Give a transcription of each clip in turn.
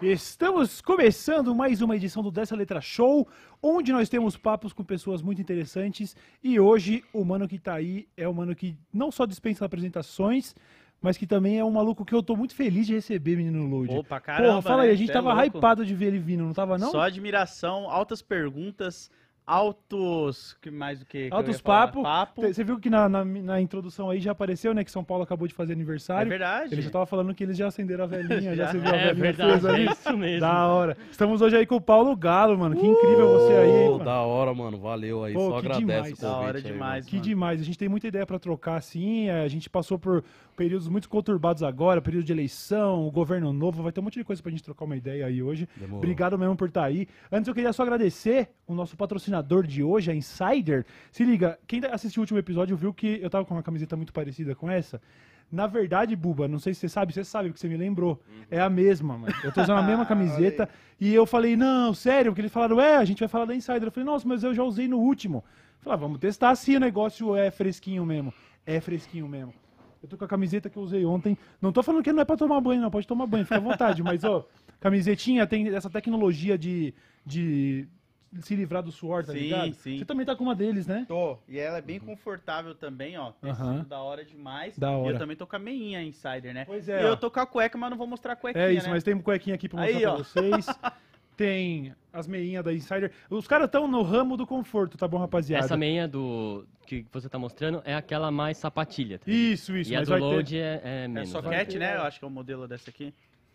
Estamos começando mais uma edição do Dessa Letra Show, onde nós temos papos com pessoas muito interessantes. E hoje o mano que tá aí é o mano que não só dispensa apresentações, mas que também é um maluco que eu tô muito feliz de receber, menino Load. Opa, caramba, Porra, fala aí, né? a gente Cê é tava louco. hypado de ver ele vindo, não tava não? Só admiração, altas perguntas, altos. que mais do que? que Altos papo. Papo. Você viu que na, na, na introdução aí já apareceu, né, que São Paulo acabou de fazer É aniversário. verdade. Ele já tava falando que eles já acenderam a velhinha, já, Já. você viu a É velhinha verdade, é isso mesmo. Da hora. Estamos hoje aí com o Paulo Galo, mano. Que incrível você aí, mano. da hora, mano. Valeu aí. Pô, Só que demais. o convite Da hora aí, demais. Que mano. demais, a gente tem muita ideia pra trocar assim, é, a gente passou por períodos muito conturbados agora, período de eleição, o governo novo, vai ter um monte de coisa pra gente trocar uma ideia aí hoje. Demorou. Obrigado mesmo por estar aí. Antes eu queria só agradecer o nosso patrocinador de hoje, a Insider. Se liga, quem assistiu o último episódio viu que eu tava com uma camiseta muito parecida com essa. Na verdade, Buba, não sei se você sabe, você sabe porque você me lembrou. É a mesma, mano. Eu tô usando a mesma camiseta e eu falei, não, sério, porque eles falaram, é, a gente vai falar da Insider. Eu falei, nossa, mas eu já usei no último. Eu falei, ah, vamos testar se o negócio é fresquinho mesmo. É fresquinho mesmo. Eu tô com a camiseta que eu usei ontem. Não tô falando que não é pra tomar banho, não. Pode tomar banho, fica à vontade. Mas, ó, camisetinha tem essa tecnologia de, de se livrar do suor, tá Sim, ligado? sim. Você também tá com uma deles, né? Tô. E ela é bem confortável também, ó. Aham. Tecido da hora demais. Da E hora. eu também tô com a meinha Insider, né? Pois E é, ó. eu tô com a cueca, mas não vou mostrar a cuequinha, É isso, né? mas tem um cuequinha aqui pra mostrar Aí, pra ó. vocês. Tem as meinhas da Insider. Os caras estão no ramo do conforto, tá bom, rapaziada? Essa meia do que você tá mostrando é aquela mais sapatilha. Tá? Isso, isso. e a mas do vai load ter... é, é É menos. só né? cat, né? Eu acho que é o modelo dessa aqui.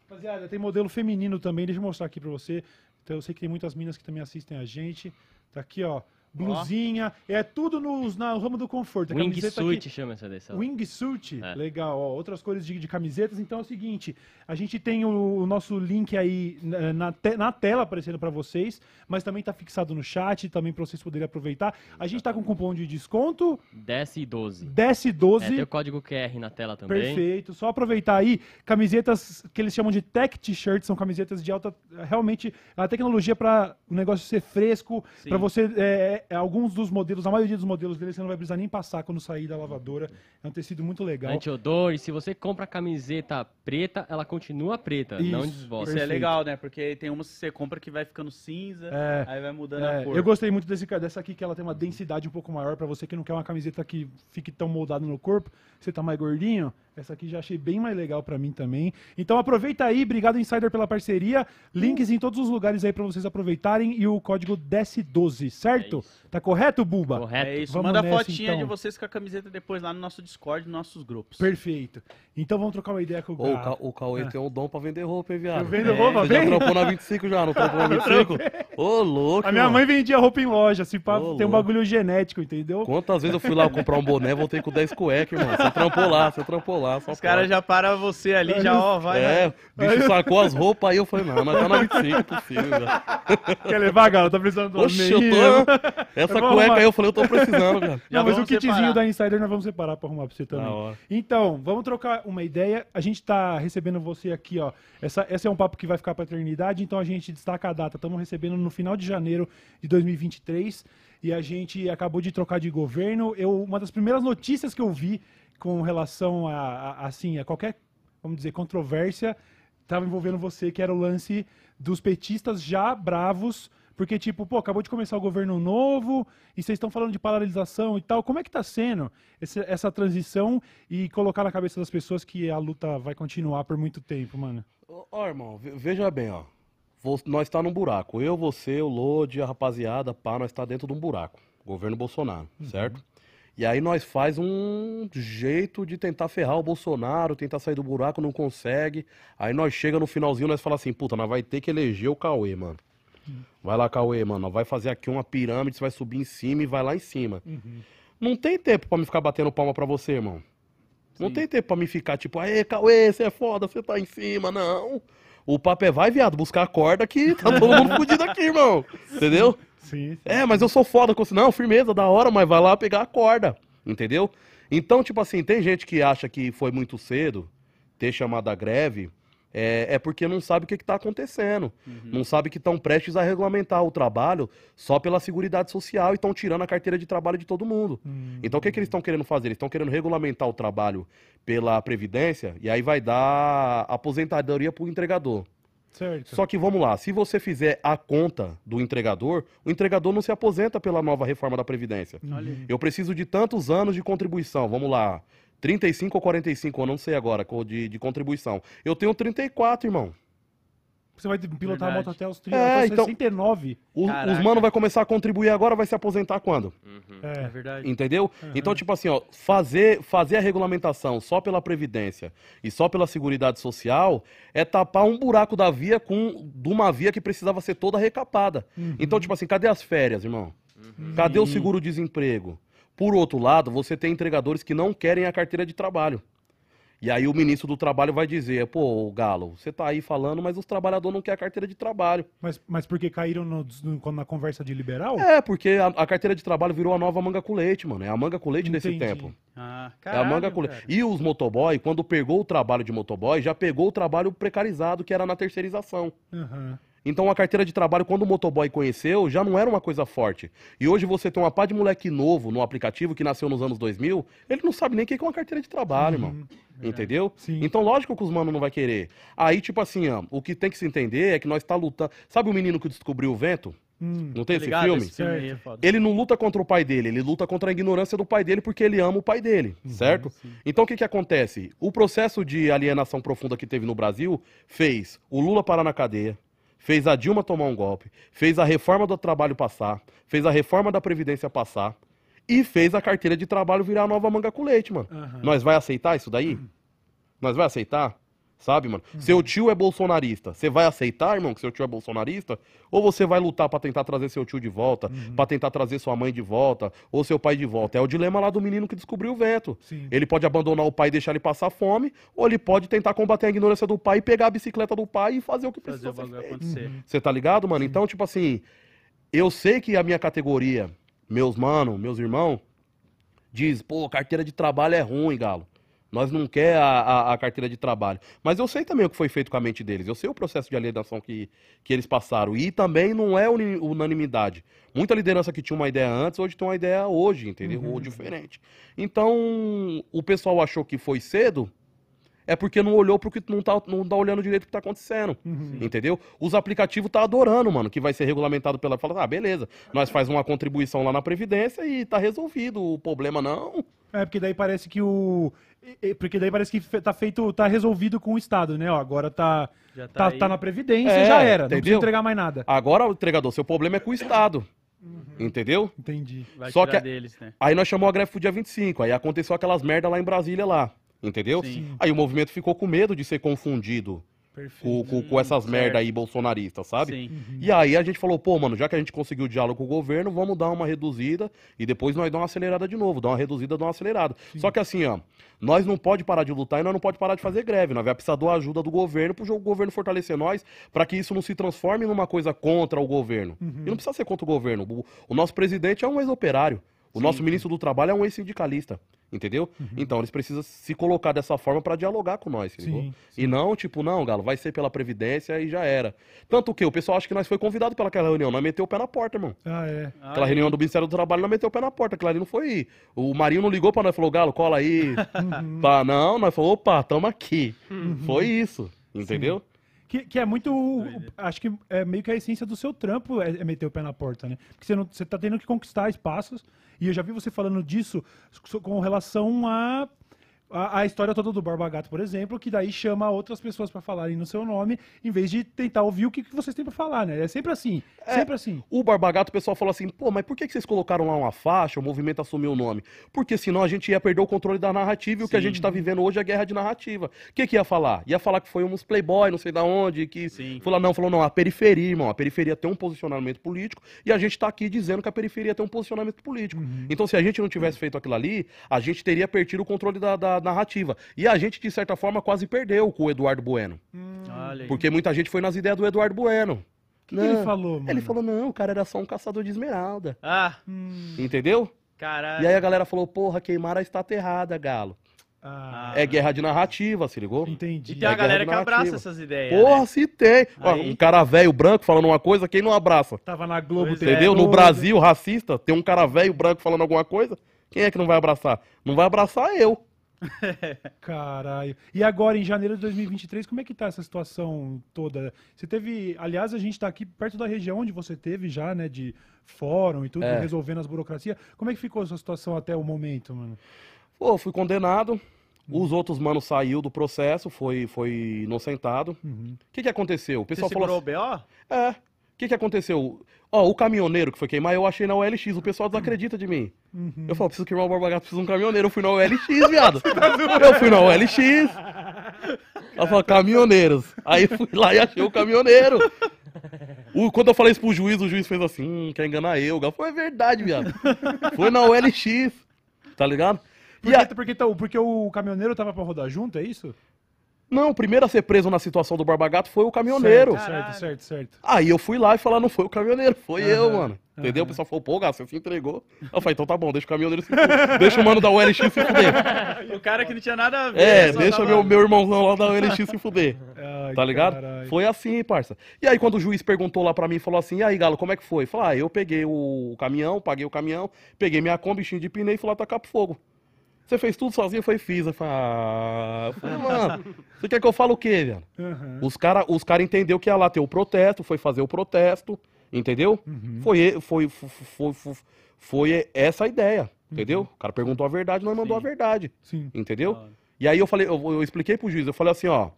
Rapaziada, tem modelo feminino também, deixa eu mostrar aqui pra você. Então eu sei que tem muitas minas que também assistem a gente. Tá aqui, ó. Blusinha. É tudo nos, na- no ramo do conforto. Wingsuit chama essa dessa. Wingsuit, É. legal, ó, outras cores de, de camisetas. Então é o seguinte, a gente tem o, o nosso link aí na, na te- na tela aparecendo para vocês, mas também tá fixado no chat, também para vocês poderem aproveitar. A gente tá com cupom de desconto, Desce e 12. desce É, 12. tem o código QR na tela também. Perfeito. Só aproveitar aí, camisetas que eles chamam de tech t-shirts, são camisetas de alta, realmente, a tecnologia para o negócio ser fresco, para você, é, é, alguns dos modelos, a maioria dos modelos deles você não vai precisar nem passar quando sair da lavadora. É um tecido muito legal. Anti-odor, e se você compra a camiseta preta, ela continua preta, não Isso, desbota. Isso é legal, né? Porque tem umas que você compra que vai ficando cinza, É. aí vai mudando É, a cor. eu gostei muito desse, dessa aqui, que ela tem uma densidade um pouco maior para você que não quer uma camiseta que fique tão moldada no corpo, você tá mais gordinho. Essa aqui já achei bem mais legal para mim também. Então aproveita aí, obrigado Insider pela parceria. Links em todos os lugares aí para vocês aproveitarem e o código DES12, certo? É. tá correto, Buba? Correto. É isso, Vamos manda nessa, fotinha então. de vocês com a camiseta depois lá no nosso Discord, nos nossos grupos. Perfeito. Então vamos trocar uma ideia com o Ô, o, Gá. O Cauê É. tem um dom pra vender roupa, hein, viado? Eu vendo É, roupa, Você já trampou na 25 já, não trampou na 25? Ô, louco, A minha mano. mãe vendia roupa em loja, se pá, Ô, tem um louco. bagulho genético, entendeu? Quantas vezes eu fui lá comprar um boné, voltei com 10 cuecas, irmão. Você trampou lá, você trampou lá. Só Os caras já param você ali, já, ó, vai. É, o bicho sacou as roupas aí, eu falei, não, nós tá na 25, é possível, já. Quer levar, Galo? Tá precisando uma Oxe, eu tô... Essa Vamos cueca aí, eu falei, eu tô precisando, cara. Não, mas o kitzinho separar. da Insider nós vamos separar pra arrumar pra você também. Então, vamos trocar uma ideia. A gente tá recebendo você aqui, ó. Essa, esse é um papo que vai ficar pra eternidade, então a gente destaca a data. Estamos recebendo no final de janeiro de 2023 e a gente acabou de trocar de governo. Eu, uma das primeiras notícias que eu vi com relação a, a- assim, a qualquer, vamos dizer, controvérsia, estava envolvendo você, que era o lance dos petistas já bravos, porque, tipo, pô, acabou de começar o governo novo e vocês estão falando de paralisação e tal. Como é que tá sendo esse- essa transição e colocar na cabeça das pessoas que a luta vai continuar por muito tempo, mano? Ó, ó, irmão, ve- veja bem, ó. Nós tá num buraco. Eu, você, o Lodi, a rapaziada, pá, nós tá dentro de um buraco. Governo Bolsonaro, certo? E aí nós faz um jeito de tentar ferrar o Bolsonaro, tentar sair do buraco, não consegue. Aí nós chega no finalzinho, nós fala assim, puta, nós vai ter que eleger o Cauê, mano. Vai lá, Cauê, mano, vai fazer aqui uma pirâmide, você vai subir em cima e vai lá em cima. Não tem tempo pra me ficar batendo palma pra você, irmão. Não Sim. tem tempo pra me ficar tipo, aê, Cauê, você é foda, você tá em cima, não. O papo é vai, viado, buscar a corda que tá todo mundo fudido aqui, irmão. Entendeu? Sim. É, mas eu sou foda com. Não, firmeza, da hora, mas vai lá pegar a corda. Entendeu? Então, tipo assim, tem gente que acha que foi muito cedo ter chamado a greve é, é porque não sabe o que está acontecendo. Não sabe que estão prestes a regulamentar o trabalho só pela Seguridade Social e estão tirando a carteira de trabalho de todo mundo. Hum. Então o que, que eles estão querendo fazer? Eles estão querendo regulamentar o trabalho pela Previdência e aí vai dar aposentadoria para o entregador. Certo. Só que vamos lá, se você fizer a conta do entregador, o entregador não se aposenta pela nova reforma da Previdência. Aí. Eu preciso de tantos anos de contribuição, vamos lá, 35 ou 45, eu não sei agora, de, de contribuição. Eu tenho 34, irmão. Você vai pilotar a Verdade. moto até os 30, É, então- 69. O- os mano vai começar a contribuir agora, vai se aposentar quando? É É. verdade. Entendeu? Então, tipo assim, ó, fazer, fazer a regulamentação só pela Previdência e só pela Seguridade Social é tapar um buraco da via com de uma via que precisava ser toda recapada. Então, tipo assim, cadê as férias, irmão? Cadê o seguro-desemprego? Por outro lado, você tem entregadores que não querem a carteira de trabalho. E aí o ministro do Trabalho vai dizer, pô, Galo, você tá aí falando, mas os trabalhadores não querem a carteira de trabalho. Mas, mas porque caíram no- no- quando na conversa de liberal? É, porque a, a carteira de trabalho virou a nova manga com leite, mano. É a manga com leite desse Entendi. tempo. Ah, é a manga caralho, com cara. leite. E os motoboy, quando pegou o trabalho de motoboy, já pegou o trabalho precarizado, que era na terceirização. Aham. Então a carteira de trabalho, quando o motoboy conheceu, já não era uma coisa forte. E hoje você tem uma pá de moleque novo no aplicativo que nasceu nos anos 2000, ele não sabe nem o que é uma carteira de trabalho, irmão. Entendeu? Sim. Então, lógico que os manos não vai querer. Aí, tipo assim, ó, o que tem que se entender é que nós tá lutando. Sabe o menino que descobriu o vento? Hum. Não tem Tá esse ligado? filme? Esse filme aí é. Ele não luta contra o pai dele, ele luta contra a ignorância do pai dele porque ele ama o pai dele, certo? Então o que que acontece? O processo de alienação profunda que teve no Brasil fez o Lula parar na cadeia, fez a Dilma tomar um golpe, fez a reforma do trabalho passar, fez a reforma da Previdência passar e fez a carteira de trabalho virar a nova manga com leite, mano. Aham. Nós vai aceitar isso daí? Nós vai aceitar? Sabe, mano? Seu tio é bolsonarista. Você vai aceitar, irmão, que seu tio é bolsonarista? Ou você vai lutar pra tentar trazer seu tio de volta, pra tentar trazer sua mãe de volta, ou seu pai de volta? É o dilema lá do menino que descobriu o vento. Sim. Ele pode abandonar o pai e deixar ele passar fome, ou ele pode tentar combater a ignorância do pai e pegar a bicicleta do pai e fazer o que Fazer precisa bagulho feito. acontecer. Você tá ligado, mano? Então, tipo assim, eu sei que a minha categoria, meus mano, meus irmãos, diz, pô, carteira de trabalho é ruim, Galo. Nós não quer a, a- a carteira de trabalho. Mas eu sei também o que foi feito com a mente deles. Eu sei o processo de alienação que, que eles passaram. E também não é unanimidade. Muita liderança que tinha uma ideia antes, hoje tem uma ideia hoje, entendeu? Ou diferente. Então, o pessoal achou que foi cedo, é porque não olhou pro que não tá, não tá olhando direito o que tá acontecendo. Entendeu? Os aplicativos tá adorando, mano, que vai ser regulamentado pela. Fala, ah, beleza, nós faz uma contribuição lá na Previdência e tá resolvido. O problema não. É, porque daí parece que o. e- e- Porque daí parece que tá feito, tá resolvido com o Estado, né? Ó, agora tá, Já tá tá, tá na Previdência É, já era. Não precisa entendeu? entregar mais nada. Agora, o entregador, seu problema é com o Estado. Entendeu? Entendi. Vai Só tirar que- deles, né? Aí nós chamamos a greve pro dia 25. Aí aconteceu aquelas merda lá em Brasília lá. Entendeu? Sim. Aí o movimento ficou com medo de ser confundido. Com, com, com essas merda aí bolsonaristas, sabe? Sim. E aí a gente falou, pô, mano, já que a gente conseguiu o diálogo com o governo, vamos dar uma reduzida e depois nós dar uma acelerada de novo, dar uma reduzida, dar uma acelerada. Só que assim, ó, nós não pode parar de lutar e nós não pode parar de fazer greve, nós vai precisar da ajuda do governo pro jo- governo fortalecer nós, para que isso não se transforme numa coisa contra o governo. E não precisa ser contra o governo. O, o nosso presidente é um ex-operário. O nosso ministro do Trabalho é um ex-sindicalista, entendeu? Então eles precisam se colocar dessa forma para dialogar com nós, entendeu? Sim, E não, tipo, não, Galo, vai ser pela Previdência e já era. Tanto que o pessoal acha que nós foi convidado pela aquela reunião, nós meteu o pé na porta, irmão. Ah, é. Aquela Ah, reunião do Ministério do Trabalho, nós meteu o pé na porta. Aquela ali não foi. O Marinho não ligou pra nós, falou, Galo, cola aí. Pá, não, nós falou, opa, tamo aqui. Foi isso, entendeu? Que, que é muito. Acho que é meio que a essência do seu trampo é, é meter o pé na porta, né? Porque você, não, você tá tendo que conquistar espaços. E eu já vi você falando disso so- com relação a. A, a história toda do Barba Gato, por exemplo, que daí chama outras pessoas pra falarem no seu nome, em vez de tentar ouvir o que, que vocês têm pra falar, né? É sempre assim. Sempre assim. O Barbagato, o pessoal falou assim, pô, mas por que que vocês colocaram lá uma faixa, o movimento assumiu o nome? Porque senão a gente ia perder o controle da narrativa e o que a Sim. gente tá vivendo hoje é guerra de narrativa. O que que ia falar? Ia falar que foi uns playboy, não sei da onde, que... Sim. Falou, não, falou, não, a periferia, irmão, a periferia tem um posicionamento político e a gente tá aqui dizendo que a periferia tem um posicionamento político. Então, se a gente não tivesse feito aquilo ali, a gente teria perdido o controle da, da narrativa. E a gente, de certa forma, quase perdeu com o Eduardo Bueno. Aí. Porque muita gente foi nas ideias do Eduardo Bueno. O que, que ele falou, mano? Ele falou, não, o cara era só um caçador de esmeralda. Ah, Hum, Entendeu? caralho. E aí a galera falou, porra, queimaram a estátua errada, Galo. Ah, É guerra de narrativa, se ligou? entendi. E tem a É galera guerra que abraça essas ideias. Porra, né? se tem. Ó, um cara velho branco falando uma coisa, quem não abraça? Tava na Globo. Pois é. Entendeu? No todo. Brasil, racista, tem um cara velho branco falando alguma coisa, quem é que não vai abraçar? Não vai abraçar eu. Caralho. E agora, em janeiro de 2023, como é que tá essa situação toda? Você teve. Aliás, a gente tá aqui perto da região onde você teve já, né? De fórum e tudo, É. resolvendo as burocracias. Como é que ficou essa situação até o momento, mano? Pô, fui condenado. Os outros manos saiu do processo, foi, foi inocentado. O Uhum. que que aconteceu? O Você pessoal segurou falou o assim, BO? é, o que que aconteceu? Ó, o caminhoneiro que foi queimar, eu achei na OLX, o pessoal desacredita de mim. Uhum. Eu falo, preciso queimar o Borba Gato, preciso de um caminhoneiro. Eu fui na OLX, viado. eu fui na OLX. Ela falou, caminhoneiros. Aí fui lá e achei o caminhoneiro. O- quando eu falei isso pro juiz, o juiz fez assim, hum, quer enganar eu. Eu falei, é verdade, viado. Foi na OLX, tá ligado? E Porque, a- porque, então, porque o caminhoneiro tava pra rodar junto, é isso? Não, o primeiro a ser preso na situação do Barba Gato foi o caminhoneiro. Certo, certo, certo, certo. Aí eu fui lá e falar, não foi o caminhoneiro, foi eu, Aham, mano. Entendeu? O pessoal falou, pô, Gato, você se entregou. Eu falei, então tá bom, deixa o caminhoneiro se fuder. Deixa o mano da OLX se fuder. O cara que não tinha nada a ver. É, deixa tava- meu, meu irmãozão lá da OLX se fuder. Ai, Tá ligado? caralho. Foi assim, parça. E aí, quando o juiz perguntou lá pra mim, falou assim: e aí, Galo, como é que foi? Falei, ah, eu peguei o caminhão, paguei o caminhão, peguei minha Kombi, de pneu e fui lá tacar pro fogo. Você fez tudo sozinho? Eu falei, fiz. Eu falei, ah, eu falei, mano, você quer que eu fale o quê, velho? Aham. Os caras os cara entendeu que ia lá ter o protesto, foi fazer o protesto, entendeu? Uhum. Foi, foi, foi, foi, foi, essa a ideia, entendeu? O cara perguntou a verdade, nós mandou Sim. a verdade, Sim. entendeu? Hora. E aí eu falei, eu, eu expliquei pro juiz, eu falei assim, ó.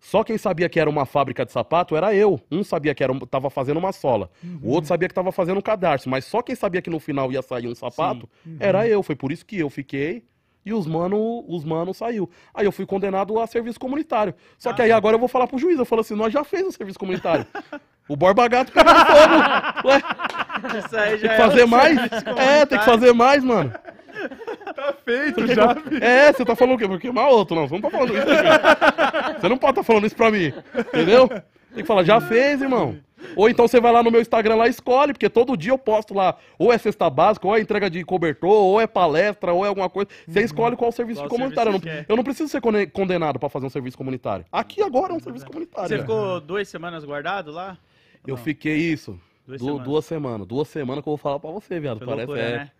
Só quem sabia que era uma fábrica de sapato era eu. Um sabia que era, um- tava fazendo uma sola. O outro sabia que tava fazendo um cadarço. Mas só quem sabia que no final ia sair um sapato era eu. Foi por isso que eu fiquei e os mano, os mano saiu. Aí eu fui condenado a serviço comunitário. Só que aí agora eu vou falar pro juiz. Eu falo assim, nós já fez o serviço comunitário. o Borba Gato pegou fogo. Ué, Isso aí tem que é fazer mais? É, tem que fazer mais, mano. Tá feito já. eu- É, você tá falando o quê? Porque queimar outro, não. Você não tá falando isso mim. Você não pode estar falando isso pra mim. Entendeu? Tem que falar, já fez, irmão. Ou então você vai lá no meu Instagram lá e escolhe, porque todo dia eu posto lá, ou é cesta básica, ou é entrega de cobertor, ou é palestra, ou é alguma coisa. Você escolhe qual serviço Qual comunitário. Eu não, serviço você quer. eu não preciso ser conde- condenado pra fazer um serviço comunitário. Aqui agora é um serviço comunitário. Você ficou duas semanas guardado lá? Eu Não. fiquei isso. Duas du- semanas. duas semanas. Duas semanas que eu vou falar pra você, viado. Foi Parece loucura, é. né?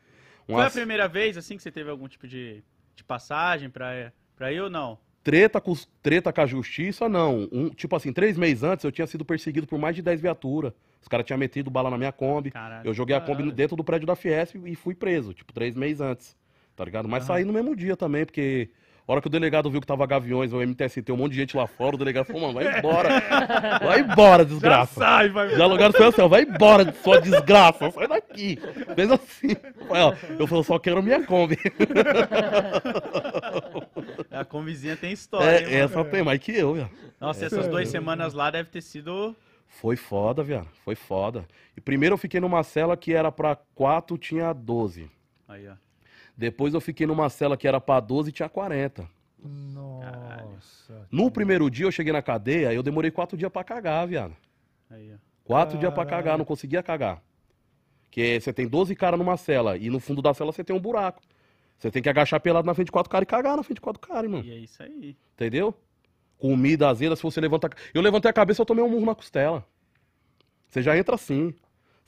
Uma Foi a primeira vez, assim, que você teve algum tipo de, de passagem pra, pra ir ou não? Treta com, treta com a justiça, não. Um, tipo assim, três meses antes eu tinha sido perseguido por mais de 10 viaturas. Os caras tinham metido bala na minha Kombi. Caralho. Eu joguei a Kombi Caralho. dentro do prédio da Fiesp e fui preso, tipo, três meses antes. Tá ligado? Mas saí no mesmo dia também, porque a hora que o delegado viu que tava Gaviões, o MTST, um monte de gente lá fora, o delegado falou, mano, vai embora. Vai embora, Já desgraça. sai, vai. Já lugar foi assim, ó, vai embora, sua desgraça, sai daqui. Fez assim. Ó, eu falei, só quero minha Kombi. A convizinha tem história, hein, É, mano? essa tem mais que eu, velho. Nossa, essas duas semanas lá deve ter sido... Foi foda, viado. Foi foda. E primeiro eu fiquei numa cela que era pra 4, tinha 12. Aí, ó. Depois eu fiquei numa cela que era pra 12 e tinha 40. Nossa. No primeiro dia eu cheguei na cadeia, eu demorei 4 dias pra cagar, viado. Aí, ó. 4 dias pra Caralho. cagar, não conseguia cagar. Porque você tem 12 caras numa cela e no fundo da cela você tem um buraco. Você tem que agachar pelado na frente de quatro caras e cagar na frente de quatro caras, irmão. E é isso aí. Entendeu? Comida azeda, se você levanta. Eu levantei a cabeça, eu tomei um murro na costela. Você já entra assim.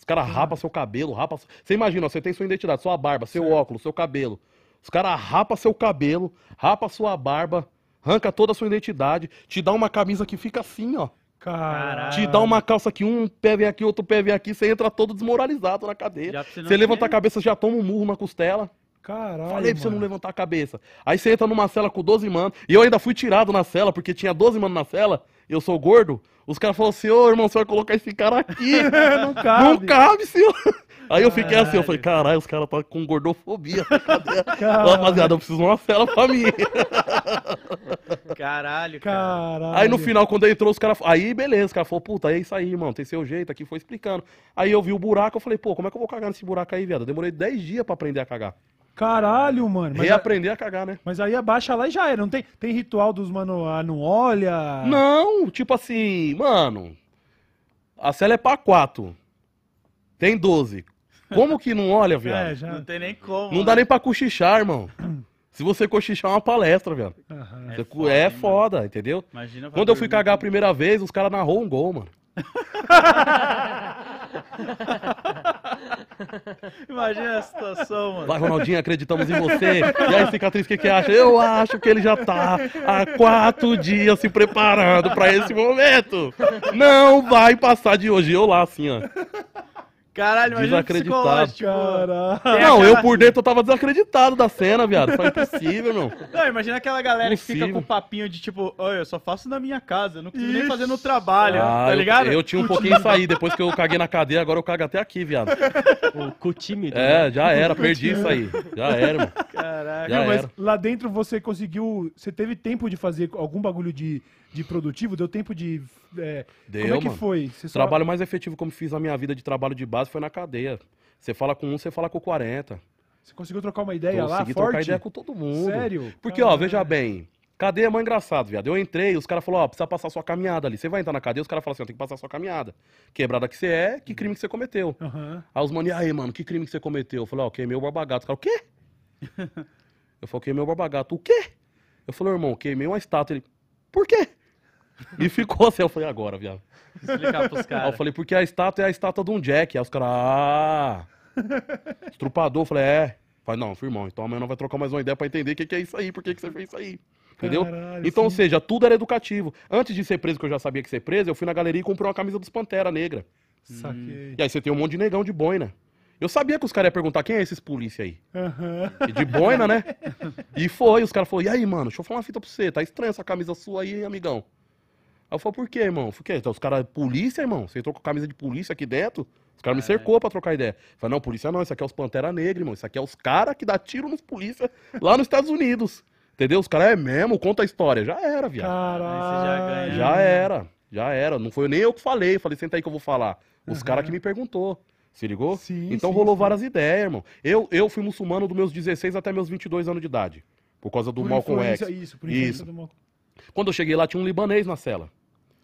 Os caras rapam seu cabelo, rapam. Você imagina, ó, você tem sua identidade, sua barba, seu Certo. óculos, seu cabelo. Os caras rapam seu cabelo, rapa sua barba, arranca toda a sua identidade, te dá uma camisa que fica assim, ó. Caralho. Te dá uma calça que um pé vem aqui, outro pé vem aqui, você entra todo desmoralizado na pra você levanta a cabeça, já toma um murro na costela. Caralho. Falei pra você não levantar a cabeça. Aí você entra numa cela com 12 manos. E eu ainda fui tirado na cela, porque tinha 12 manos na cela. Eu sou gordo. Os caras falaram assim: Ô irmão, você vai colocar esse cara aqui. Não cabe. Não cabe, senhor. Aí eu fiquei assim, eu falei, caralho, os caras tá com gordofobia. Caralho. Rapaziada, eu preciso de uma cela pra mim. Caralho, cara. Caralho. Aí no final, quando entrou, os caras. Aí beleza, os caras falaram, puta, é isso aí, irmão, tem seu jeito aqui, foi explicando. Aí eu vi o buraco, eu falei, pô, como é que eu vou cagar nesse buraco aí, viado? Eu demorei 10 dias pra aprender a cagar. Caralho, mano. Mas, a- Reaprender a cagar, né? mas aí abaixa lá e já era. Não tem, tem ritual dos mano, ah, não olha. Não, tipo assim, mano. A cela é pra 4. Tem 12. Como que não olha, É, viado? já. Não tem nem como. Não né? dá nem pra cochichar, irmão. Se você cochichar é uma palestra, velho. Aham. É Você- foda, É hein, foda, entendeu? Imagina Quando eu fui cagar a primeira vez, os caras narrou um gol, mano. Imagina a situação, mano. Vai, Ronaldinho, acreditamos em você. E aí, cicatriz, o que, que acha? Eu acho que ele já tá há quatro dias se preparando pra esse momento. Não vai passar de hoje. Eu lá, assim, ó. Caralho, imagina o Desacreditado. Caralho. Não, eu por dentro eu tava desacreditado da cena, viado. Foi impossível, meu. Não, imagina aquela galera que fica com o papinho de tipo, olha, eu só faço na minha casa, eu não preciso nem fazer no trabalho, Ah, tá eu- ligado? Eu, tinha um pouquinho isso aí. Depois que eu caguei na cadeia, agora eu cago até aqui, viado. O cu tímido. né? É, já era, perdi isso aí. Já era, mano. Caraca. Já Viu, mas era. lá dentro você conseguiu. Você teve tempo de fazer algum bagulho de, de produtivo? Deu tempo de. é, Deu, como é que mano. foi? Você O só- trabalho mais efetivo eu fiz na minha vida de trabalho de base foi na cadeia. Você fala com um, você fala com 40. Você conseguiu trocar uma ideia lá, Consegui forte? trocar ideia com todo mundo. Sério? Porque, ó, Caralho. veja bem. Cadeia é mó engraçado, viado. Eu entrei, os caras falaram, ó, precisa passar sua caminhada ali. Você vai entrar na cadeia, os caras falaram assim, ó, tem que passar sua caminhada. Quebrada que você é, que crime que você cometeu. Aham. Aí os mano, e aí, mano, que crime que você cometeu? Eu falei, ó, queimei o barbagato. Os caras, o quê? eu falei, queimei o barbagato. O quê? Eu falei, irmão, queimei uma estátua. Ele, por quê? E ficou assim, eu falei, agora, viado. Explicar pros Aí eu caras. falei, porque a estátua é a estátua de um Jack. Aí os caras, ah. Estrupador, eu falei, é. Falei, não, firmão, então amanhã não vai trocar mais uma ideia pra entender o que, que é isso aí, por que, que você fez isso aí. Entendeu? Caralho, então, ou sim. seja, tudo era educativo. Antes de ser preso, que eu já sabia que ser preso, eu fui na galeria e comprei uma camisa dos Pantera Negra. Saquei. E aí você tem um monte de negão de boina. Eu sabia que os caras iam perguntar quem é esses polícia aí. Aham. E de boina, né? E foi, os caras falaram, e aí, mano, deixa eu falar uma fita pra você, tá estranha essa camisa sua aí, hein, amigão? Aí eu falei, por quê, irmão? Por quê? Então, os caras, polícia, irmão? Você entrou com camisa de polícia aqui dentro? Os caras me cercou pra trocar ideia. Eu falei, não, polícia não, isso aqui é os Pantera Negra, irmão. Isso aqui é os caras que dá tiro nos polícia lá nos Estados Unidos. Entendeu? Os caras é mesmo, conta a história. Já era, viado. Caralho. Já era, já era. Não foi nem eu que falei. Falei, senta aí que eu vou falar. Os caras que me perguntou. Se ligou? Sim, então sim, rolou sim. várias ideias, irmão. Eu, eu fui muçulmano dos meus 16 até meus 22 anos de idade. Por causa do Por Malcolm X. Isso, por Isso. do Malcolm. Quando eu cheguei lá, tinha um libanês na cela.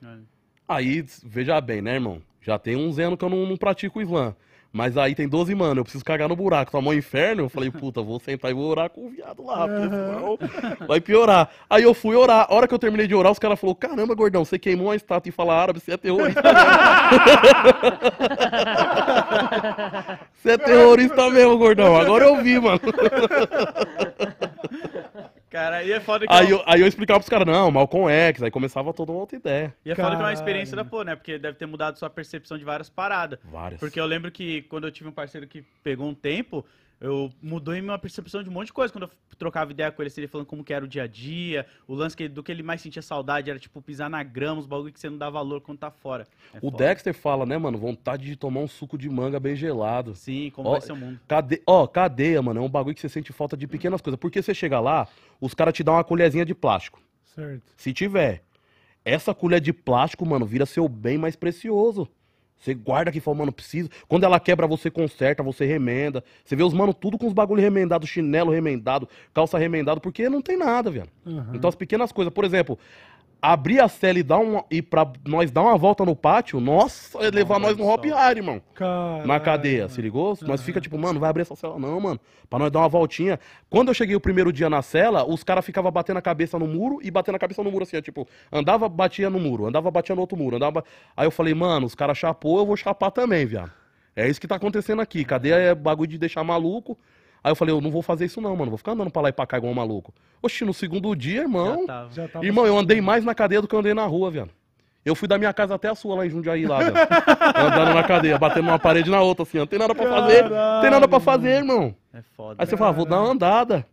Olha. Aí, veja bem, né, irmão? Já tem uns anos que eu não, não pratico o Islã. Mas aí tem 12 mano, eu preciso cagar no buraco, tá mó inferno. Eu falei, puta, vou sentar e vou orar com o viado lá, senão vai piorar. Aí eu fui orar. A hora que eu terminei de orar, os caras falaram, caramba, gordão, você queimou uma estátua e fala árabe, você é terrorista você é terrorista mesmo, gordão. Agora eu vi, mano. Cara, e é foda que Aí eu, aí eu explicava pros caras, não, Malcolm X, aí começava toda uma outra ideia. E é foda que é uma Caralho. experiência da pô, né? Porque deve ter mudado sua percepção de várias paradas. Várias. Porque eu lembro que quando eu tive um parceiro que pegou um tempo, eu mudou em minha percepção de um monte de coisa. Quando eu trocava ideia com ele, assim, ele falando como que era o dia a dia, o lance que, do que ele mais sentia saudade era, tipo, pisar na grama, os bagulho que você não dá valor quando tá fora. É O foda. Dexter fala, né, mano, vontade de tomar um suco de manga bem gelado. Sim, como Ó, vai ser o mundo. Cade... Ó, cadeia, mano, é um bagulho que você sente falta de pequenas coisas. Porque você chega lá, os caras te dão uma colherzinha de plástico. Certo. Se tiver. Essa colher de plástico, mano, vira seu bem mais precioso. Você guarda aqui e fala, mano, preciso. Quando ela quebra, você conserta, você remenda. Você vê os mano tudo com os bagulho remendado, chinelo remendado, calça remendado, porque não tem nada, velho. Aham. Então as pequenas coisas, por exemplo, abrir a cela e dar uma e para nós dar uma volta no pátio, nossa, é levar nós no olha Hop. Hard, irmão. Caralho, Na cadeia, se ligou? Nós fica tipo, mano, vai abrir essa cela não, mano. Pra nós dar uma voltinha. Quando eu cheguei o primeiro dia na cela, os caras ficavam batendo a cabeça no muro e batendo a cabeça no muro assim, ó, tipo, andava, batia no muro, andava, batia no outro muro, andava. Aí eu falei, mano, os caras chapou, eu vou chapar também, viado. É isso que tá acontecendo aqui. Cadeia é bagulho de deixar maluco. Aí eu falei, eu não vou fazer isso não, mano. Vou ficar andando pra lá e pra cá igual um maluco. Oxi, no segundo dia, irmão. Já tava. Já tava Irmão, eu andei mais na cadeia do que eu andei na rua, velho. Eu fui da minha casa até a sua lá em Jundiaí, lá, velho. Andando na cadeia, batendo numa parede na outra, assim, ó. Não tem nada pra fazer. Não tem nada pra fazer, irmão. É foda. Aí você fala, vou dar uma andada.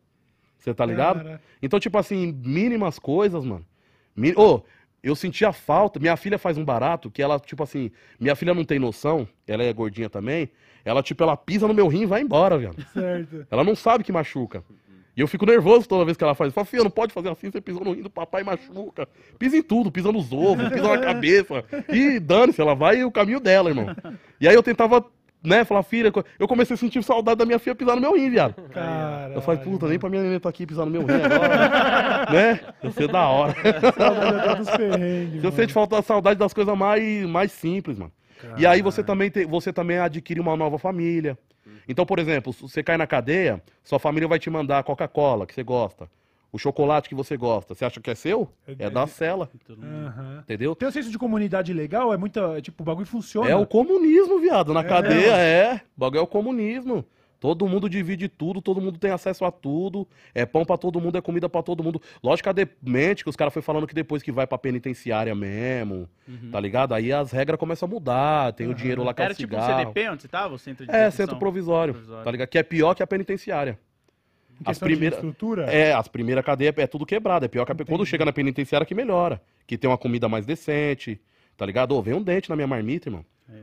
Você tá ligado? Então, tipo assim, mínimas coisas, mano. Mi- Ô, eu sentia falta. Minha filha faz um barato que ela, tipo assim, minha filha não tem noção, ela é gordinha também. Ela, tipo, ela pisa no meu rim e vai embora, velho. certo. Ela não sabe que machuca. E eu fico nervoso toda vez que ela faz. Eu falo, filha, não pode fazer assim, você pisou no rim do papai e machuca. Pisa em tudo, pisa nos ovos, pisa na cabeça. E dane-se, ela vai o caminho dela, irmão. E aí eu tentava, né, falar, filha, eu comecei a sentir saudade da minha filha pisar no meu rim, viado. Cara. Eu falei, puta, nem pra minha neném tá aqui pisar no meu rim agora. né? Eu sei da hora. Saudade dos perrengues. Você mano. sente falta saudade das coisas mais, mais simples, mano. E aí você também, tem, você também adquire uma nova família. Então, por exemplo, se você cai na cadeia, sua família vai te mandar a Coca-Cola, que você gosta. O chocolate que você gosta. Você acha que é seu? É- É da cela, Aham. entendeu? Tem um senso de comunidade legal, é muita. Tipo, o bagulho funciona. É o comunismo, viado. Na É cadeia, mesmo? é. O bagulho é o comunismo. Todo mundo divide tudo, todo mundo tem acesso a tudo. É pão pra todo mundo, é comida pra todo mundo. Logicamente que os caras foi falando que depois que vai pra penitenciária mesmo, Uhum. tá ligado? Aí as regras começam a mudar, tem o dinheiro lá que é o Era tipo um cigarro. CDP onde você tava? O centro de É, detenção? centro provisório, Provisório. tá ligado? Que é pior que a penitenciária. As primeiras- estrutura. É, as primeiras cadeias é tudo quebrado. É pior que a... Quando chega na penitenciária que melhora. Que tem uma comida mais decente, tá ligado? Ô, vem um dente na minha marmita, irmão. Ó.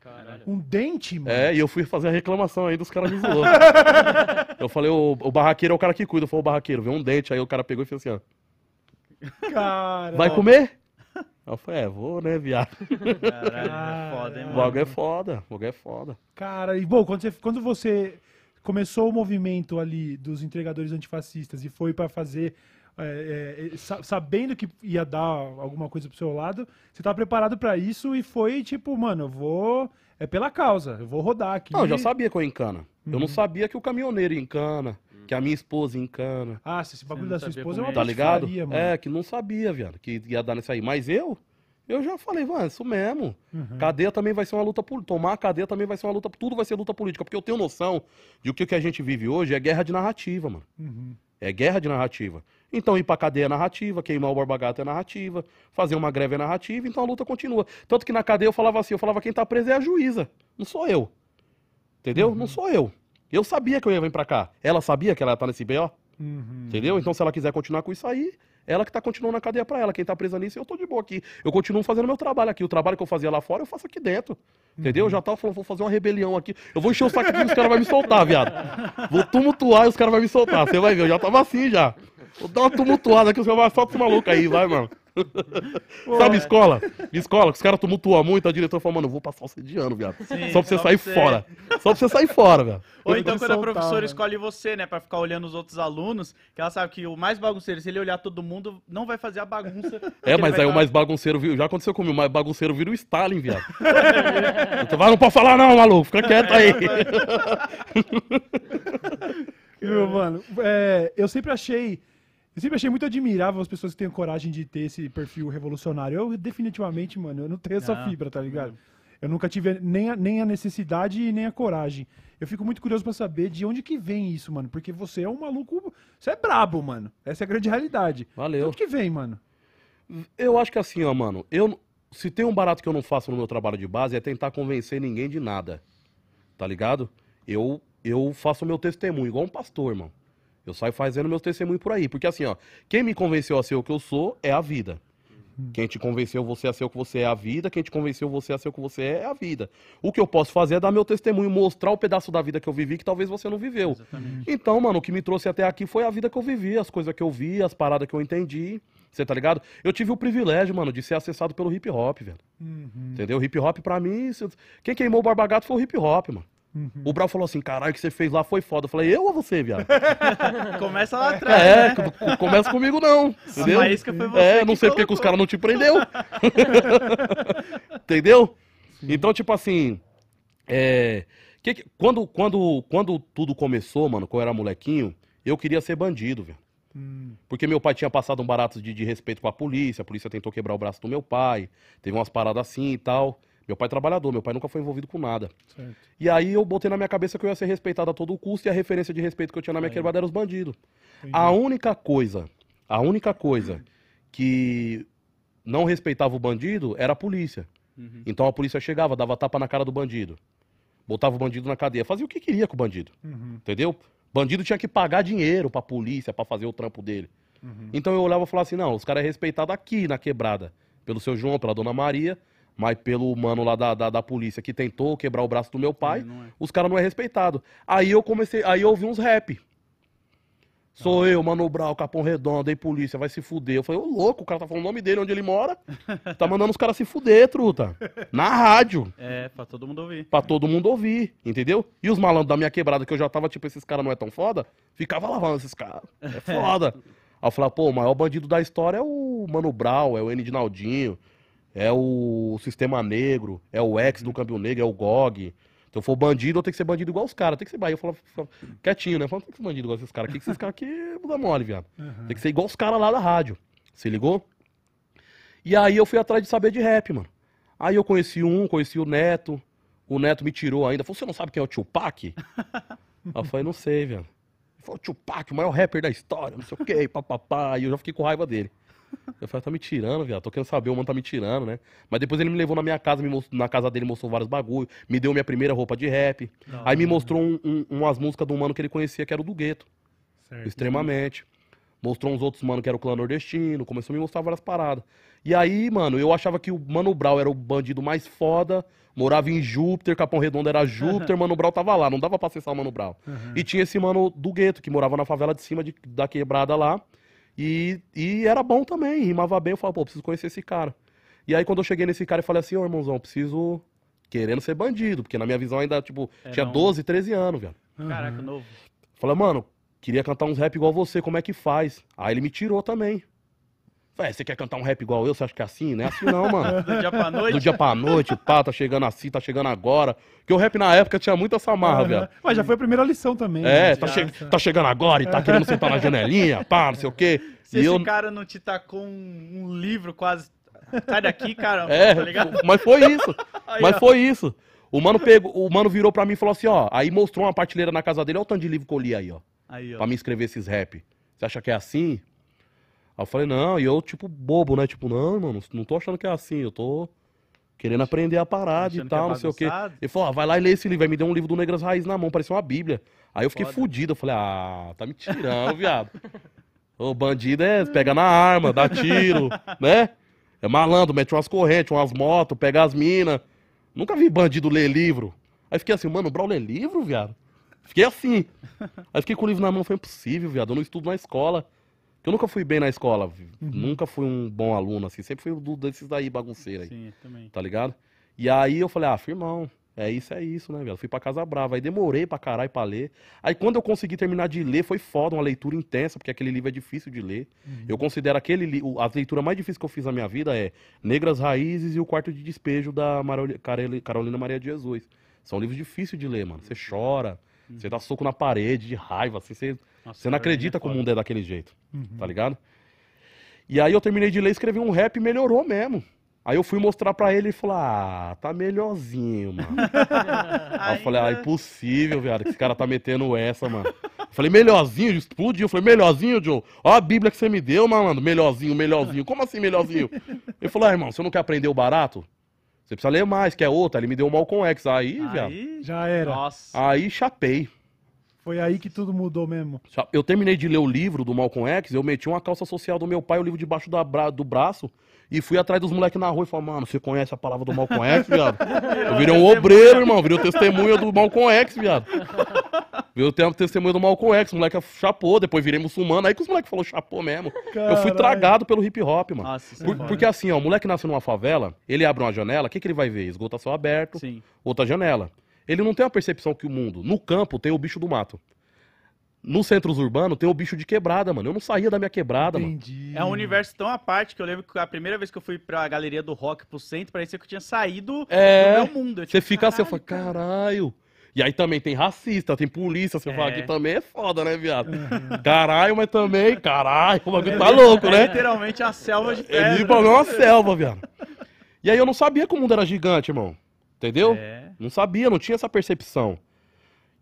Caralho. Um dente, mano. É, e eu fui fazer a reclamação aí dos caras me zoou. eu falei, o, o barraqueiro é o cara que cuida. Eu falei, o barraqueiro, vem um dente. Aí o cara pegou e fez assim, ó. Cara. Vai comer? Aí eu falei, é, vou, né, viado? Caralho, é foda, hein, O mano? bagulho é foda, o bagulho é foda. Cara, e bom, quando você, quando você começou o movimento ali dos entregadores antifascistas e foi pra fazer. É, é, sa- sabendo que ia dar alguma coisa pro seu lado, você tava preparado pra isso e foi tipo, mano, eu vou. É pela causa, eu vou rodar aqui. Não, eu já sabia que eu ia encana. Eu Uhum. não sabia que o caminhoneiro ia encana, que a minha esposa encana. Ah, esse bagulho da sua esposa é uma Tá ligado? patifaria, mano. É, que não sabia, viado, que ia dar nisso aí. Mas eu, eu já falei, mano, isso mesmo. Uhum. Cadeia também vai ser uma luta política. Tomar a cadeia também vai ser uma luta. Tudo vai ser luta política. Porque eu tenho noção de que o que a gente vive hoje é guerra de narrativa, mano. Uhum. É guerra de narrativa. Então ir pra cadeia é narrativa, queimar o Borba Gato é narrativa, fazer uma greve é narrativa, então a luta continua. Tanto que na cadeia eu falava assim, eu falava quem tá preso é a juíza, não sou eu. Entendeu? Não sou eu. Eu sabia que eu ia vir pra cá. Ela sabia que ela ia estar nesse BO, Uhum. entendeu? Então se ela quiser continuar com isso aí, ela que tá continuando na cadeia pra ela. Quem tá presa nisso, eu tô de boa aqui. Eu continuo fazendo meu trabalho aqui. O trabalho que eu fazia lá fora, eu faço aqui dentro. Entendeu? Eu já tava falando, vou fazer uma rebelião aqui. Eu vou encher o saco aqui e os caras vão me soltar, viado. Vou tumultuar e os caras vão me soltar. Você vai ver, eu já tava assim já. Vou dar uma tumultuada aqui, os caras vão soltar esse maluco aí, vai, mano. Sabe escola? Escola, que os caras tumultuam muito, a diretora fala, mano, eu vou passar você de ano, viado. Sim, só pra você só sair pra você- fora. Só pra você sair fora, velho. Ou Eu então quando a soltar, professora mano. escolhe você, né, pra ficar olhando os outros alunos, que ela sabe que o mais bagunceiro, se ele olhar todo mundo, não vai fazer a bagunça. É, mas aí o dar- mais bagunceiro, viu? já aconteceu comigo, o mais bagunceiro vira o Stalin, viado. Então, vai, não pode falar não, maluco, fica quieto aí. Meu, mano, é, eu sempre achei. Eu sempre achei muito admirável as pessoas que têm coragem de ter esse perfil revolucionário. Eu, definitivamente, mano, eu não tenho essa Não. fibra, tá ligado? Eu nunca tive nem a, nem a necessidade e nem a coragem. Eu fico muito curioso pra saber de onde que vem isso, mano. Porque você é um maluco. Você é brabo, mano. Essa é a grande realidade. De Valeu. onde que vem, mano? Eu acho que assim, ó, mano, eu se tem um barato que eu não faço no meu trabalho de base é tentar convencer ninguém de nada. Tá ligado? Eu eu faço o meu testemunho igual um pastor, irmão. Eu saio fazendo meus testemunhos por aí, porque assim, ó, quem me convenceu a ser o que eu sou é a vida. Quem te convenceu você a ser o que você é a vida, quem te convenceu você a ser o que você é é a vida. O que eu posso fazer é dar meu testemunho, mostrar o pedaço da vida que eu vivi que talvez você não viveu. Exatamente. Então, mano, o que me trouxe até aqui foi a vida que eu vivi, as coisas que eu vi, as paradas que eu entendi. Você tá ligado? Eu tive o privilégio, mano, de ser acessado pelo hip hop, velho. Uhum, Entendeu? Hip hop pra mim, quem queimou o Barba Gato foi o hip hop, mano. Uhum. O Brau falou assim: caralho, o que você fez lá foi foda. Eu falei, eu ou você, viado? Começa lá atrás, é, né? co- começa comigo não. Entendeu? A faísca foi você É, que não sei porque que os caras não te prendeu. Entendeu? Então, tipo assim, é, que que- quando, quando, quando tudo começou, mano, quando eu era molequinho, eu queria ser bandido, velho. Hum, Porque meu pai tinha passado um barato de, de respeito com a polícia, a polícia tentou quebrar o braço do meu pai, teve umas paradas assim e tal. Meu pai é trabalhador, meu pai nunca foi envolvido com nada. certo. E aí eu botei na minha cabeça que eu ia ser respeitado a todo custo e a referência de respeito que eu tinha na minha Aí. quebrada era os bandidos. Entendi. A única coisa, a única coisa que não respeitava o bandido era a polícia. Uhum. Então a polícia chegava, dava tapa na cara do bandido. Botava o bandido na cadeia, fazia o que queria com o bandido, Uhum, entendeu? Bandido tinha que pagar dinheiro pra polícia pra fazer o trampo dele. uhum. Então eu olhava e falava assim: não, os caras é respeitado aqui na quebrada. Pelo seu João, pela dona Maria, mas pelo mano lá da, da, da polícia que tentou quebrar o braço do meu pai, é. os caras não é respeitado. Aí eu comecei, aí eu ouvi uns rap. Sou eu, Mano Brau, Capão Redondo, aí polícia, vai se fuder. Eu falei, ô louco, o cara tá falando o nome dele, onde ele mora. Tá mandando os caras se fuder, truta. Na rádio, É, pra todo mundo ouvir. pra todo mundo ouvir, entendeu? E os malandros da minha quebrada, que eu já tava, tipo, esses caras não é tão foda, ficava lavando esses caras. É foda. Aí eu falei, pô, o maior bandido da história é o Mano Brau, é o N de Naldinho, é o Sistema Negro, é o Ex do Câmbio Negro, é o GOG. Se eu for bandido, eu tenho que ser bandido igual os caras. Tem que ser Bahia. Eu falo, quietinho, né? Eu tem que ser bandido igual esses caras aqui, que esses caras aqui muda mole, viado. Tem que ser igual os caras lá da rádio. Se ligou? E aí eu fui atrás de saber de rap, mano. Aí eu conheci um, conheci o Neto. O Neto me tirou ainda. Falou, você não sabe quem é o Tupac? aí eu falei, não sei, velho. Ele falou, Tupac, o maior rapper da história, não sei o quê, papapá. E eu já fiquei com raiva dele. Eu falei, tá me tirando, viado. Tô querendo saber, o mano tá me tirando, né? Mas depois ele me levou na minha casa, me mostrou- na casa dele mostrou vários bagulho, me deu minha primeira roupa de rap. Aí me mostrou um- um- umas músicas de um mano que ele conhecia, que era o do Gueto, Certo. extremamente. Mostrou uns outros mano que era o clã nordestino, começou a me mostrar várias paradas. E aí, mano, eu achava que o Mano Brown era o bandido mais foda, morava em Júpiter, Capão Redondo era Júpiter, Mano Brown tava lá, não dava pra acessar o Mano Brown. E tinha esse mano do gueto, que morava na favela de cima de- da quebrada lá. E, e era bom também, rimava bem. Eu falava, pô, preciso conhecer esse cara. E aí, quando eu cheguei nesse cara, eu falei assim, ô irmãozão, preciso. Querendo ser bandido, porque na minha visão ainda, tipo, Era tinha um- 12, 13 anos, velho. Caraca, novo. Falei, mano, queria cantar uns rap igual você, como é que faz? Aí ele me tirou também. Falei, "É, você quer cantar um rap igual eu? Você acha que é assim? Não é assim não, mano. Do dia pra noite. Do dia pra noite, pá, tá chegando assim, tá chegando agora. Porque o rap na época tinha muito essa marra, Aham. velho. Mas já foi a primeira lição também. É, né? tá, che- tá chegando agora e tá querendo sentar na janelinha, pá, não sei o quê. Se E esse eu. cara não te tacou um, um livro quase. Sai daqui, caramba, É, tá ligado? mas foi isso. Aí, mas ó. foi isso. O mano pegou, o mano virou pra mim e falou assim, ó. Aí mostrou uma partilheira na casa dele, olha o tanto de livro que eu li aí, ó. Aí, ó. Pra me escrever esses rap. Você acha que é assim? Aí eu falei, não, e eu, tipo, bobo, né? Tipo, não, mano, não tô achando que é assim, eu tô querendo aprender a parada e é tal, não sei o quê. Ele falou, ah, vai lá e lê esse livro. Aí me deu um livro do Negras Raiz na mão, parecia uma bíblia. Aí eu fiquei Foda. fudido, eu falei, ah, tá me tirando, viado. O bandido é pega na arma, dá tiro, né? É malandro, mete umas correntes, umas motos, pega as minas. Nunca vi bandido ler livro. Aí fiquei assim, mano, o Brau lê livro, viado? Fiquei assim. Aí fiquei com o livro na mão, foi impossível, viado. Eu não estudo na escola. Porque eu nunca fui bem na escola. vi- Nunca fui um bom aluno, assim. Sempre fui um desses daí bagunceiro aí Sim, também. tá ligado? E aí eu falei, ah, firmão, é isso, é isso, né, velho? Fui pra Casa Brava. Aí demorei pra caralho pra ler. Aí quando eu consegui terminar de ler, foi foda, uma leitura intensa, porque aquele livro é difícil de ler. Eu considero aquele li- o- as leituras mais difíceis que eu fiz na minha vida é Negras Raízes e O Quarto de Despejo da Carolina Maria de Jesus. São livros difíceis de ler, mano. Você chora, você dá soco na parede de raiva, assim, você, Nossa, você não Carolina acredita é que o mundo é daquele jeito, tá ligado? E aí eu terminei de ler, escrevi um rap e melhorou mesmo. Aí eu fui mostrar pra ele e falou: Ah, tá melhorzinho, mano. Aí eu falei: Ah, impossível, viado, que esse cara tá metendo essa, mano. Eu falei: Melhorzinho, explodiu. Eu falei: Melhorzinho, Joe. Ó a Bíblia que você me deu, malandro. Melhorzinho, melhorzinho. Como assim, melhorzinho? Ele falou: Ah, irmão, você não quer aprender o barato? Você precisa ler mais, quer outra. Aí Ele me deu o Malcolm X. Aí, viado. Aí, Já era. nossa. Aí chapei. Foi aí que tudo mudou mesmo. Eu terminei de ler o livro do Malcolm X, eu meti uma calça social do meu pai, o livro debaixo da bra- do braço, e fui atrás dos moleques na rua e falei, mano, você conhece a palavra do Malcolm X, viado? Eu virei um obreiro, irmão, virei o testemunha do Malcolm X, viado. Virei o testemunha do Malcolm X, o moleque chapou, depois virei muçulmano, aí que os moleques falaram chapou mesmo. Eu fui Caralho. tragado pelo hip hop, mano. Nossa, é Por- porque assim, ó, o moleque nasce numa favela, ele abre uma janela, o que, que ele vai ver? Esgoto a céu aberto, Sim. outra janela. Ele não tem a percepção que o mundo, no campo, tem o bicho do mato. Nos centros urbanos tem o bicho de quebrada, mano. Eu não saía da minha quebrada, mano. Entendi. É um universo tão à parte que eu lembro que a primeira vez que eu fui pra galeria do rock pro centro, parecia que eu tinha saído É. do meu mundo. Você tipo, fica assim, eu falo, caralho, cara. caralho. E aí também tem racista, tem polícia. Você fala É. que também é foda, né, viado? Caralho, mas também, caralho, o bagulho tá louco, É né? literalmente a selva de É pedra. literalmente uma selva, viado. E aí eu não sabia que o mundo era gigante, irmão. Entendeu? É. Não sabia, não tinha essa percepção.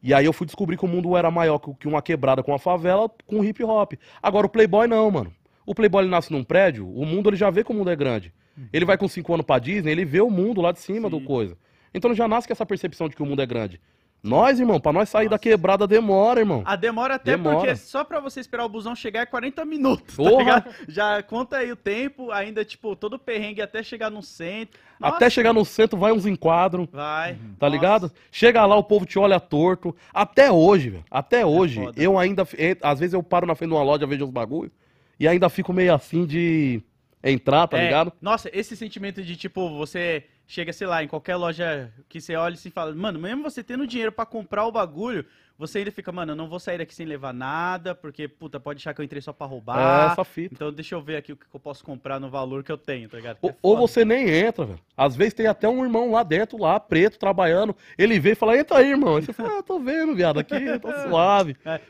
E aí eu fui descobrir que o mundo era maior que uma quebrada com uma favela com hip hop. Agora o Playboy não, mano. O Playboy ele nasce num prédio, o mundo ele já vê que o mundo é grande. Ele vai com 5 anos pra Disney, ele vê o mundo lá de cima do Sim. coisa. Então ele já nasce com essa percepção de que o mundo é grande. Nós, irmão, pra nós sair da Nossa. quebrada demora, irmão. A demora até Demora. porque só pra você esperar o busão chegar é 40 minutos, tá? Já conta aí o tempo, ainda, tipo, todo perrengue até chegar no centro. Até Nossa, chegar no centro, vai uns enquadros. Vai. Tá Nossa. ligado? Chega lá, o povo te olha torto. Até hoje, velho. Até hoje, foda. eu ainda. Às vezes eu paro na frente de uma loja, vejo os bagulho. E ainda fico meio assim de entrar, tá É, ligado? Nossa, esse sentimento de, tipo, você chega, sei lá, em qualquer loja que você olha e se fala, mano, mesmo você tendo dinheiro pra comprar o bagulho, você ainda fica, mano, eu não vou sair daqui sem levar nada, porque, puta, pode achar que eu entrei só pra É roubar. essa fita. Então deixa eu ver aqui o que eu posso comprar no valor que eu tenho, tá ligado? Ou, É ou você nem entra, velho. Às vezes tem até um irmão lá dentro, lá, preto, trabalhando. Ele vem e fala, entra aí, irmão. Aí você fala, ah, tô vendo, viado, aqui, tô suave. É.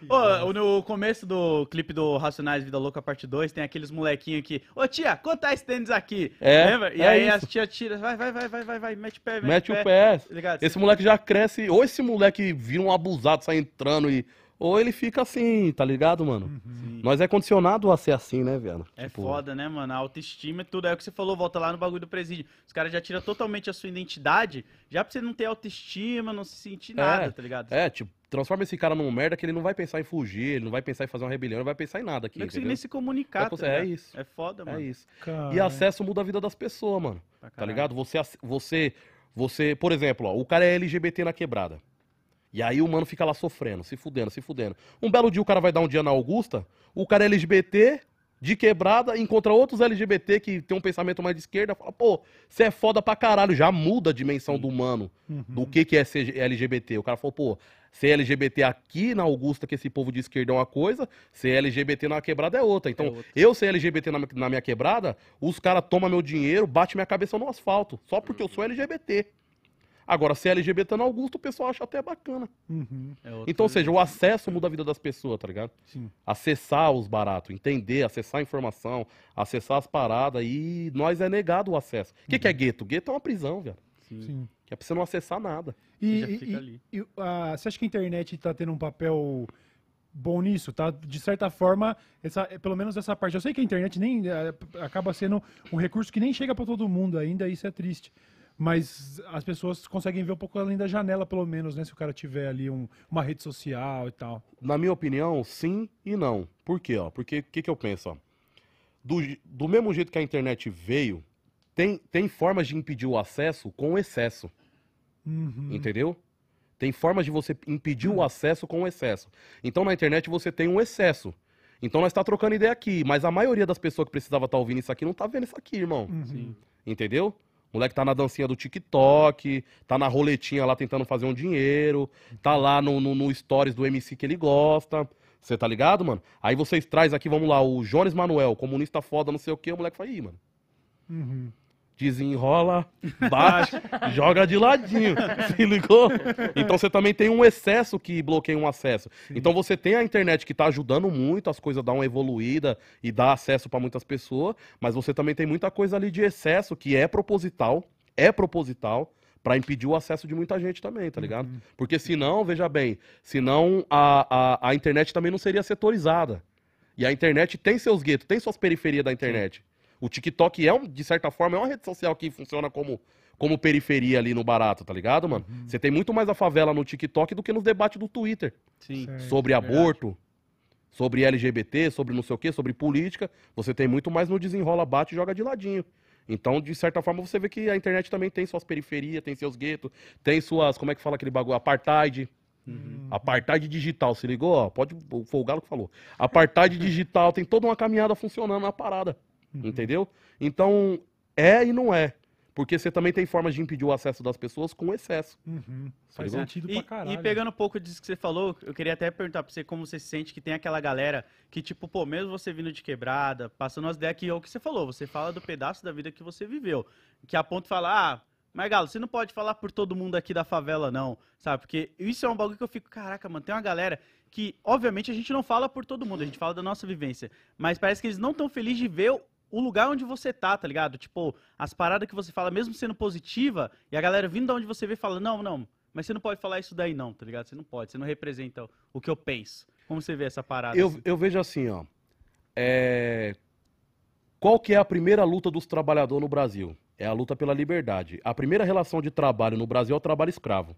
Ô, no começo do clipe do Racionais Vida Louca Parte 2, tem aqueles molequinhos que, ô tia, quanto é esse tênis aqui? É, Lembra? E é aí isso. as tia tira, vai, vai, vai, vai, vai, vai, mete o pé, Mete o pé. Tá ligado? Esse moleque já cresce. Ou esse moleque vira um abusado, sai entrando e. Ou ele fica assim, tá ligado, mano? Sim. Nós é condicionado a ser assim, né, viado? É Tipo, foda, né, mano? A autoestima e tudo. É o que você falou, volta lá no bagulho do presídio. Os caras já tiram totalmente a sua identidade, já pra você não ter autoestima, não se sentir nada, tá ligado? É, tipo, transforma esse cara num merda que ele não vai pensar em fugir, ele não vai pensar em fazer uma rebelião, ele vai pensar em nada aqui. não consegue entendeu? nem se comunicar, Vai tá é isso. É foda, mano. É isso. Cara, E acesso muda a vida das pessoas, mano. Tá caralho. ligado? Você, você, você, por exemplo, ó, o cara é LGBT na quebrada. E aí o mano fica lá sofrendo, se fudendo, se fudendo. Um belo dia o cara vai dar um dia na Augusta, o cara é LGBT, de quebrada, encontra outros LGBT que tem um pensamento mais de esquerda, fala, pô, você é foda pra caralho, já muda a dimensão do humano, Uhum. do que, que é ser LGBT. O cara falou, pô, ser LGBT aqui na Augusta, que esse povo de esquerda é uma coisa, ser LGBT na quebrada é outra. Então, É outra. eu ser LGBT na, na minha quebrada, os caras tomam meu dinheiro, bate minha cabeça no asfalto, só porque eu sou LGBT. Agora, ser LGBT na Augusta, o pessoal acha até bacana. Uhum. É Então, ou seja, o acesso muda a vida das pessoas, tá ligado? Sim. Acessar os baratos, entender, acessar a informação, acessar as paradas, e nós é negado o acesso. O que, que é gueto? Gueto é uma prisão, velho. Sim. Sim. Que é pra você não acessar nada. E, Já e- fica e- ali. e, ah, você acha que a internet está tendo um papel bom nisso? Tá? De certa forma, essa, pelo menos essa parte. Eu sei que a internet nem eh, acaba sendo um recurso que nem chega para todo mundo ainda, isso é triste. Mas as pessoas conseguem ver um pouco além da janela, pelo menos, né? Se o cara tiver ali um- uma rede social e tal. Na minha opinião, sim e não. Por quê? Ó? Porque o que, que eu penso? Ó? Do, do mesmo jeito que a internet veio, tem, tem formas de impedir o acesso com excesso. Uhum. Entendeu? Tem formas de você impedir o acesso com excesso. Então na internet você tem um excesso. Então nós tá trocando ideia aqui, mas a maioria das pessoas que precisava estar ouvindo isso aqui não tá vendo isso aqui, irmão. Uhum. Sim. Entendeu? O moleque tá na dancinha do TikTok, tá na roletinha lá tentando fazer um dinheiro, tá lá no, no, no stories do MC que ele gosta. Você tá ligado, mano? Aí vocês traz aqui, vamos lá, o Jones Manuel, comunista foda, não sei o que, o moleque fala, ih, mano. Uhum. Desenrola, bate, joga de ladinho. Se ligou? Então você também tem um excesso que bloqueia um acesso. Então você tem a internet que tá ajudando muito as coisas dar uma evoluída e dar acesso para muitas pessoas, mas você também tem muita coisa ali de excesso que é proposital, é proposital para impedir o acesso de muita gente também, tá ligado? Porque senão, veja bem, senão a, a, a internet também não seria setorizada. E a internet tem seus guetos, tem suas periferias da internet. O TikTok é, um, de certa forma, é uma rede social que funciona como, como periferia ali no barato, tá ligado, mano? Você tem muito mais a favela no TikTok do que nos debates do Twitter. Sim. Certo. sobre aborto, sobre LGBT, sobre não sei o quê, sobre política. Você tem muito mais no desenrola, bate e joga de ladinho. Então, de certa forma, você vê que a internet também tem suas periferias, tem seus guetos, tem suas, como é que fala aquele bagulho? Apartheid. Uhum. Apartheid digital, se ligou? Ó, pode, foi o Galo que falou. Apartheid digital, tem toda uma caminhada funcionando na parada. Entendeu? Então, é e não é. Porque você também tem formas de impedir o acesso das pessoas com excesso. Uhum. Faz ligado? sentido E, pra caralho. e pegando um pouco disso que você falou, eu queria até perguntar pra você como você se sente que tem aquela galera que, tipo, pô, mesmo você vindo de quebrada, passando umas ideias que é o que você falou, você fala do pedaço da vida que você viveu. Que a ponto de falar, ah, mas Galo, você não pode falar por todo mundo aqui da favela, não, sabe? Porque isso é um bagulho que eu fico, caraca, mano, tem uma galera que, obviamente, a gente não fala por todo mundo, a gente fala da nossa vivência, mas parece que eles não estão felizes de ver o- lugar onde você tá, tá ligado? Tipo, as paradas que você fala, mesmo sendo positiva, e a galera vindo de onde você vê fala, não, não, mas você não pode falar isso daí não, tá ligado? Você não pode, você não representa o que eu penso. Como você vê essa parada? Eu, assim? eu vejo assim, ó. É, Qual que é a primeira luta dos trabalhadores no Brasil? É a luta pela liberdade. A primeira relação de trabalho no Brasil é o trabalho escravo.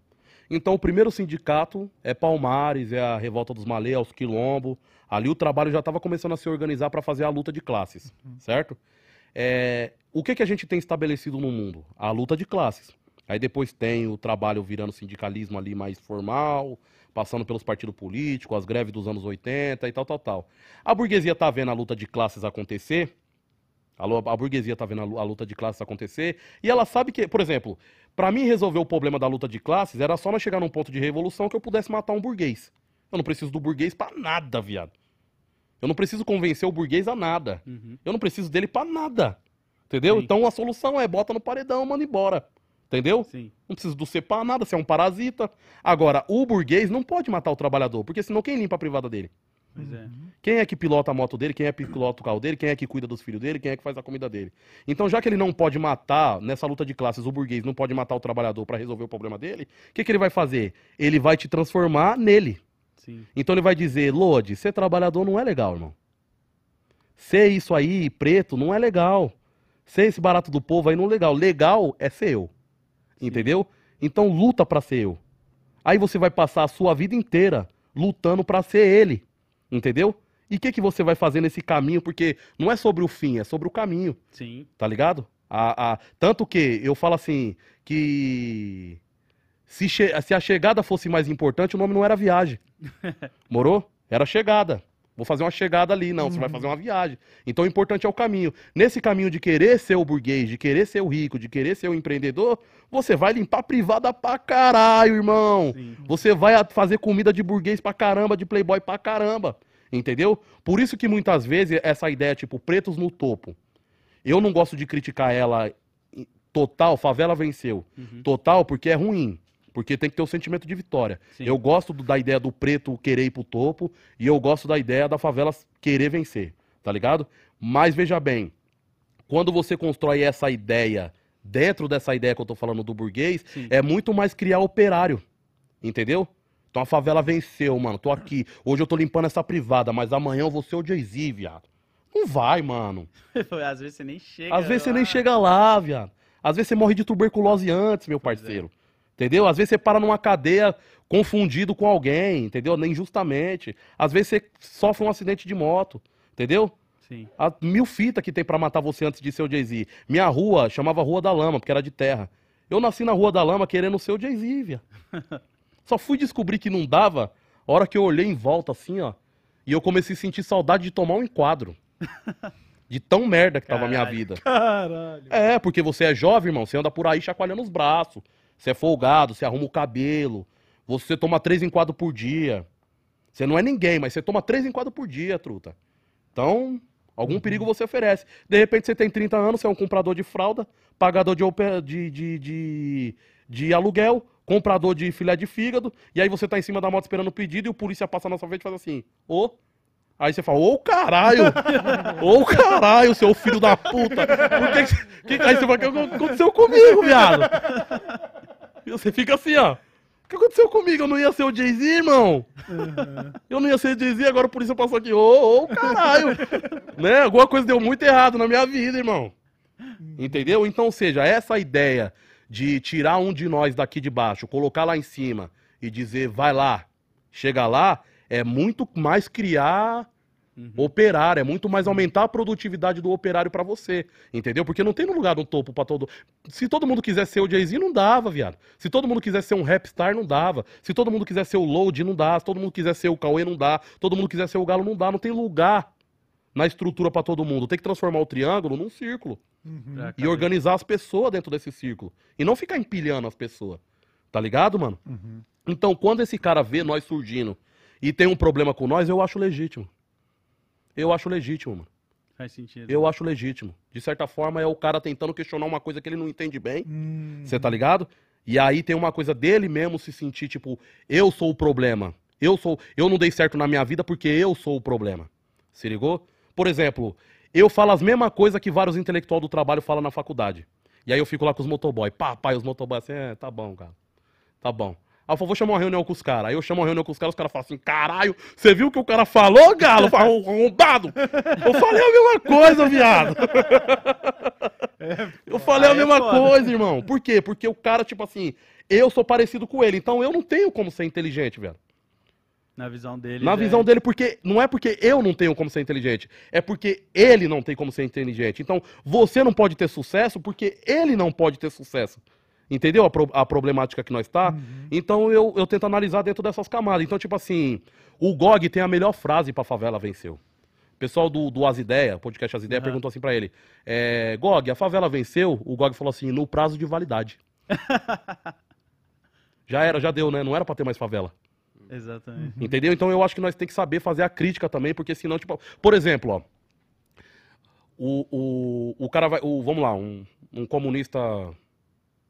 Então, o primeiro sindicato é Palmares, é a Revolta dos Malê, é os Quilombo. Ali o trabalho já estava começando a se organizar para fazer a luta de classes, certo? É, O que, que a gente tem estabelecido no mundo? A luta de classes. Aí depois tem o trabalho virando sindicalismo ali mais formal, passando pelos partidos políticos, as greves dos anos 80 e tal, tal, tal. A burguesia tá vendo a luta de classes acontecer, a, burguesia tá vendo a luta de classes acontecer, e ela sabe que, por exemplo, para mim resolver o problema da luta de classes era só nós chegar num ponto de revolução que eu pudesse matar um burguês. Eu não preciso do burguês pra nada, viado. Eu não preciso convencer o burguês a nada. Uhum. Eu não preciso dele pra nada. Entendeu? Sim. Então a solução é bota no paredão, manda embora. Entendeu? Sim. Não preciso do C pra nada, você é um parasita. Agora, o burguês não pode matar o trabalhador, porque senão quem limpa a privada dele? Pois é. Quem é que pilota a moto dele? Quem é que pilota o carro dele? Quem é que cuida dos filhos dele? Quem é que faz a comida dele? Então, já que ele não pode matar, nessa luta de classes, o burguês não pode matar o trabalhador pra resolver o problema dele, o que, que ele vai fazer? Ele vai te transformar nele. Sim. Então ele vai dizer, Lodi, ser trabalhador não é legal, irmão. Ser isso aí, preto, não é legal. Ser esse barato do povo aí não é legal. Legal é ser eu. Entendeu? Então luta pra ser eu. Aí você vai passar a sua vida inteira lutando pra ser ele. Entendeu? E o que, que você vai fazer nesse caminho? Porque não é sobre o fim, é sobre o caminho. Sim. Tá ligado? A, a- tanto que eu falo assim, que se, se a chegada fosse mais importante, o nome não era viagem. Morou? Era chegada. Vou fazer uma chegada ali. Não, você vai fazer uma viagem. Então o importante é o caminho. Nesse caminho de querer ser o burguês, de querer ser o rico, de querer ser o empreendedor, você vai limpar a privada pra caralho, irmão. Sim. Você vai fazer comida de burguês pra caramba, de playboy pra caramba. Entendeu? Por isso que muitas vezes essa ideia, tipo, pretos no topo. Eu não gosto de criticar ela total, favela venceu. Uhum. Total, porque é ruim. Porque tem que ter o sentimento de vitória. Sim. Eu gosto do- da ideia do preto querer ir pro topo e eu gosto da ideia da favela querer vencer. Tá ligado? Mas veja bem, quando você constrói essa ideia dentro dessa ideia que eu tô falando do burguês, Sim. é muito mais criar operário. Entendeu? Então a favela venceu, mano. Tô aqui. Hoje eu tô limpando essa privada, mas amanhã eu vou ser o Jay-Z, viado. Não vai, mano. Às vezes você nem chega. Às vezes você nem lá. chega lá, viado. Às vezes você morre de tuberculose antes, meu Pois é. Entendeu? Às vezes você para numa cadeia confundido com alguém, entendeu? Injustamente. Às vezes você sofre um acidente de moto, entendeu? Sim. Há mil fitas que tem pra matar você antes de ser o Jay-Z. Minha rua chamava Rua da Lama, porque era de terra. Eu nasci na Rua da Lama querendo ser o Jay-Z, viado. Só fui descobrir que não dava a hora que eu olhei em volta assim, ó. E eu comecei a sentir saudade de tomar um enquadro. De tão merda que tava a minha Caralho. vida. Caralho. É, porque você é jovem, irmão. Você anda por aí chacoalhando os braços. Você é folgado, você arruma o cabelo. Você toma três enquadros por dia. Você não é ninguém, mas você toma três enquadros por dia, truta. Então, algum perigo você oferece. De repente você tem 30 anos, você é um comprador de fralda, pagador de, de, de, de, de aluguel, comprador de filé de fígado, e aí você tá em cima da moto esperando o pedido e o polícia passa na sua frente e faz assim, ô. Aí você fala, ô caralho! Ô caralho, seu filho da puta! Por que que, que- aí você fala, o que aconteceu comigo, viado? E você fica assim, ó. O que aconteceu comigo? Eu não ia ser o Jay-Z, irmão? Eu não ia ser o Jay-Z, agora o polícia passou aqui. Ô, ô, caralho! né? Alguma coisa deu muito errado na minha vida, irmão. Entendeu? Então, ou seja, essa ideia de tirar um de nós daqui de baixo, colocar lá em cima e dizer, vai lá, chega lá, é muito mais criar operário, é muito mais aumentar a produtividade do operário pra você, entendeu? Porque não tem no lugar no topo pra todo. Se todo mundo quiser ser o Jay-Z, não dava, viado. Se todo mundo quiser ser um rapstar, não dava. Se todo mundo quiser ser o Load, não dá. Se todo mundo quiser ser o Cauê, não dá. Todo mundo quiser ser o Galo, não dá. Não tem lugar na estrutura pra todo mundo. Tem que transformar o triângulo num círculo Pra e caber. organizar as pessoas dentro desse círculo. E não ficar empilhando as pessoas. Tá ligado, mano? Então, quando esse cara vê nós surgindo e tem um problema com nós, eu acho legítimo. Eu acho legítimo, mano. Faz sentido. Eu acho legítimo. De certa forma, é o cara tentando questionar uma coisa que ele não entende bem. Hum, Você tá ligado? E aí tem uma coisa dele mesmo se sentir, tipo, eu sou o problema. Eu sou. Eu não dei certo na minha vida porque eu sou o problema. Se ligou? Por exemplo, eu falo as mesmas coisas que vários intelectuais do trabalho falam na faculdade. E aí eu fico lá com os motoboy. Pá, os motoboy assim, é, tá bom, cara. Tá bom. Aí eu falo, vou chamar uma reunião com os caras. Aí eu chamo uma reunião com os caras, os caras falam assim, caralho, você viu o que o cara falou, galo? Fala, arrombado! Eu falei a mesma coisa, viado. Eu falei a é mesma coisa, irmão. Por quê? Porque o cara, tipo assim, eu sou parecido com ele, então eu não tenho como ser inteligente, velho. Na visão dele. Na visão dele, porque não é porque eu não tenho como ser inteligente, é porque ele não tem como ser inteligente. Então, você não pode ter sucesso porque ele não pode ter sucesso. Entendeu a, pro- a problemática que nós tá? Então eu, eu tento analisar dentro dessas camadas. Então, tipo assim, o GOG tem a melhor frase pra favela venceu. O pessoal do, do As Ideia, podcast As Ideia, Aham. perguntou assim pra ele: é, GOG, a favela venceu? O GOG falou assim: no prazo de validade. já era, já deu, né? Não era pra ter mais favela. Exatamente. Entendeu? Então eu acho que nós temos que saber fazer a crítica também, porque senão, tipo, por exemplo, ó, o, o, o cara vai, o, vamos lá, um, um comunista,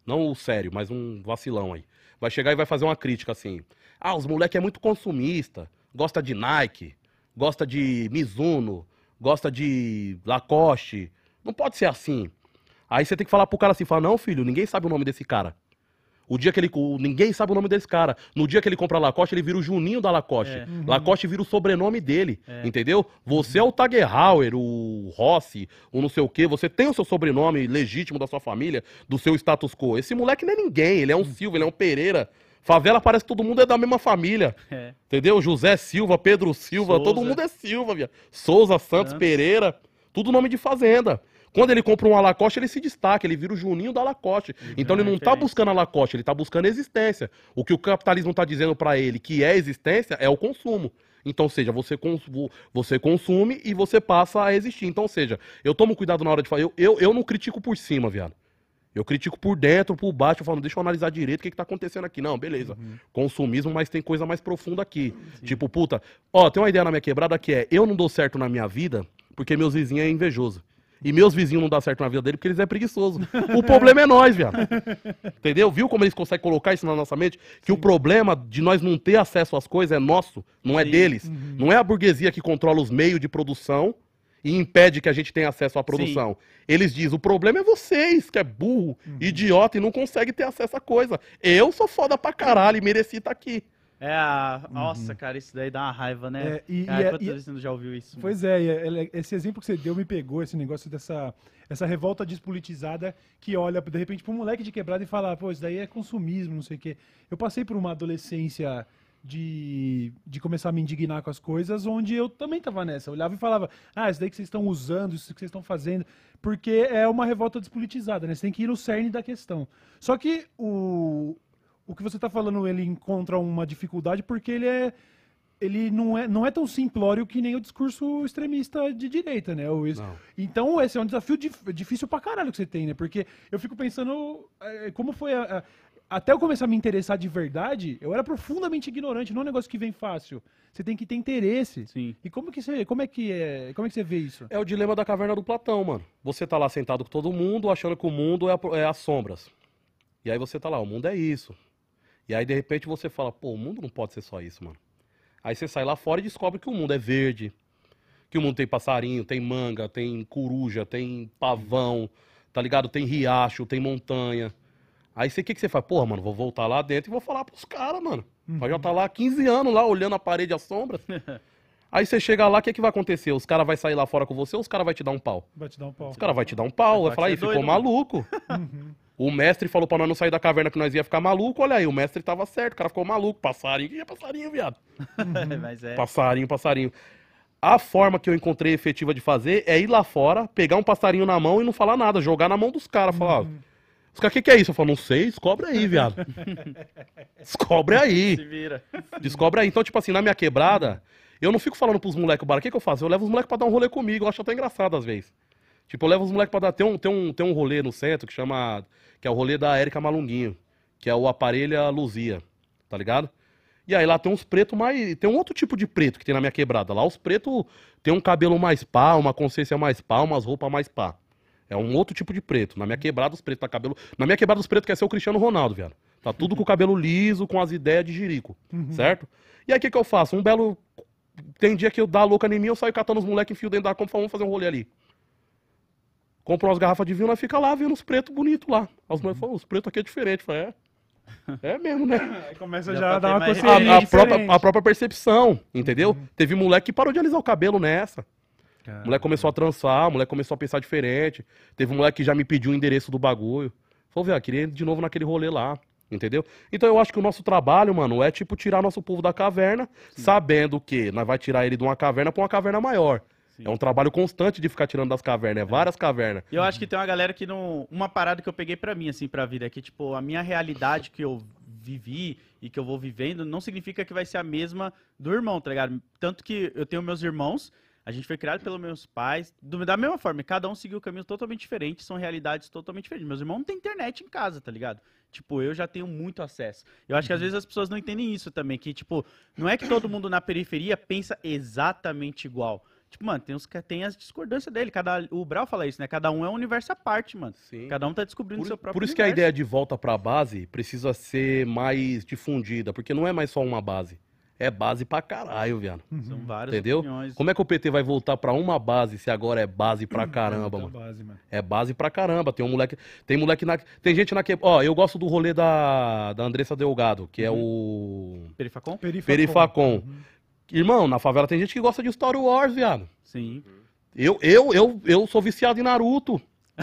não o sério, mas um vacilão aí, vai chegar e vai fazer uma crítica assim, ah, os moleque é muito consumista, gosta de Nike, gosta de Mizuno, gosta de Lacoste, não pode ser assim. Aí você tem que falar pro cara assim, fala, não filho, ninguém sabe o nome desse cara. O dia que ele. Ninguém sabe o nome desse cara. No dia que ele compra Lacoste, ele vira o Juninho da Lacoste. É. Lacoste vira o sobrenome dele. É. Entendeu? Você é o Tagerhauer, o Rossi, o não sei o quê. Você tem o seu sobrenome legítimo da sua família, do seu status quo. Esse moleque não é ninguém. Ele é um Silva, ele é um Pereira. Favela parece que todo mundo é da mesma família. É. Entendeu? José Silva, Pedro Silva, Souza. todo mundo é Silva, viado. Souza, Santos, Santos. Pereira, tudo nome de fazenda. Quando ele compra um Alacoste, ele se destaca, ele vira o Juninho da Lacoste. Então ele não tá referência. buscando a Lacoste, ele tá buscando existência. O que o capitalismo tá dizendo pra ele que é existência é o consumo. Então, ou seja, você, cons- você consome e você passa a existir. Então, ou seja, eu tomo cuidado na hora de falar. Eu, eu, eu não critico por cima, viado. Eu critico por dentro, por baixo, eu falo, deixa eu analisar direito o que, que tá acontecendo aqui. Não, beleza. Consumismo, mas tem coisa mais profunda aqui. Tipo, puta, ó, tem uma ideia na minha quebrada que é, eu não dou certo na minha vida porque meus vizinhos é invejoso. E meus vizinhos não dão certo na vida dele porque eles é preguiçoso. O problema é nós, viado. Entendeu? Viu como eles conseguem colocar isso na nossa mente? Que o problema de nós não ter acesso às coisas é nosso, não é Sim. deles. Não é a burguesia que controla os meios de produção e impede que a gente tenha acesso à produção. Eles dizem, o problema é vocês, que é burro, idiota e não consegue ter acesso à coisa. Eu sou foda pra caralho e mereci estar aqui. É a. Nossa, cara, isso daí dá uma raiva, né? É, e- cara, e é- e- você não já ouviu isso? mano? Pois é, e é- é- esse exemplo que você deu me pegou, esse negócio dessa essa revolta despolitizada que olha, de repente, pra um moleque de quebrada e fala, pô, isso daí é consumismo, não sei o quê. Eu passei por uma adolescência de, de começar a me indignar com as coisas, onde eu também tava nessa. Eu olhava e falava, ah, isso daí que vocês estão usando, isso que vocês estão fazendo, porque é uma revolta despolitizada, né? Você tem que ir no cerne da questão. Só que o, o que você tá falando, ele encontra uma dificuldade porque ele é ele não é, não é tão simplório que nem o discurso extremista de direita, né? O, Não. Então, esse é um desafio dif- difícil pra caralho que você tem, né? Porque eu fico pensando eh, como foi a- a- até eu começar a me interessar de verdade, eu era profundamente ignorante, não é um negócio que vem fácil. Você tem que ter interesse. Sim. E como que você, como é que é, como é que você vê isso? É o dilema da caverna do Platão, mano. Você tá lá sentado com todo mundo, achando que o mundo é, a- é as sombras. E aí você tá lá, o mundo é isso. E aí, de repente, você fala, pô, o mundo não pode ser só isso, mano. Aí você sai lá fora e descobre que o mundo é verde, que o mundo tem passarinho, tem manga, tem coruja, tem pavão, tá ligado? Tem riacho, tem montanha. Aí você, o que, que você faz? Porra, mano, vou voltar lá dentro e vou falar pros caras, mano. Mas já tá lá há 15 anos lá, olhando a parede e as sombras. Aí você chega lá, o que, que vai acontecer? Os caras vão sair lá fora com você ou os caras vão te dar um pau? Vai te dar um pau. Os caras vão te dar um pau, vai Vai falar, ser aí, ficou doido, maluco. O mestre falou pra nós não sair da caverna que nós ia ficar maluco, olha aí, o mestre tava certo, o cara ficou maluco, passarinho, que é passarinho, viado? Mas é. Passarinho, passarinho. A forma que eu encontrei efetiva de fazer é ir lá fora, pegar um passarinho na mão e não falar nada, jogar na mão dos caras, falar, ó, os caras, o que, que é isso? Eu falo, não sei, descobre aí, viado. descobre aí. Se vira. Descobre aí. Então, tipo assim, na minha quebrada, eu não fico falando pros moleques, o que, que eu faço? Eu levo os moleques pra dar um rolê comigo, eu acho até engraçado às vezes. Tipo, eu levo os moleques pra dar. Tem um, tem, um, tem um rolê no centro que chama. Que é o rolê da Érica Malunguinho, que é o Aparelha Luzia, tá ligado? E aí lá tem uns pretos mais. Tem um outro tipo de preto que tem na minha quebrada. Lá os pretos tem um cabelo mais pá, uma consciência mais pá, umas roupas mais pá. É um outro tipo de preto. Na minha quebrada, os pretos tá cabelo. Na minha quebrada, os pretos quer ser o Cristiano Ronaldo, viado. Tá tudo com o cabelo liso, com as ideias de jirico. Certo? E aí o que, que eu faço? Um belo. Tem dia que eu dá louca em mim, eu saio catando os moleques, enfio dentro da compra, vamos fazer um rolê ali. Compro umas garrafas de vinho, nós fica lá vendo os pretos bonitos lá. Aí Os moleques falam, os pretos aqui é diferente. Eu falei, é. É mesmo, né? Aí começa Já já a pra dar uma consciência A, a própria, a própria percepção, entendeu? Teve moleque que parou de alisar o cabelo nessa. O moleque começou a trançar, moleque começou a pensar diferente. Teve um moleque que já me pediu o endereço do bagulho. Falou, velho, queria ir de novo naquele rolê lá. Entendeu? Então eu acho que o nosso trabalho, mano, é tipo tirar nosso povo da caverna, sabendo que nós vai tirar ele de uma caverna pra uma caverna maior. Sim. É um trabalho constante de ficar tirando das cavernas, é várias cavernas. E eu acho que tem uma galera que não. Uma parada que eu peguei pra mim, assim, pra vida, é que, tipo, a minha realidade que eu vivi e que eu vou vivendo não significa que vai ser a mesma do irmão, tá ligado? Tanto que eu tenho meus irmãos, a gente foi criado pelos meus pais, do- da mesma forma, cada um seguiu caminhos totalmente diferentes, são realidades totalmente diferentes. Meus irmãos não têm internet em casa, tá ligado? tipo, eu já tenho muito acesso. Eu acho que às vezes as pessoas não entendem isso também, que, tipo, não é que todo mundo na periferia pensa exatamente igual. Tipo, mano, tem, os, que- tem as discordâncias dele. Cada, o Brau fala isso, né? Cada um é um universo à parte, mano. Sim. Cada um tá descobrindo Por, seu próprio por isso que a universo. ideia de volta pra base precisa ser mais difundida, porque não é mais só uma base. É base pra caralho, viado. São várias Entendeu? opiniões. Como é que o PT vai voltar pra uma base se agora é base pra caramba, mano? base, mano. É base pra caramba. Tem um moleque. Tem moleque na. Tem gente na que. Ó, eu gosto do rolê da, da Andressa Delgado, que é o. Perifacom? Perifacom. Uhum. Irmão, na favela tem gente que gosta de Star Wars, viado. Sim. Eu, eu, eu, eu sou viciado em Naruto.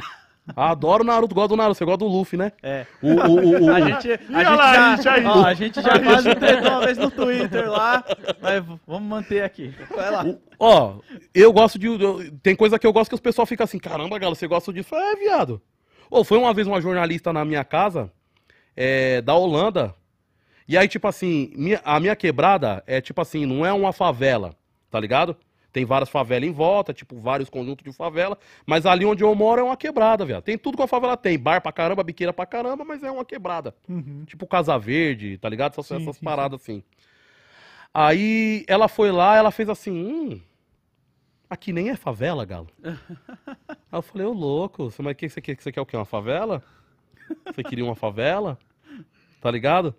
Adoro Naruto, gosto do Naruto. Você gosta do Luffy, né? É. O, o, o, o- A gente, a gente olha lá, já, a gente aí. ó, a gente já quase tretou uma vez no Twitter lá, mas vamos manter aqui. Vai lá. o- ó, eu gosto de. eu- tem coisa que eu gosto que os pessoal ficam assim, caramba, galo, você gosta disso? É, viado. Ô, foi uma vez uma jornalista na minha casa, é, da Holanda. E aí, tipo assim, minha- a minha quebrada é tipo assim, não é uma favela, tá ligado? Tem várias favelas em volta, tipo, vários conjuntos de favela. Mas ali onde eu moro é uma quebrada, viado. Tem tudo que a favela tem. Bar pra caramba, biqueira pra caramba, mas é uma quebrada. Uhum. Tipo Casa Verde, tá ligado? Essas, Sim, essas sim, paradas assim. Aí ela foi lá, ela fez assim, hum, aqui nem é favela, galo. Aí eu falei, ô louco, mas que você, quer, você quer o quê? Uma favela? Você queria uma favela? Tá ligado?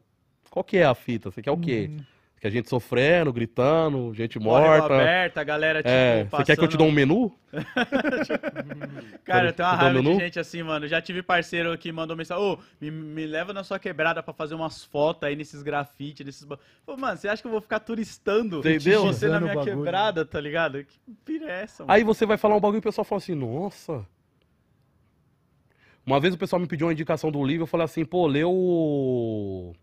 Qual que é a fita? Você quer o quê? Que a gente sofrendo, gritando, gente Córrego morta. aberta, a galera, tipo, É, você quer que eu te dê um menu? Cara, eu tenho uma raiva de gente assim, mano. Já tive parceiro que mandou mensagem, ô, me, me leva na sua quebrada pra fazer umas fotos aí nesses grafites, nesses... ba-" Pô, mano, você acha que eu vou ficar turistando Entendeu? você na minha quebrada, tá ligado? Que pira é essa, mano? Aí você vai falar um bagulho e o pessoal fala assim, nossa. Uma vez o pessoal me pediu uma indicação do livro, eu falei assim, pô, leu o.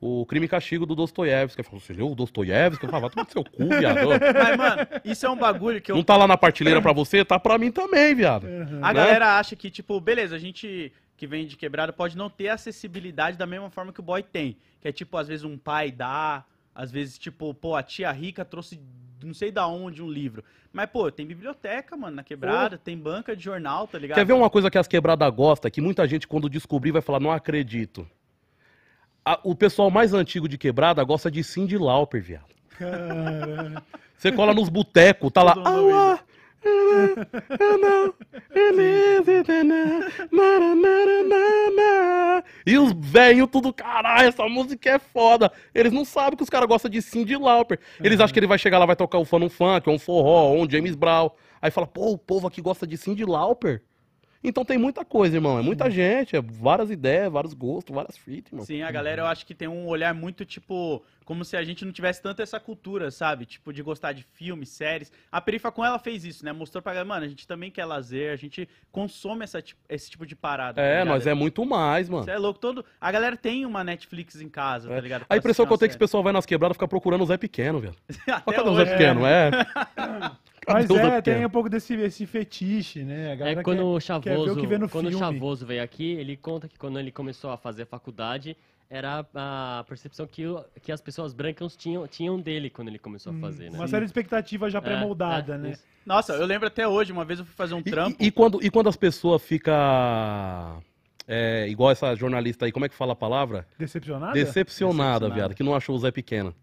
O Crime e Castigo do Dostoiévski. Ele falou, você leu o Dostoiévski? Eu falava, vai tomar seu cu, viado. Mas, mano, isso é um bagulho que eu Não tá lá na partilheira pra você? Tá pra mim também, viado. A né? galera acha que, tipo, beleza, a gente que vem de quebrada pode não ter acessibilidade da mesma forma que o boy tem. Que é tipo, às vezes um pai dá, às vezes, tipo, pô, a tia rica trouxe não sei da onde um livro. Mas, pô, tem biblioteca, mano, na quebrada, tem banca de jornal, tá ligado? Quer ver uma coisa que as quebradas gostam? Que muita gente, quando descobrir, vai falar, não acredito. A- o pessoal mais antigo de quebrada gosta de Cindy Lauper, viado. Você cola nos botecos, tá lá. E os velhos tudo, caralho, essa música é foda. Eles não sabem que os caras gostam de Cindy Lauper. Eles acham que ele vai chegar lá, vai tocar um fã um funk, ou um forró, ou um James Brown. Aí fala, pô, o povo aqui gosta de Cindy Lauper. Então tem muita coisa, irmão. É muita gente, é várias ideias, vários gostos, várias fitas, irmão. Sim, a galera eu acho que tem um olhar muito, tipo, como se a gente não tivesse tanto essa cultura, sabe? Tipo, de gostar de filmes, séries. A Perifacom, ela fez isso, né? Mostrou pra galera, mano, a gente também quer lazer, a gente consome essa, esse tipo de parada. É, tá nós é muito mais, mano. Você é louco, todo... A galera tem uma Netflix em casa, tá ligado? A impressão que eu tenho é que Pra pessoal vai nas quebradas e fica procurando o Zé Pequeno, velho. série. cadê o Até Zé. Pequeno? É. Mas é, tem um pouco desse esse fetiche, né? A galera É quando quer- o Chavoso, o que vê no quando o. Chavoso veio aqui, ele conta que quando ele começou a fazer a faculdade, era a percepção que, que as pessoas brancas tinham, tinham dele quando ele começou a fazer, né? Uma série de expectativa já É, pré-moldada, é, né? isso. Nossa, eu lembro até hoje, uma vez eu fui fazer um E- trampo. E, e quando, e quando as pessoas ficam. É, igual essa jornalista aí, como é que fala a palavra? Decepcionada? Decepcionada, Decepcionada. viado, que não achou o Zé Pequeno.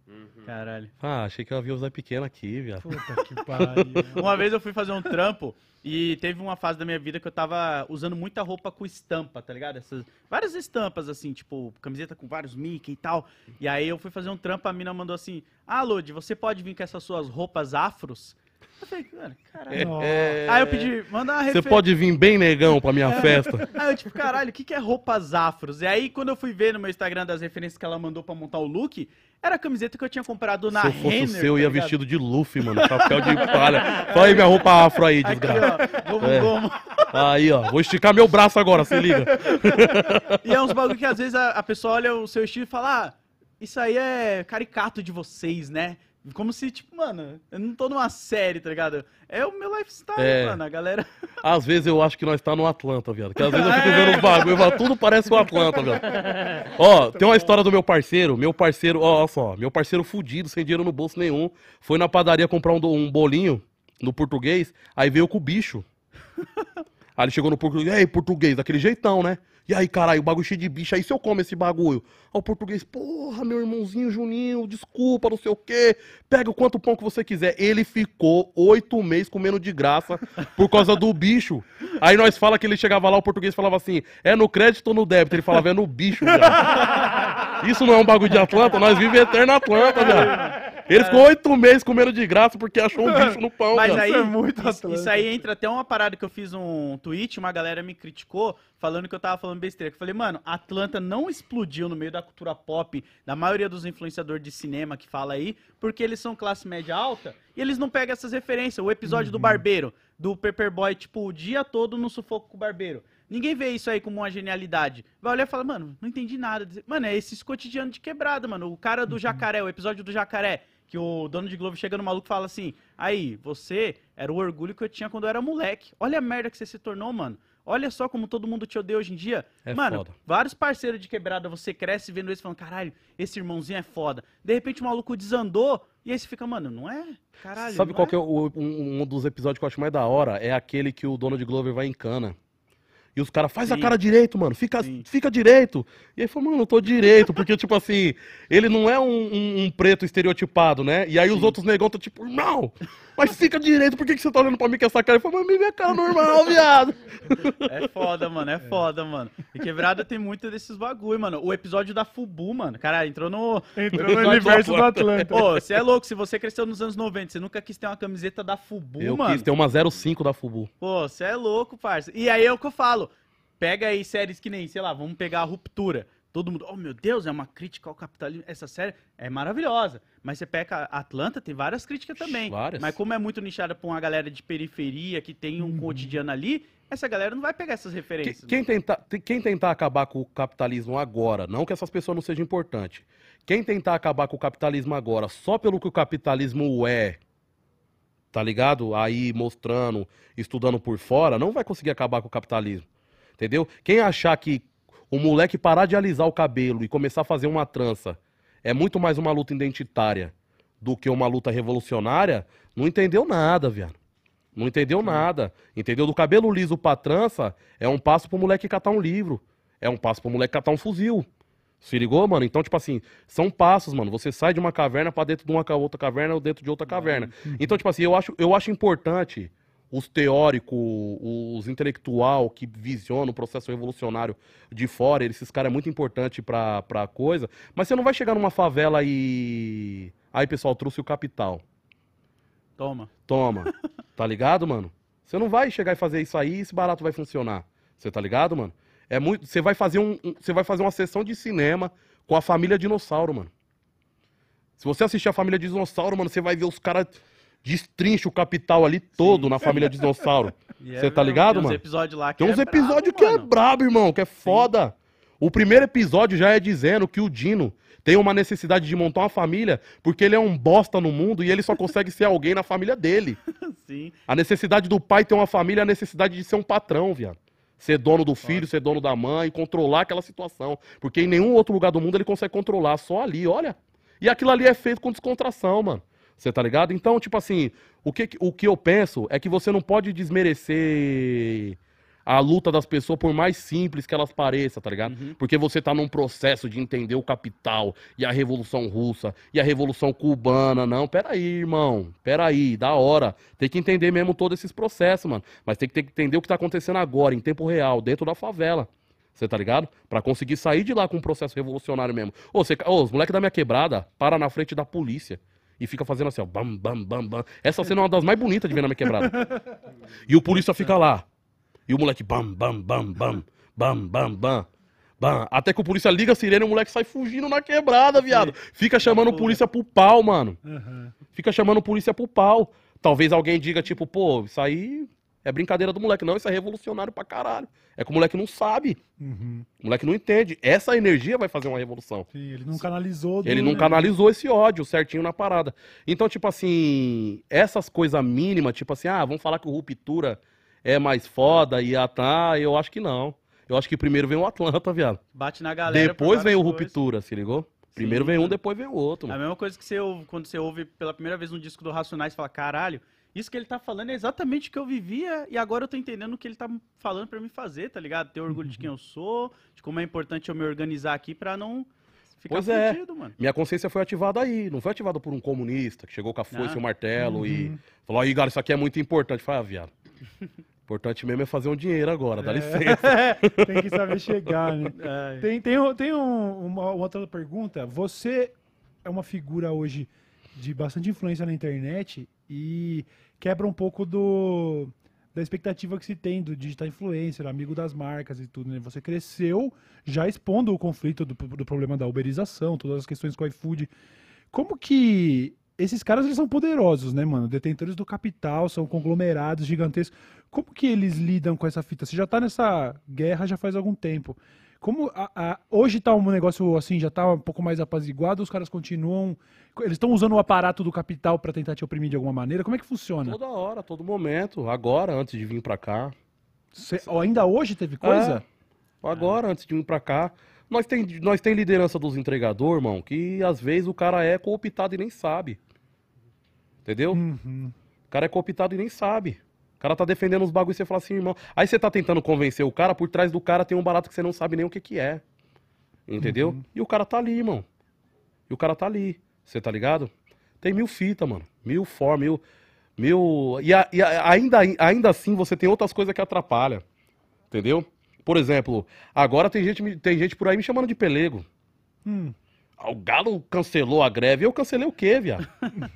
Caralho. Ah, achei que eu havia o Zé Pequeno aqui, viado. Puta que pariu. Uma vez eu fui fazer um trampo e teve uma fase da minha vida que eu tava usando muita roupa com estampa, tá ligado? Essas, várias estampas, assim, tipo, camiseta com vários Mickey e tal. E aí eu fui fazer um trampo, a mina mandou assim: Ah, Lodi, você pode vir com essas suas roupas afros? Eu falei, cara, caralho. É, Aí eu pedi, manda uma Você referência. pode vir bem negão pra minha festa. Aí eu, tipo, caralho, o que, que é roupas afros? E aí, quando eu fui ver no meu Instagram das referências que ela mandou pra montar o look, era a camiseta que eu tinha comprado na Se eu fosse o Renner, seu, eu tá ia ligado? vestido de Luffy, mano. Chapéu de palha. Olha aí minha roupa afro aí, desgraça. ó, gomo, É. gomo. Aí, ó. Vou esticar meu braço agora, se liga. E é uns bagulho que às vezes a, a pessoa olha o seu estilo e fala, ah, isso aí é caricato de vocês, né? Como se, tipo, mano, eu não tô numa série, tá ligado? É o meu lifestyle, É. mano. A galera. Às vezes eu acho que nós tá no Atlanta, viado. Que às vezes eu fico vendo os bagulho e falo, tudo parece o Atlanta, viado. Ó, tem uma história do meu parceiro. Meu parceiro, ó, ó só, meu parceiro fudido, sem dinheiro no bolso nenhum. Foi na padaria comprar um, um bolinho no português, aí veio com o bicho. Aí ele chegou no português, ei, português, daquele jeitão, né? E aí, caralho, o bagulho cheio de bicho. Aí se eu como esse bagulho? Aí o português, porra, meu irmãozinho Juninho, desculpa, não sei o quê. Pega o quanto pão que você quiser. Ele ficou oito meses comendo de graça por causa do bicho. Aí nós fala que ele chegava lá, o português falava assim: é no crédito ou no débito? Ele falava, é no bicho, velho. Isso não é um bagulho de Atlanta? Nós vivemos eterno Atlanta, velho. Ele ficou oito meses comendo de graça porque achou um bicho no pão, Mas aí, Isso é muito isso, isso aí entra até uma parada que eu fiz um tweet, uma galera me criticou, falando que eu tava falando besteira. Que eu falei, mano, Atlanta não explodiu no meio da cultura pop, da maioria dos influenciadores de cinema que fala aí, porque eles são classe média alta e eles não pegam essas referências. O episódio do Barbeiro, do Paperboy, tipo, o dia todo no sufoco com o Barbeiro. Ninguém vê isso aí como uma genialidade. Vai olhar e fala, mano, não entendi nada. Mano, é esses cotidianos de quebrada, mano. O cara do jacaré, o episódio do jacaré, que o dono de Globo chega no maluco e fala assim: Aí, você era o orgulho que eu tinha quando eu era moleque. Olha a merda que você se tornou, mano. Olha só como todo mundo te odeia hoje em dia. É mano, foda. vários parceiros de quebrada, você cresce vendo eles falando, caralho, esse irmãozinho é foda. De repente o maluco desandou, e aí você fica, mano, não é? Caralho. Sabe qual que é o- um, um dos episódios que eu acho mais da hora? É aquele que o dono de Glover vai em cana. E os caras, faz a Sim. cara direito, mano. Fica, Sim. fica direito. E aí falou, mano, eu tô direito. Porque, tipo assim, ele não é um, um- um preto estereotipado, né? E aí os outros negão estão tipo, não, mas fica direito. Por que, que você tá olhando pra mim com essa cara? Ele falou, mas minha cara normal, viado. É foda, mano, é foda, mano. E quebrada tem muito desses bagulho, mano. O episódio da Fubu, mano. Caralho, entrou no. Entrou no universo do Atlanta. Atlanta. Ô, você é louco, se você cresceu nos anos 90, você nunca quis ter uma camiseta da Fubu, Eu mano. quis ter uma 05 da Fubu. Pô, você é louco, parça. E aí é o que eu falo. Pega aí séries que nem, sei lá, vamos pegar a Ruptura. Todo mundo, oh meu Deus, é uma crítica ao capitalismo. Essa série é maravilhosa. Mas você pega a Atlanta, tem várias críticas também. Várias. Mas como é muito nichada pra uma galera de periferia que tem um cotidiano ali, essa galera não vai pegar essas Que- referências. Quem tentar, te- quem tentar acabar com o capitalismo agora, não que essas pessoas não sejam importantes, quem tentar acabar com o capitalismo agora só pelo que o capitalismo é, tá ligado? Aí mostrando, estudando por fora, não vai conseguir acabar com o capitalismo. Entendeu? Quem achar que o moleque parar de alisar o cabelo e começar a fazer uma trança é muito mais uma luta identitária do que uma luta revolucionária, não entendeu nada, viado. Não entendeu nada. Entendeu? Do cabelo liso pra trança, é um passo pro moleque catar um livro. É um passo pro moleque catar um fuzil. Se ligou, mano? Então, tipo assim, são passos, mano. Você sai de uma caverna pra dentro de uma outra caverna ou dentro de outra caverna. Então, tipo assim, eu acho, eu acho importante os teóricos, os intelectual que visionam o processo revolucionário de fora, esses caras é muito importante pra, pra coisa. Mas você não vai chegar numa favela e. Aí, pessoal, trouxe o capital. Toma. Toma. Tá ligado, mano? Você não vai chegar e fazer isso aí e esse barato vai funcionar. Você tá ligado, mano? É muito. Você vai fazer um, um- você vai fazer uma sessão de cinema com a família dinossauro, mano. Se você assistir a família dinossauro, mano, você vai ver os caras destrincham o capital ali todo na família dinossauro. E é Você tá ligado, tem uns mano? episódios lá que Tem uns é episódios que é mano. brabo, irmão, que é foda. O primeiro episódio já é dizendo que o Dino tem uma necessidade de montar uma família porque ele é um bosta no mundo e ele só consegue ser alguém na família dele. Sim. A necessidade do pai ter uma família é a necessidade de ser um patrão, viado. Ser dono do filho, ser dono da mãe, controlar aquela situação. Porque em nenhum outro lugar do mundo ele consegue controlar, só ali, olha. E aquilo ali é feito com descontração, mano. Você tá ligado? Então, tipo assim, o que, o que eu penso é que você não pode desmerecer a luta das pessoas, por mais simples que elas pareçam, tá ligado? Uhum. Porque você tá num processo de entender o capital e a Revolução Russa e a Revolução Cubana. Não, peraí, irmão. Peraí, da hora. Tem que entender mesmo todos esses processos, mano. Mas tem que, ter que entender o que tá acontecendo agora, em tempo real, dentro da favela. Você tá ligado? Pra conseguir sair de lá com um processo revolucionário mesmo. Ô, você, ô, os moleques da minha quebrada para na frente da polícia e fica fazendo assim, ó, bam, bam, bam, bam. Essa cena é uma das mais bonitas de ver na minha quebrada. E o polícia fica lá. E o moleque bam, bam, bam, bam, bam, bam, bam. bam. Até que o polícia liga a sirene e o moleque sai fugindo na quebrada, viado. Fica chamando o polícia pro pau, mano. Fica chamando o polícia pro pau. Talvez alguém diga, tipo, pô, isso aí é brincadeira do moleque. Não, isso é revolucionário pra caralho. É que o moleque não sabe. Uhum. O moleque não entende. Essa energia vai fazer uma revolução. Sim, ele não canalizou. do- Ele não canalizou esse ódio certinho na parada. Então, tipo assim, essas coisas mínimas, tipo assim, ah, vamos falar que o Ruptura é mais foda e a tá, eu acho que não. Eu acho que primeiro vem o Atlanta, viado. Bate na galera. Depois vem o coisas. Ruptura, se ligou? Primeiro Sim, vem um, mano. depois vem o outro. É a Mano. mesma coisa que você ouve, quando você ouve pela primeira vez um disco do Racionais e fala, caralho, isso que ele tá falando é exatamente o que eu vivia e agora eu tô entendendo o que ele tá falando pra me fazer, tá ligado? Ter orgulho de quem eu sou, de como é importante eu me organizar aqui pra não ficar Pois é. fudido, mano. Minha consciência foi ativada aí, não foi ativada por um comunista que chegou com a foice Ah. e o martelo e Uhum. falou, aí, galera, isso aqui é muito importante. Falei, ah, viado. Importante mesmo é fazer um dinheiro agora, dá É. licença. Tem que saber chegar, né? Tem, tem, tem um- uma, uma outra pergunta. Você é uma figura hoje de bastante influência na internet e quebra um pouco do da expectativa que se tem do digital influencer, amigo das marcas e tudo, né? Você cresceu já expondo o conflito do, do problema da uberização, todas as questões com o iFood. Como que esses caras eles são poderosos, né, mano? Detentores do capital, são conglomerados gigantescos. Como que eles lidam com essa fita? Você já tá nessa guerra já faz algum tempo. Como a- a- hoje tá um negócio assim, já tá um pouco mais apaziguado, os caras continuam. Eles estão usando o aparato do capital pra tentar te oprimir de alguma maneira? Como é que funciona? Toda hora, todo momento. Agora, antes de vir pra cá. Cê- ainda hoje teve coisa? Agora, antes de vir pra cá. Nós tem, nós tem liderança dos entregadores, irmão, que às vezes o cara é cooptado e nem sabe. Entendeu? Uhum. O cara é cooptado e nem sabe. O cara tá defendendo os bagulhos e você fala assim, irmão. Aí você tá tentando convencer o cara, por trás do cara tem um barato que você não sabe nem o que que é. Entendeu? Uhum. E o cara tá ali, irmão. E o cara tá ali. Você tá ligado? Tem mil fitas, mano. Mil formas, mil. Mil. E, a- e a- ainda, ainda assim você tem outras coisas que atrapalham. Entendeu? Por exemplo, agora tem gente, tem gente por aí me chamando de pelego. Hum. Ah, O Galo cancelou a greve. Eu cancelei o quê, viado?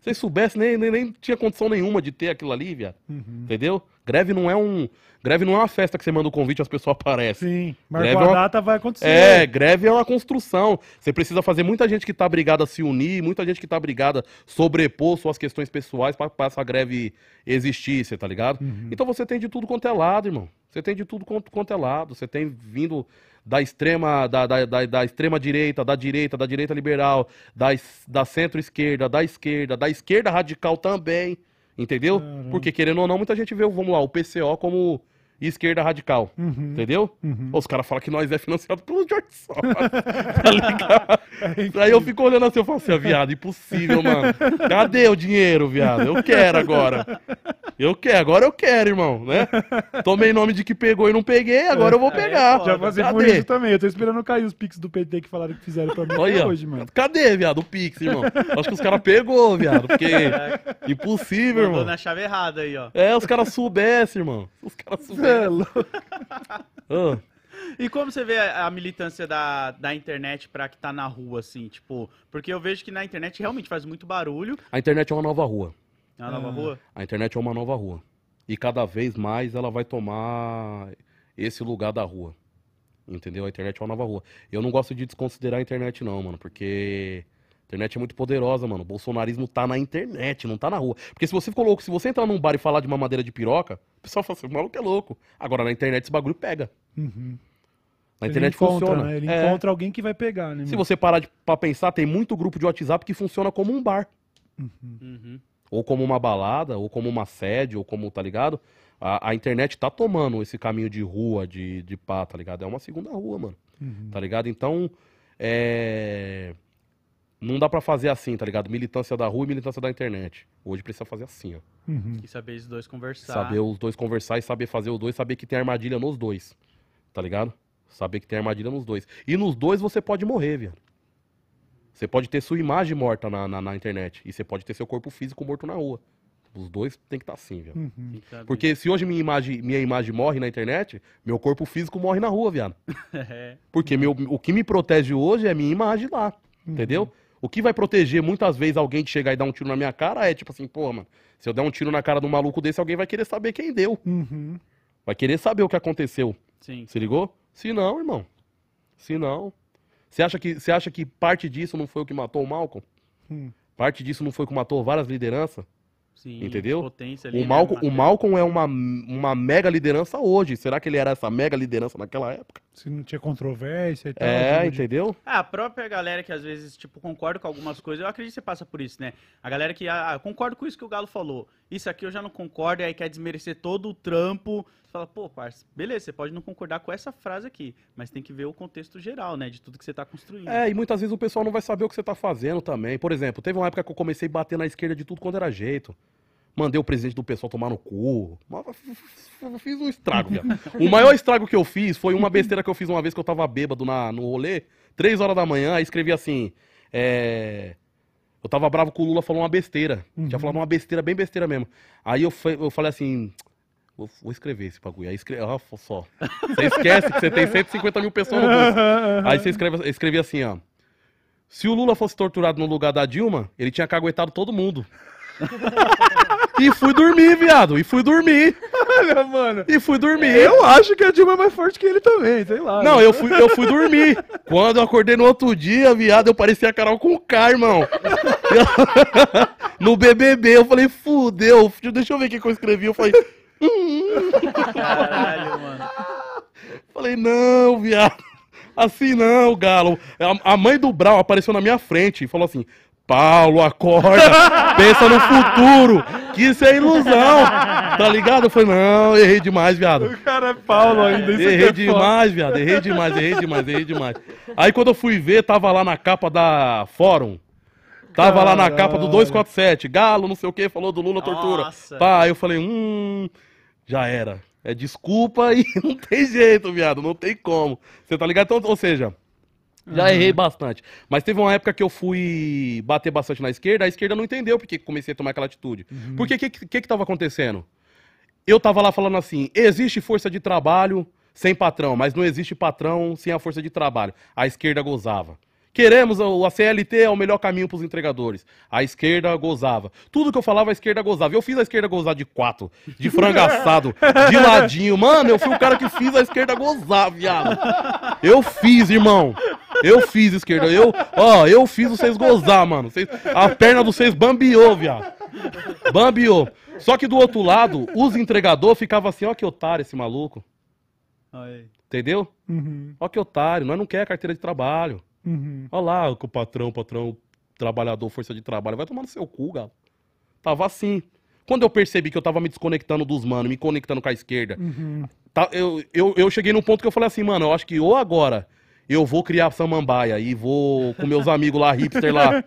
Se vocês soubessem, nem, nem, nem tinha condição nenhuma de ter aquilo ali, viado. Uhum. Entendeu? Greve não é um. Greve não é uma festa que você manda o convite e as pessoas aparecem. Sim. Greve a é uma- data, vai acontecer. É, greve é uma construção. Você precisa fazer muita gente que tá brigada a se unir, muita gente que tá brigada a sobrepor suas questões pessoais pra essa greve existir, você tá ligado? Uhum. Então você tem de tudo quanto é lado, irmão. Você tem de tudo quanto, quanto é lado. Você tem vindo da extrema, da, da, da, da extrema direita, da direita, da direita liberal, da, da centro-esquerda, da esquerda, da esquerda radical também. Entendeu? Caramba. Porque, querendo ou não, muita gente vê, vamos lá, o PCO como esquerda radical. Uhum. Entendeu? Uhum. Os caras falam que nós é financiado pelo George Soros. tá ligado? Aí eu fico olhando assim, eu falo assim, ah, viado, impossível, mano. Cadê o dinheiro, viado? Eu quero agora. Eu quero, agora eu quero, irmão, né? Tomei nome de que pegou e não peguei, agora eu vou É, pegar. Já passei por isso também. Eu tô esperando cair os pics do PT que falaram que fizeram pra mim Olha, hoje, mano. cadê, viado, o Pix, irmão? Acho que os caras pegou, viado, porque impossível, Mandou irmão. na chave errada aí, ó. É, os caras soubessem, irmão. Os caras Cê é soubessem. louco. Ah. E como você vê a, a militância da, da internet pra que tá na rua, assim, tipo... Porque eu vejo que na internet realmente faz muito barulho. A internet é uma nova rua. Na nova Ah. rua. A internet é uma nova rua. E cada vez mais ela vai tomar esse lugar da rua. Entendeu? A internet é uma nova rua. Eu não gosto de desconsiderar a internet, não, mano, porque a internet é muito poderosa, mano. O bolsonarismo tá na internet, não tá na rua. Porque se você ficou louco, se você entrar num bar e falar de mamadeira de piroca, o pessoal fala assim, o maluco é louco. Agora na internet esse bagulho pega. Uhum. Na Ele internet encontra, funciona. né? Ele É. encontra alguém que vai pegar, né? Se mano? você parar de, pra pensar, tem muito grupo de WhatsApp que funciona como um bar. Uhum. Ou como uma balada, ou como uma sede, ou como, tá ligado? A, a internet tá tomando esse caminho de rua, de, de pá, tá ligado? É uma segunda rua, mano, Uhum. tá ligado? Então, é... Não dá pra fazer assim, tá ligado? Militância da rua e militância da internet. Hoje precisa fazer assim, ó. Uhum. E saber os dois conversar. Saber os dois conversar e saber fazer os dois, saber que tem armadilha nos dois, tá ligado? Saber que tem armadilha nos dois. E nos dois você pode morrer, viado. Você pode ter sua imagem morta na, na, na internet. E você pode ter seu corpo físico morto na rua. Os dois tem que estar assim, viado. Uhum. Saber. Porque se hoje minha imagem, minha imagem morre na internet, meu corpo físico morre na rua, viado. É. Porque meu, o que me protege hoje é minha imagem lá, entendeu? O que vai proteger muitas vezes alguém que chegar e dar um tiro na minha cara é tipo assim, pô, mano, se eu der um tiro na cara de um maluco desse, alguém vai querer saber quem deu. Uhum. Vai querer saber o que aconteceu. Sim. Se ligou? Se não, irmão. Se não. Você acha que, você acha que parte disso não foi o que matou o Malcolm? Hum. Parte disso não foi o que matou várias lideranças? Sim. Entendeu? Potência ali, O né, Malcolm, o matéria. Malcolm é uma, uma mega liderança hoje. Será que ele era essa mega liderança naquela época? Se não tinha controvérsia e tal. É, tipo de- entendeu? Ah, a própria galera que às vezes, tipo, concorda com algumas coisas, eu acredito que você passa por isso, né? A galera que, ah, eu concordo com isso que o Galo falou. Isso aqui eu já não concordo, e aí quer desmerecer todo o trampo. Você fala, pô, parça, beleza, você pode não concordar com essa frase aqui, mas tem que ver o contexto geral, né? De tudo que você tá construindo. É, e muitas vezes o pessoal não vai saber o que você tá fazendo também. Por exemplo, teve uma época que eu comecei a bater na esquerda de tudo quando era jeito. Mandei o presidente do pessoal tomar no cu. Mas eu Fiz um estrago, viado. O maior estrago que eu fiz foi uma besteira que eu fiz uma vez que eu tava bêbado na, no rolê, três horas da manhã, aí escrevi assim. É... Eu tava bravo com o Lula falou uma besteira. Tinha falado uma besteira, bem besteira mesmo. Aí eu, eu falei assim. Vou, vou escrever esse bagulho. Aí escreve. Ah, só. Você esquece que você tem 150 mil pessoas no bolso. Aí você escreve, eu escrevi assim, ó. Se o Lula fosse torturado no lugar da Dilma, ele tinha caguetado todo mundo. e fui dormir, viado. E fui dormir. Olha, mano. E fui dormir. Eu acho que a Dilma é mais forte que ele também, sei lá. Não, eu fui, eu fui dormir. Quando eu acordei no outro dia, viado, eu parecia a Carol com K, irmão. No BBB, eu falei, fudeu. Deixa eu ver o que eu escrevi. Eu falei, Caralho, mano. falei não, viado. Assim não, galo. A, a mãe do Brau apareceu na minha frente e falou assim, Paulo, acorda. pensa no futuro. Que isso é ilusão. Tá ligado? Eu falei, não, errei demais, viado. O cara é Paulo ainda. Isso Errei é foda. demais, viado. Errei demais, errei demais, errei demais. Aí quando eu fui ver, tava lá na capa da Fórum. Tava lá na Caralho. capa do 247. Galo, não sei o que, falou do Lula tortura. Nossa. Pá, aí eu falei, hum, já era. É desculpa e não tem jeito, viado. Não tem como. Você tá ligado? Então, ou seja, já errei bastante. Mas teve uma época que eu fui bater bastante na esquerda, a esquerda não entendeu porque que comecei a tomar aquela atitude. Porque o que, que que tava acontecendo? Eu tava lá falando assim: existe força de trabalho sem patrão, mas não existe patrão sem a força de trabalho. A esquerda gozava. Queremos o- a CLT é o melhor caminho para os entregadores. A esquerda gozava. Tudo que eu falava, a esquerda gozava. Eu fiz a esquerda gozar de quatro, de frango assado, de ladinho. Mano, eu fui o cara que fiz a esquerda gozar, viado. Eu fiz, irmão. Eu fiz, esquerda. Eu, ó, eu fiz vocês gozar, mano. Vocês- a perna de vocês bambiou, viado. Bambiou. Só que do outro lado, os entregadores ficavam assim, ó que otário esse maluco. Aí. Entendeu? Uhum, Ó que otário, nós não quer carteira de trabalho. Uhum. Olha lá que o patrão, patrão, trabalhador, força de trabalho. Vai tomar no seu cu, galo. Tava assim. Quando eu percebi que eu tava me desconectando dos manos, me conectando com a esquerda, Uhum. tá, eu, eu, eu cheguei num ponto que eu falei assim, mano, eu acho que ou agora eu vou criar samambaia e vou com meus amigos lá, hipster lá,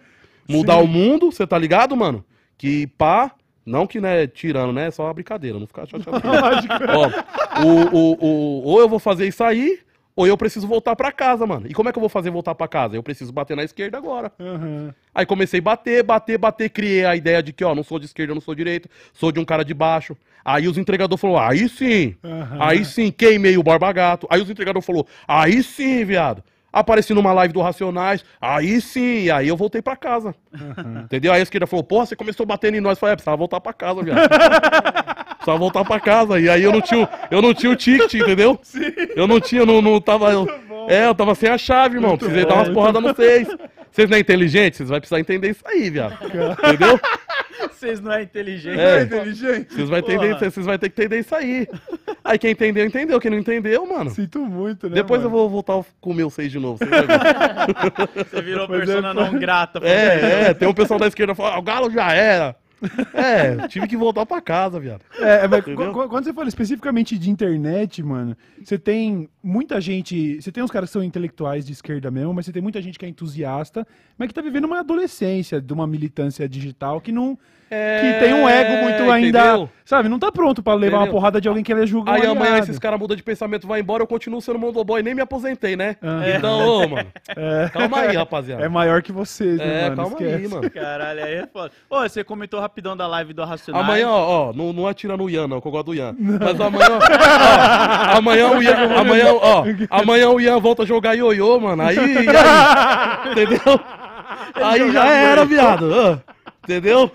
mudar o mundo, você tá ligado, mano? Que pá, não que né, tirando, né? É só uma brincadeira, não ficar chateado. Ó, o, o, o, ou eu vou fazer isso aí, ou eu preciso voltar pra casa, mano. E como é que eu vou fazer voltar pra casa? Eu preciso bater na esquerda agora. Uhum. Aí comecei a bater, bater, bater, criei a ideia de que, ó, não sou de esquerda, não sou de direita, sou de um cara de baixo. Aí os entregadores falaram, aí sim, Aham. aí sim, queimei o Barba Gato. Aí os entregadores falaram, aí sim, viado. Apareci numa live do Racionais, aí sim, aí eu voltei pra casa. Entendeu? Aí a esquerda falou, porra, você começou batendo em nós. Eu falei, é, precisava voltar pra casa, viado. precisava voltar pra casa. E aí eu não tinha, o- eu não tinha o ticket, entendeu? Eu não tinha, eu não, não tava. eu- é, eu tava sem a chave, irmão. Precisei dar umas porradas no seis. Vocês não é inteligente? Vocês vão precisar entender isso aí, viado. Entendeu? Vocês não é inteligente. É. inteligente. Vocês vão, entender, vocês vão ter que entender isso aí. Aí quem entendeu, entendeu. Quem não entendeu, mano. Sinto muito, né? Depois eu mano? vou voltar a comer o seis de novo. ver. Você virou Mas é, persona pô. não grata. É, é, tem um pessoal da esquerda falando, ah, o Galo já era. É, tive que voltar pra casa, viado. É, mas Entendeu? qu- quando você fala especificamente de internet, mano, você tem muita gente. Você tem uns caras que são intelectuais de esquerda mesmo, mas você tem muita gente que é entusiasta, mas que tá vivendo uma adolescência de uma militância digital que não. Que tem um ego muito ainda. É, entendeu? Sabe, não tá pronto pra levar uma Entendeu? porrada de alguém que ele julga um Aí amanhã esses caras mudam de pensamento, vai embora, eu continuo sendo motoboy e nem me aposentei, né? Ah. Então, ô, mano. Calma aí, rapaziada. É maior que vocês, né, É, mano? calma aí, Esquece. mano. Caralho, aí é foda. Ô, você comentou rapidão da live do Racionais. Amanhã, ó, ó, não, não atira no Ian, não, que eu gosto do Ian. Mas amanhã, ó, amanhã o Ian, amanhã, ó, amanhã o Ian volta a jogar ioiô, mano. Aí, aí entendeu? Aí já era, viado. Entendeu?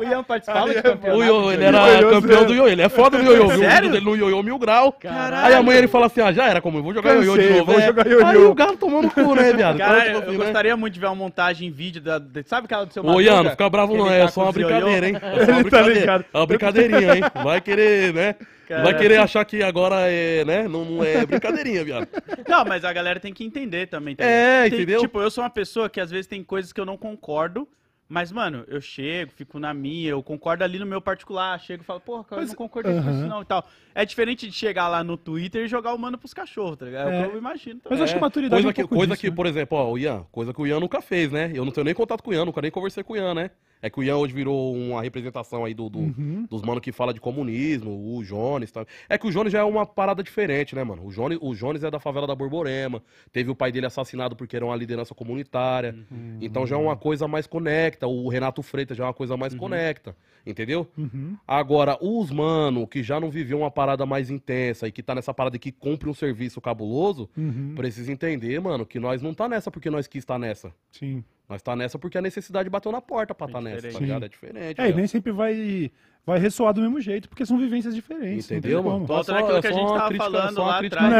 O Ian participava de O campeonato. ele era campeão do ioiô, ele é foda do ioiô, viu? O Sério? dele no ioiô mil grau. Caralho. Aí amanhã ele fala assim, ah, já era, como eu vou jogar ioiô de novo. vou é. jogar ioiô. Aí o gato tomando cu, né, viado? Então, Caralho, tipo eu assim, né? gostaria muito de ver uma montagem em vídeo da. sabe aquela do seu Ô? Ian, não fica bravo não, é tá só com uma ioiô? brincadeira, hein? É só uma Ele tá brincadeira. ligado. É uma brincadeirinha, hein? Vai querer, né? Vai Caralho. querer achar que agora é, né? Não, não é brincadeirinha, viado. Não, mas a galera tem que entender também. tá É? Tem- entendeu? Tipo, eu sou uma pessoa que às vezes tem coisas que eu não concordo. Mas, mano, eu chego, fico na minha, eu concordo ali no meu particular, chego e falo, porra, cara, eu Mas- não concordo com isso não e tal. É diferente de chegar lá no Twitter e jogar o mano pros cachorros, tá ligado? É, o É. que eu imagino. Mas também. eu acho que maturidade coisa é um que, pouco coisa disso, que né? por exemplo, ó, o Ian, coisa que o Ian nunca fez, né? Eu não tenho nem contato com o Ian, nunca nem conversei com o Ian, né? É que o Ian hoje virou uma representação aí do, do- Uhum. dos manos que fala de comunismo, o Jones. Tá. É que o Jones já é uma parada diferente, né, mano? O Jones, o Jones é da favela da Borborema. Teve o pai dele assassinado porque era uma liderança comunitária. Então já é uma coisa mais conecta. O Renato Freitas já é uma coisa mais conecta. Entendeu? Uhum. Agora, os mano que já não viveu uma parada mais intensa e que tá nessa parada que cumpre um serviço cabuloso, Uhum. precisa entender, mano, que nós não tá nessa porque nós quis estar nessa. Sim. Nós tá nessa porque a necessidade bateu na porta pra É estar nessa, tá ligado? É diferente. É, e nem sempre vai, vai ressoar do mesmo jeito, porque são vivências diferentes. Entendeu, mano? Volta naquilo que a gente tava crítica- falando só uma lá crítica- atrás.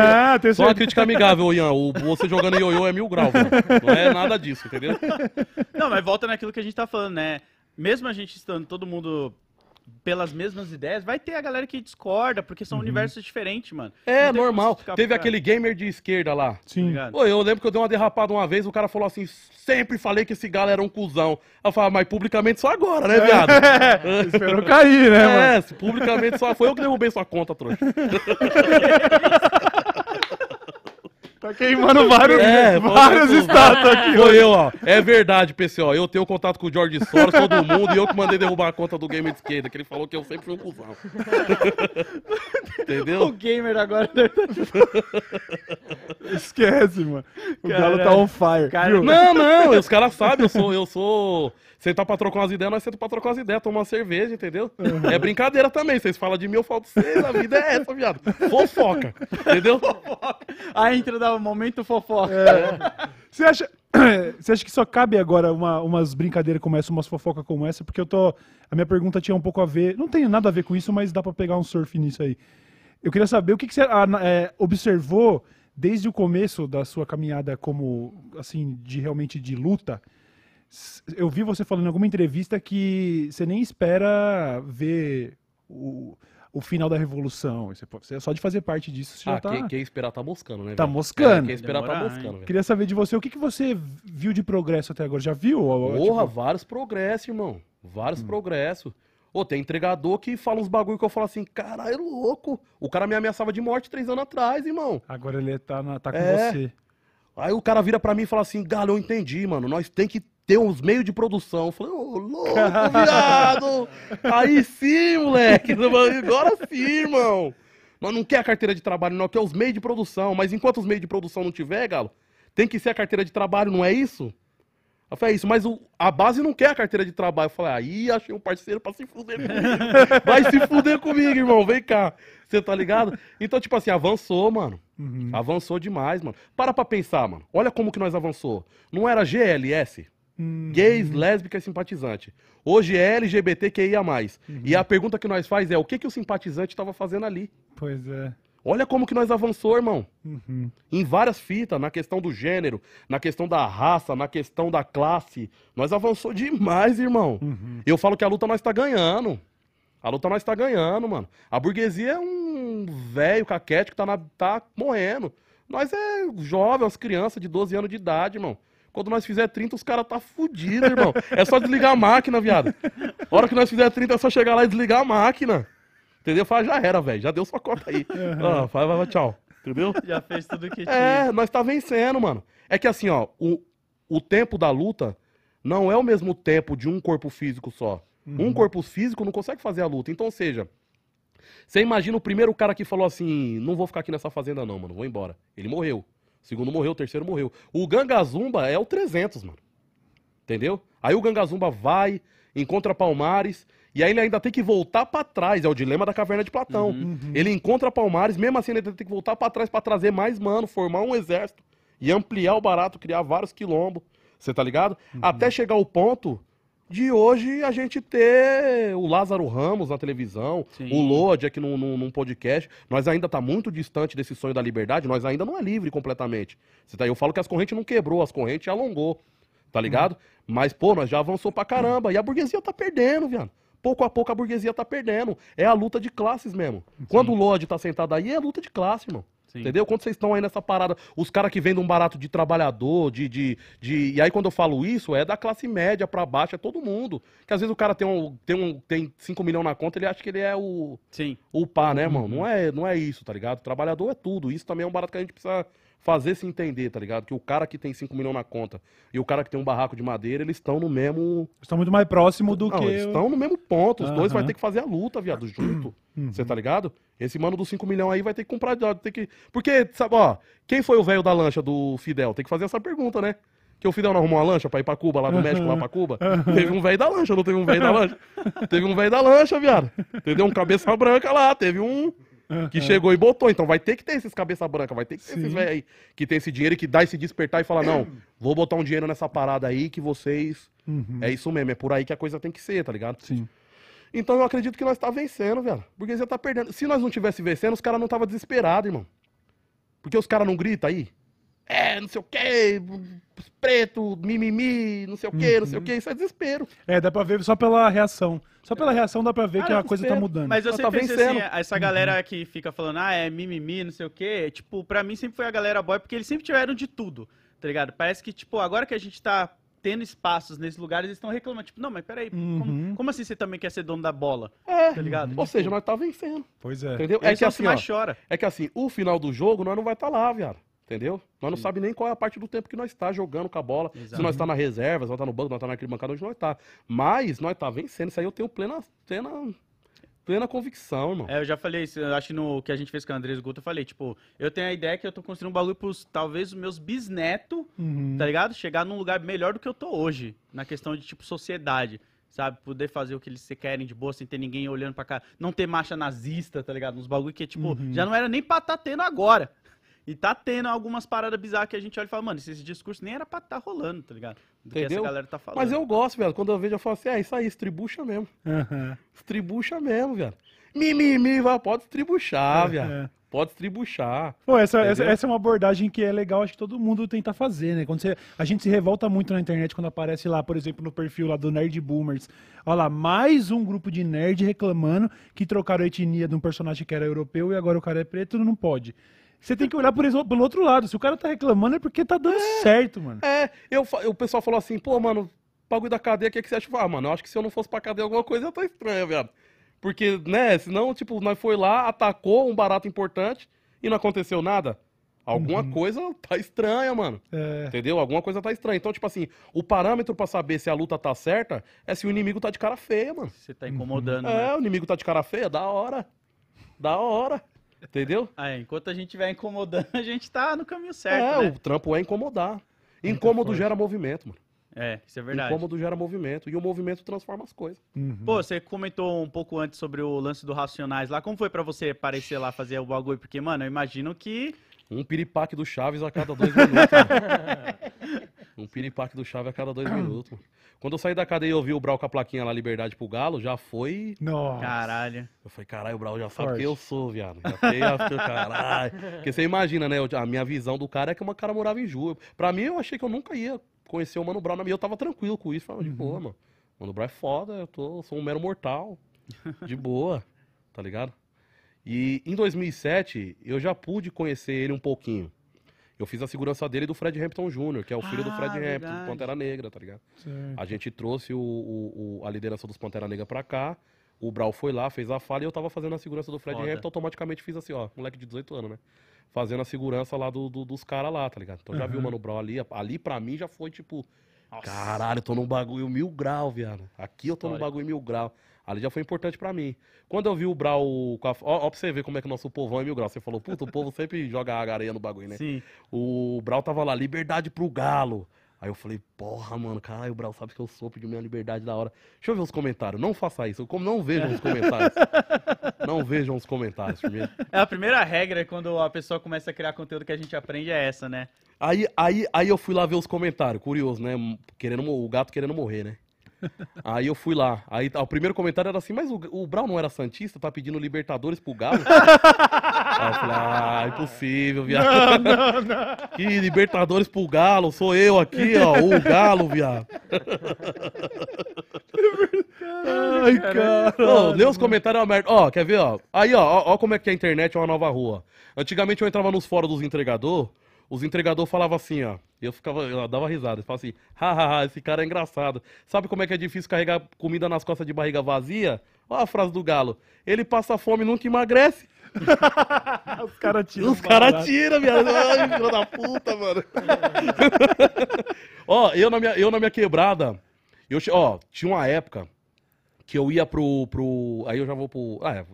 Só uma certeza. crítica amigável, Ian. O, você jogando ioiô é mil graus, velho. Não é nada disso, entendeu? Não, mas volta naquilo que a gente tá falando, né? Mesmo a gente estando todo mundo pelas mesmas ideias, vai ter a galera que discorda, porque são universos diferentes, mano. É normal. Teve pra- aquele gamer de esquerda lá. tá Sim. ligado? Pô, eu lembro que eu dei uma derrapada uma vez, o cara falou assim, sempre falei que esse galo era um cuzão. Eu falei, mas publicamente só agora, né, viado? Esperou cair, né, mano? É, publicamente só foi eu que derrubei sua conta, trouxa. Tá queimando vários, É, foi- status aqui. Foi eu, ó. É verdade, pessoal. Eu tenho contato com o George Soros, todo mundo, e eu que mandei derrubar a conta do gamer de esquerda, que ele falou que eu sempre fui um cuzão. O Entendeu? gamer agora. Esquece, mano. O Caralho. galo tá on fire. Cara? Não, não, os caras sabem, eu sou, eu sou. Sentar pra trocar umas ideias, nós sentamos pra trocar umas ideias, tomar uma cerveja, entendeu? É brincadeira também. Vocês falam de mim, eu falo de vocês, a vida é essa, viado. Fofoca, entendeu? A intro dá o momento fofoca. Você acha, você acha que só cabe agora uma- umas brincadeiras como essa, umas fofocas como essa? Porque eu tô. A minha pergunta tinha um pouco a ver. Não tem nada a ver com isso, mas dá pra pegar um surf nisso aí. Eu queria saber o que, que você ah, na- é, observou desde o começo da sua caminhada como, assim, de realmente de luta. Eu vi você falando em alguma entrevista que você nem espera ver o, o final da revolução. Você, você- só de fazer parte disso, você já Ah, tá, quem, quem esperar tá moscando, né? tá velho? moscando. É, quem esperar tá Demorar, moscando, hein? velho. Queria saber de você, o que, que você viu de progresso até agora? Já viu? Porra, Tipo, vários progressos, irmão. Vários Hum. progressos. Ô, tem entregador que fala uns bagulho que eu falo assim, caralho, louco. O cara me ameaçava de morte três anos atrás, irmão. agora ele tá, na- tá com É. você. Aí o cara vira pra mim e fala assim, Galo, eu entendi, mano. Nós tem que ter uns meios de produção. Eu falei, ô, louco, viado. Aí sim, moleque. Agora sim, irmão. Nós não quer a carteira de trabalho, não quer os meios de produção. Mas enquanto os meios de produção não tiver, Galo, tem que ser a carteira de trabalho, não é isso? Eu falei, é isso, mas o- a base não quer a carteira de trabalho. Eu falei, aí achei um parceiro pra se fuder comigo. Vai se fuder comigo, irmão. Vem cá. Você tá ligado? Então, tipo assim, avançou, mano. Uhum. Avançou demais, mano. Para pra pensar, mano. Olha como que nós avançou. Não era GLS? Hum, Gays, lésbicas, simpatizante. Hoje é LGBTQIA+. Uhum. E a pergunta que nós faz é, o que que o simpatizante estava fazendo ali? Pois é. Olha como que nós avançou, irmão. Uhum. Em várias fitas, na questão do gênero, na questão da raça, na questão da classe. Nós avançou demais, irmão. Uhum. Eu falo que a luta nós tá ganhando. A luta nós tá ganhando, mano. A burguesia é um velho caquete que tá, na- tá morrendo. Nós é jovem, as crianças de 12 anos de idade, irmão. Quando nós fizer 30, os caras tá fudido, irmão. É só desligar a máquina, viado. A hora que nós fizer 30, é só chegar lá e desligar a máquina. Entendeu? Fala, já era, velho. Já deu sua conta aí. Ah, vai, vai, vai, tchau. Entendeu? Já fez tudo que tinha. É, nós tá vencendo, mano. É que assim, ó, o, o tempo da luta não é o mesmo tempo de um corpo físico só. Um corpo físico não consegue fazer a luta. Então, ou seja, você imagina o primeiro cara que falou assim: não vou ficar aqui nessa fazenda, não, mano, vou embora. Ele morreu. O segundo morreu, o terceiro morreu. O Gangazumba é o 300, mano. Entendeu? Aí o Gangazumba vai, encontra Palmares, e aí ele ainda tem que voltar pra trás. É o dilema da caverna de Platão. Uhum. Ele encontra Palmares, mesmo assim ele ainda tem que voltar pra trás pra trazer mais mano, formar um exército e ampliar o barato, criar vários quilombos. Você tá ligado? Até chegar o ponto de hoje a gente ter o Lázaro Ramos na televisão, Sim. o Lodi aqui num, num, num podcast. Nós ainda tá muito distante desse sonho da liberdade, nós ainda não é livre completamente. Você tá, eu falo que as correntes não quebrou, as correntes alongou. Tá ligado? Mas, pô, nós já avançou pra caramba. E a burguesia tá perdendo, viado. Pouco a pouco a burguesia tá perdendo. É a luta de classes mesmo. Quando o Lodge tá sentado aí, é luta de classe, irmão. Sim. Entendeu? Quando vocês estão aí nessa parada, os caras que vendem um barato de trabalhador, de, de, de. E aí, quando eu falo isso, é da classe média pra baixo, é todo mundo. Que às vezes o cara tem um, tem um, tem 5 milhões na conta, ele acha que ele é o, Sim. o pá, né, mano? Não é, não é isso, tá ligado? Trabalhador é tudo. Isso também é um barato que a gente precisa fazer se entender, tá ligado? Que o cara que tem 5 milhões na conta e o cara que tem um barraco de madeira, eles estão no mesmo. Estão muito mais próximo do Não, que. eles estão no mesmo ponto. Os dois vai ter que fazer a luta, viado, junto. Uhum. Você tá ligado? Esse mano dos 5 milhões aí vai ter que comprar. Ter que... Porque, sabe, ó, quem foi o velho da lancha do Fidel? Tem que fazer essa pergunta, né? Que o Fidel não arrumou uma lancha pra ir pra Cuba, lá do. México, lá pra Cuba. Teve um velho da lancha, não teve um velho da lancha? teve um velho da lancha, viado. Entendeu? Um cabeça branca lá, teve um que chegou e botou. Então vai ter que ter esses cabeça branca, vai ter que ter esses Sim. velhos aí que tem esse dinheiro e que dá esse despertar e fala: não, vou botar um dinheiro nessa parada aí que vocês. Uhum. É isso mesmo, é por aí que a coisa tem que ser, tá ligado? Sim. Então eu acredito que nós tá vencendo, velho. Porque você tá perdendo. Se nós não tivesse vencendo, os caras não tava desesperado, irmão. Porque os caras não gritam aí. É, não sei o quê, preto, mimimi, não sei o quê, não sei o quê. Isso é desespero. É, dá pra ver só pela reação. Só pela reação dá pra ver Ah, que a coisa tá mudando. Mas eu Ela sempre tá pensei vencendo. assim, essa galera que fica falando, ah, é mimimi, não sei o quê, tipo, pra mim sempre foi a galera boy, porque eles sempre tiveram de tudo, tá ligado? Parece que, tipo, agora que a gente tá tendo espaços nesses lugares, eles estão reclamando, tipo, não, mas peraí, Uhum. como, como assim você também quer ser dono da bola? É, Tá ligado? ou seja, nós tá vencendo, Pois é. entendeu? É que assim, que ó, mais chora. é que assim, o final do jogo nós não vai estar tá lá, viado. Entendeu? Nós não sabemos nem qual é a parte do tempo que nós tá jogando com a bola. Se Exato. nós tá na reserva, se nós tá no banco, nós tá naquele bancada onde nós tá. Mas nós tá vencendo. Isso aí eu tenho plena, plena, plena convicção, irmão. É, eu já falei isso, eu acho que no que a gente fez com o Andrés Guto, eu falei, tipo, eu tenho a ideia que eu tô construindo um bagulho pros, talvez, os meus bisnetos, Uhum. tá ligado? Chegar num lugar melhor do que eu tô hoje, na questão de, tipo, sociedade. Sabe, poder fazer o que eles querem de boa, sem ter ninguém olhando pra cá. Não ter marcha nazista, tá ligado? Uns bagulho que, tipo, Uhum. já não era nem pra tá tendo agora. E tá tendo algumas paradas bizarras que a gente olha e fala, mano, esse, discurso nem era pra tá rolando, tá ligado? Do que Entendeu? essa galera tá falando. Mas eu gosto, velho. Quando eu vejo, eu falo assim, é isso aí, estribucha mesmo. Aham. Estribucha mesmo, velho. Mimimi, vai, pode estribuchar, É, velho. Pode estribuchar. Pô, essa, essa, essa é uma abordagem que é legal, acho que todo mundo tenta fazer, né? Quando você, a gente se revolta muito na internet quando aparece lá, por exemplo, no perfil lá do Nerd Boomers. Olha lá, mais um grupo de nerd reclamando que trocaram a etnia de um personagem que era europeu e agora o cara é preto, não pode. Você tem que olhar por pelo outro lado. Se o cara tá reclamando é porque tá dando certo, mano. É, eu, o pessoal falou assim, pô, mano, bagulho da cadeia, o que, que você acha? Ah, mano, eu acho que se eu não fosse pra cadeia, alguma coisa tá estranha, viado. Porque, né, senão, tipo, nós foi lá, atacou um barato importante e não aconteceu nada. Alguma coisa tá estranha, mano. É, Entendeu? Alguma coisa tá estranha. Então, tipo assim, o parâmetro pra saber se a luta tá certa é se o inimigo tá de cara feia, mano. Você tá incomodando, É, né? o inimigo tá de cara feia, da hora. Da hora. Entendeu? Enquanto a gente estiver incomodando, a gente tá no caminho certo, é, né? o trampo é incomodar. Incômodo gera movimento, mano. É, isso é verdade. Incômodo gera movimento. E o movimento transforma as coisas. uhum. Pô, você comentou um pouco antes sobre o lance do Racionais lá. Como foi pra você aparecer lá, fazer o bagulho? Porque, mano, eu imagino que... Um piripaque do Chaves a cada dois minutos. um piripaque do Chaves a cada dois minutos. mano. Quando eu saí da cadeia e eu vi o Brau com a plaquinha lá, Liberdade pro Galo, já foi. Nossa. Caralho. Eu falei, caralho, o Brau já sabe Forte. quem eu sou, viado. Já tem a... caralho. Porque você imagina, né? A minha visão do cara é que o cara morava em Ju. Pra mim, eu achei que eu nunca ia conhecer o Mano Brown na minha. Eu tava tranquilo com isso. Falando, de boa, mano. Mano Brown é foda, eu tô, sou um mero mortal. De boa, tá ligado? E em 2007, eu já pude conhecer ele um pouquinho. Eu fiz a segurança dele e do Fred Hampton Jr., que é o filho do Ah, Fred Hampton, verdade. do Pantera Negra, tá ligado? Certo. A gente trouxe o, o- o- a liderança dos Pantera Negra pra cá. O Brau foi lá, fez a fala e eu tava fazendo a segurança do Fred Foda. Hampton. Automaticamente fiz assim, ó, moleque de 18 anos, né? Fazendo a segurança lá do- do- dos caras lá, tá ligado? Então já vi o. Mano Brau ali. Ali pra mim já foi tipo, Nossa. caralho, eu tô num bagulho mil grau, viado. Aqui eu tô num Histórico. bagulho mil grau. Ali já foi importante pra mim. Quando eu vi o Brau. Ó, ó pra você ver como é que o nosso povão é mil grau. Você falou, puta, o povo sempre joga a areia no bagulho, né? Sim. O Brau tava lá, liberdade pro galo. Aí eu falei, porra, mano, caralho, o Brau sabe que eu sou, pediu minha liberdade da hora. Deixa eu ver os comentários. Não faça isso. Como não vejam os comentários. não vejam os comentários primeiro. É a primeira regra quando a pessoa começa a criar conteúdo que a gente aprende é essa, né? Aí, aí, aí eu fui lá ver os comentários, curioso, né? Querendo, o gato querendo morrer, né? Aí eu fui lá. Aí tá, o primeiro comentário era assim, mas o, o Brau não era Santista, tá pedindo Libertadores pro Galo? aí eu falei, ah, impossível, viado. que Libertadores pro Galo, sou eu aqui, ó, o Galo, viado. Ai, cara. Lê os comentários é uma merda. Ó, quer ver, ó? Aí, ó, ó, ó como é que a internet é uma nova rua. Antigamente eu entrava nos fóruns dos entregador, os entregador falavam assim, ó. Eu ficava, eu dava risada, eu falava assim, hahaha, esse cara é engraçado. Sabe como é que é difícil carregar comida nas costas de barriga vazia? Ó a frase do galo. Ele passa fome e nunca emagrece. Os caras tiram. Os caras tiram, viado. Ai, filho da puta, mano. ó, eu na, minha, eu na minha quebrada, eu, ó, tinha uma época que eu ia pro, pro... Aí eu já vou pro... Ah, é,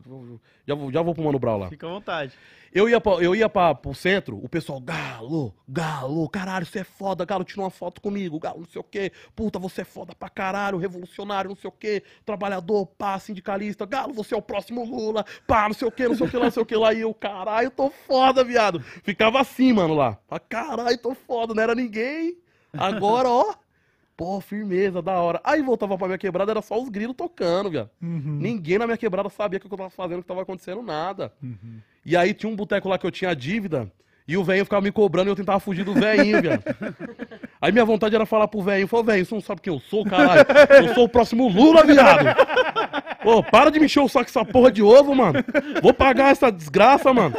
já vou, já vou pro Mano Brown lá. Fica à vontade. Eu ia, pra, eu ia pra, pro centro, o pessoal, Galo, Galo, caralho, você é foda, Galo, tira uma foto comigo, Galo, não sei o quê, puta, você é foda pra caralho, revolucionário, não sei o quê, trabalhador, pá, sindicalista, Galo, você é o próximo Lula, pá, não sei o quê, não sei o que lá, não sei o que lá, e eu, caralho, tô foda, viado. Ficava assim, mano, lá, caralho, tô foda, não era ninguém, agora, ó, pô, firmeza, da hora. Aí voltava pra minha quebrada, era só os grilos tocando, viado. Uhum. Ninguém na minha quebrada sabia o que eu tava fazendo, o que tava acontecendo, nada. E aí tinha um boteco lá que eu tinha dívida, e o velho ficava me cobrando e eu tentava fugir do velhinho, viado. Aí minha vontade era falar pro velhinho, falou, velho, você não sabe quem eu sou, caralho? Eu sou o próximo Lula, viado. Pô, para de me encher o saco com essa porra de ovo, mano. Vou pagar essa desgraça, mano.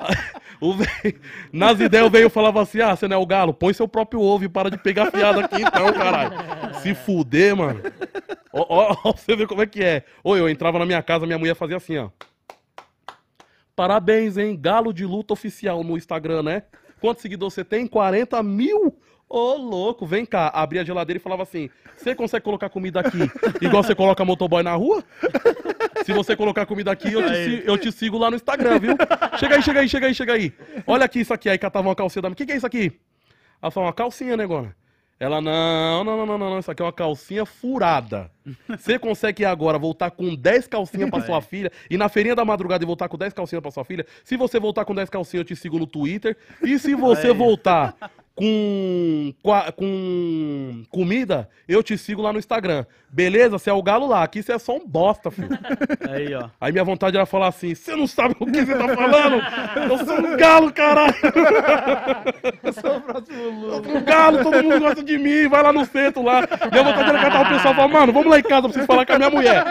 Véio, nas ideias o velho falava assim, ah, você não é o galo, põe seu próprio ovo e para de pegar fiada aqui então, caralho. Se fuder, mano. Ó, ó, ó, você ver como é que é. Ou eu entrava na minha casa, minha mulher fazia assim, ó. Parabéns, hein? Galo de luta oficial no Instagram, né? Quantos seguidores você tem? 40 mil? Ô, louco, vem cá. Abria a geladeira e falava assim: Você consegue colocar comida aqui igual você coloca motoboy na rua? Se você colocar comida aqui, eu te, si- eu te sigo lá no Instagram, viu? Chega aí, chega aí, chega aí, chega aí. Olha aqui isso aqui. Aí catava uma calcinha da minha. O que, que é isso aqui? Ela falou, uma calcinha, né, Gona? Ela, não, não, não, não, não, não, isso aqui é uma calcinha furada. Você consegue agora voltar com 10 calcinhas pra sua filha e na feirinha da madrugada e voltar com 10 calcinhas pra sua filha? Se você voltar com 10 calcinhas, eu te sigo no Twitter. E se você voltar com, com comida, eu te sigo lá no Instagram. Beleza? Você é o galo lá. Aqui você é só um bosta, filho. Aí, ó. Aí minha vontade era falar assim: você não sabe o que você tá falando? Eu sou um galo, caralho! Eu sou o próximo Eu Lula. sou um galo, todo mundo gosta de mim, vai lá no centro lá. Minha vontade era catar o pessoal e falar, mano, vamos lá em casa pra vocês falar com a minha mulher.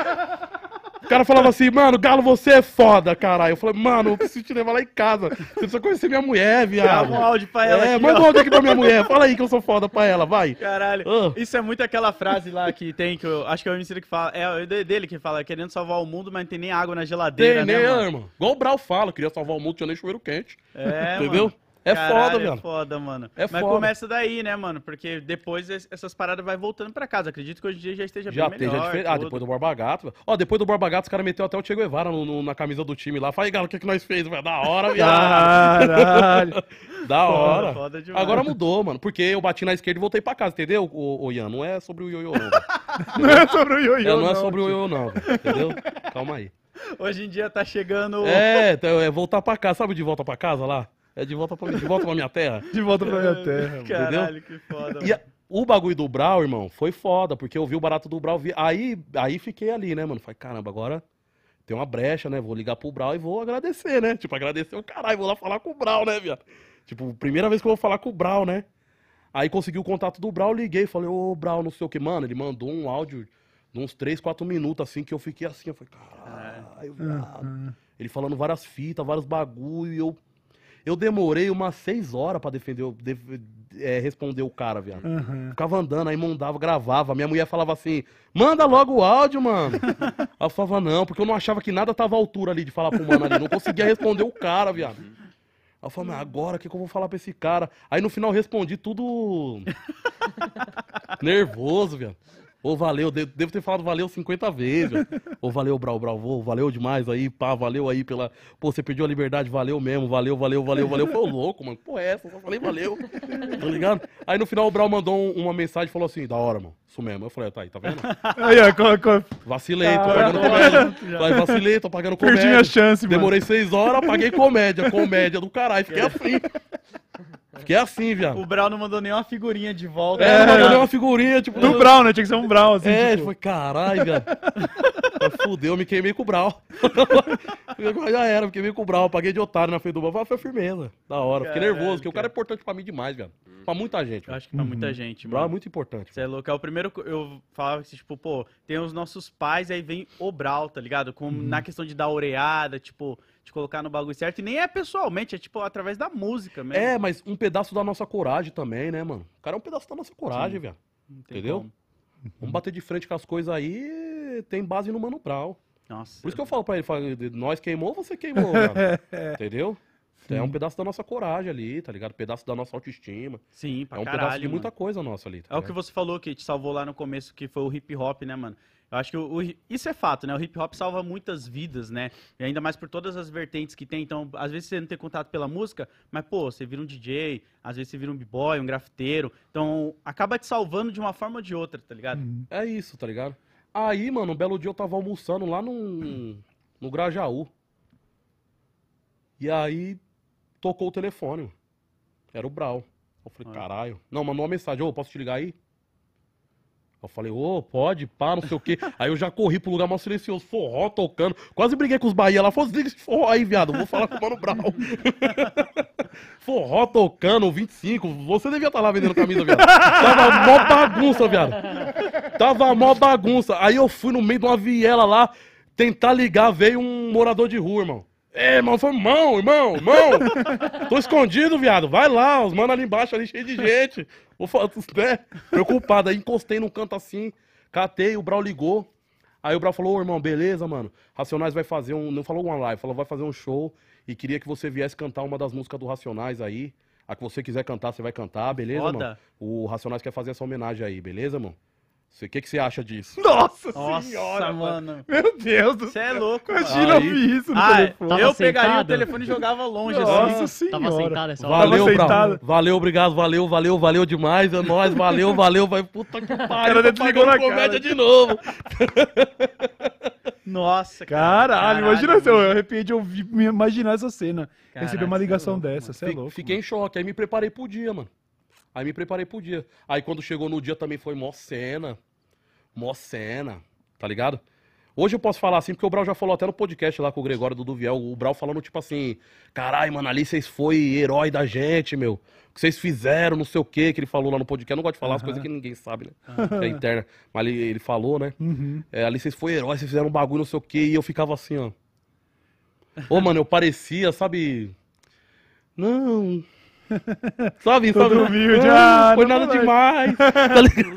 O cara falava assim, mano, Galo, você é foda, caralho. Eu falei, mano, eu preciso te levar lá em casa. Você precisa conhecer minha mulher, viado. Grava um áudio pra ela É, aqui, manda um áudio aqui pra minha mulher. Fala aí que eu sou foda pra ela, vai. Caralho. Ah. Isso é muito aquela frase lá que tem, que eu acho que é o MC que fala. É o dele que fala, querendo salvar o mundo, mas não tem nem água na geladeira, Tem, né, né, mano? irmão? Igual o Brau fala, queria salvar o mundo, tinha nem chuveiro quente. É, Entendeu? mano. É Caralho, foda, velho. É foda, mano. É Mas foda. começa daí, né, mano? Porque depois es- essas paradas vai voltando pra casa. Acredito que hoje em dia já esteja Já bem tem, já melhor. diferente. Ah, depois do Borba Gato. Ó, depois do Borba Gato, os caras meteu até o Che Guevara no- no- na camisa do time lá. Fala aí, Galo, o que, que nós fez, velho? Da hora, viado. Caralho. Da hora. Foda demais. Agora mudou, mano. Porque eu bati na esquerda e voltei pra casa, entendeu, ô, ô Ian? Não é sobre o ioiô, não. Não é sobre o ioiô, É, não é sobre o ioiô, não, entendeu? Calma aí. Hoje em dia tá chegando. É, então, é voltar pra casa. Sabe de volta pra casa lá? É de volta pra, de volta pra minha terra. De volta pra minha terra. mano. Caralho, que foda. E a- o bagulho do Brau, irmão, foi foda, porque eu vi o barato do Brau. vi- Aí, aí fiquei ali, né, mano? Falei, caramba, agora tem uma brecha, né? Vou ligar pro Brau e vou agradecer, né? Tipo, agradecer o caralho, vou lá falar com o Brau, né, viado? Tipo, primeira vez que eu vou falar com o Brau, né? Aí consegui o contato do Brau, liguei, falei, ô Brau, não sei o que, mano. Ele mandou um áudio de uns 3, 4 minutos, assim, que eu fiquei assim, eu falei, caralho, viado. Ele falando várias fitas, vários bagulho, e eu. Eu demorei umas 6 horas pra defender, def- é, responder o cara, viado. Aham. Ficava andando, aí mandava, gravava. Minha mulher falava assim: manda logo o áudio, mano. aí eu falava, não, porque eu não achava que nada tava à altura ali de falar pro mano ali. Não conseguia responder o cara, viado. Aí eu falei, mas agora o que, que eu vou falar pra esse cara? Aí no final eu respondi tudo nervoso, viado. Ô, valeu, de- devo ter falado valeu 50 vezes. Ô, valeu, Brau, Brau, vô, valeu demais aí, pá, valeu aí pela. Pô, você perdeu a liberdade, valeu mesmo, valeu, valeu, valeu, valeu. Foi louco, mano. Pô, é essa, só falei valeu. Tá ligado? Aí no final o Brau mandou um- uma mensagem e falou assim: da hora, mano. Isso mesmo. Eu falei, tá aí, tá vendo? Aí, ó, co- co- Vacilei, tô Ah, pagando comédia. Vacilei, tô pagando perdi comédia. minha chance, mano. Demorei seis horas, paguei comédia. Comédia do caralho. Fiquei assim. Fiquei assim, viado. O Brau não mandou nenhuma figurinha de volta. É, É, mandou é. uma figurinha, tipo. Do Brown, né? Tinha que ser um Brown, assim. É, tipo. foi caralho, viado. Mas Fudeu, me queimei com o Brau. Já era, me queimei com o Brau. Paguei de otário na frente do Brau. Foi firmeza. Da hora. Fiquei nervoso, porque o cara é importante pra mim demais, viado. Pra muita gente. Eu acho que pra muita gente, O Brau é mano. muito importante. Você é louco. É o primeiro. que Eu falava assim, tipo, pô, tem os nossos pais, aí vem o Brau, tá ligado? Com, Na questão de dar oreada, tipo, de colocar no bagulho certo. E nem é pessoalmente, é tipo através da música mesmo. É, mas um pedaço da nossa coragem também, né, mano? O cara é um pedaço da nossa coragem, Sim. tem entendeu? como. Vamos bater de frente com as coisas aí, tem base no Mano Brau. Nossa. Por isso que eu falo pra ele, falo, nós queimou, você queimou, velho. Entendeu? É um pedaço da nossa coragem ali, tá ligado? Um pedaço da nossa autoestima. Sim, pra é um caralho, pedaço de muita mano. coisa nossa ali. tá É o que você falou que te salvou lá no começo, que foi o hip hop, né, mano? Eu acho que o, o isso é fato, né? O hip hop salva muitas vidas, né? E ainda mais por todas as vertentes que tem. Então, às vezes você não tem contato pela música, mas, pô, você vira um DJ, às vezes você vira um b-boy, um grafiteiro. Então, acaba te salvando de uma forma ou de outra, tá ligado? Uhum. É isso, tá ligado? Aí, mano, um belo dia eu tava almoçando lá no, no Grajaú. E aí, tocou o telefone. Era o Brau. Eu falei, caralho. Não, mandou uma mensagem, ô, posso te ligar aí? Eu falei, ô, pode, pá, não sei o quê. Aí eu já corri pro lugar mais silencioso, forró tocando. Quase briguei com os Bahia lá. Falei, desliga esse forró aí, viado. Vou falar com o Mano Brau. forró tocando, 25. Você devia estar lá vendendo camisa, viado. Tava mó bagunça, viado. Tava mó bagunça. Aí eu fui no meio de uma viela lá, tentar ligar, veio um morador de rua, irmão. É, irmão, foi irmão, irmão, irmão. Tô escondido, viado. Vai lá, os manos ali embaixo, ali cheio de gente. Vou falar, né? Preocupado. Aí encostei num canto assim, catei, o Brau ligou. Aí o Brau falou, ô irmão, beleza, mano. Racionais vai fazer um. Não falou uma live, falou, vai fazer um show. E queria que você viesse cantar uma das músicas do Racionais aí. A que você quiser cantar, você vai cantar, beleza, Foda. mano? O Racionais quer fazer essa homenagem aí, beleza, mano? O que, que você acha disso? Nossa, Nossa, senhora, mano. Meu Deus do Você é céu. louco, Imagina mano. Aí- ouvir isso no Ah, telefone. Tava eu pegaria o sentado. telefone e jogava longe, Nossa assim. senhora. Tava sentado essa hora. Valeu, sentado. Valeu, obrigado, valeu, valeu, valeu demais. É nóis, valeu, valeu. Vai, puta que pariu. tô desligou na comédia cara. de novo. Nossa, cara. Caralho, imagina se eu mano. eu arrepiei de ouvir, me imaginar essa cena. Caralho, Receber uma é ligação louco, dessa, mano. você é louco. Fiquei em choque. Aí me preparei pro dia, mano. Aí me preparei pro dia. Aí quando chegou no dia também foi mó cena. Mó cena. Tá ligado? Hoje eu posso falar assim, porque o Brau já falou até no podcast lá com o Gregório do Duviel. O Brau falando tipo assim: caralho, mano, ali vocês foi herói da gente, meu. O que vocês fizeram, não sei o que, que ele falou lá no podcast. Eu não gosto de falar as coisas que ninguém sabe, né? É interna. Mas ele, ele falou, né? Uhum. É, ali vocês foi herói, vocês fizeram um bagulho, não sei o que, e eu ficava assim, ó. Ô, mano, eu parecia, sabe? Não. sabe, Todo sabe? humilde, Não, ah, foi não nada foi. demais. Tá?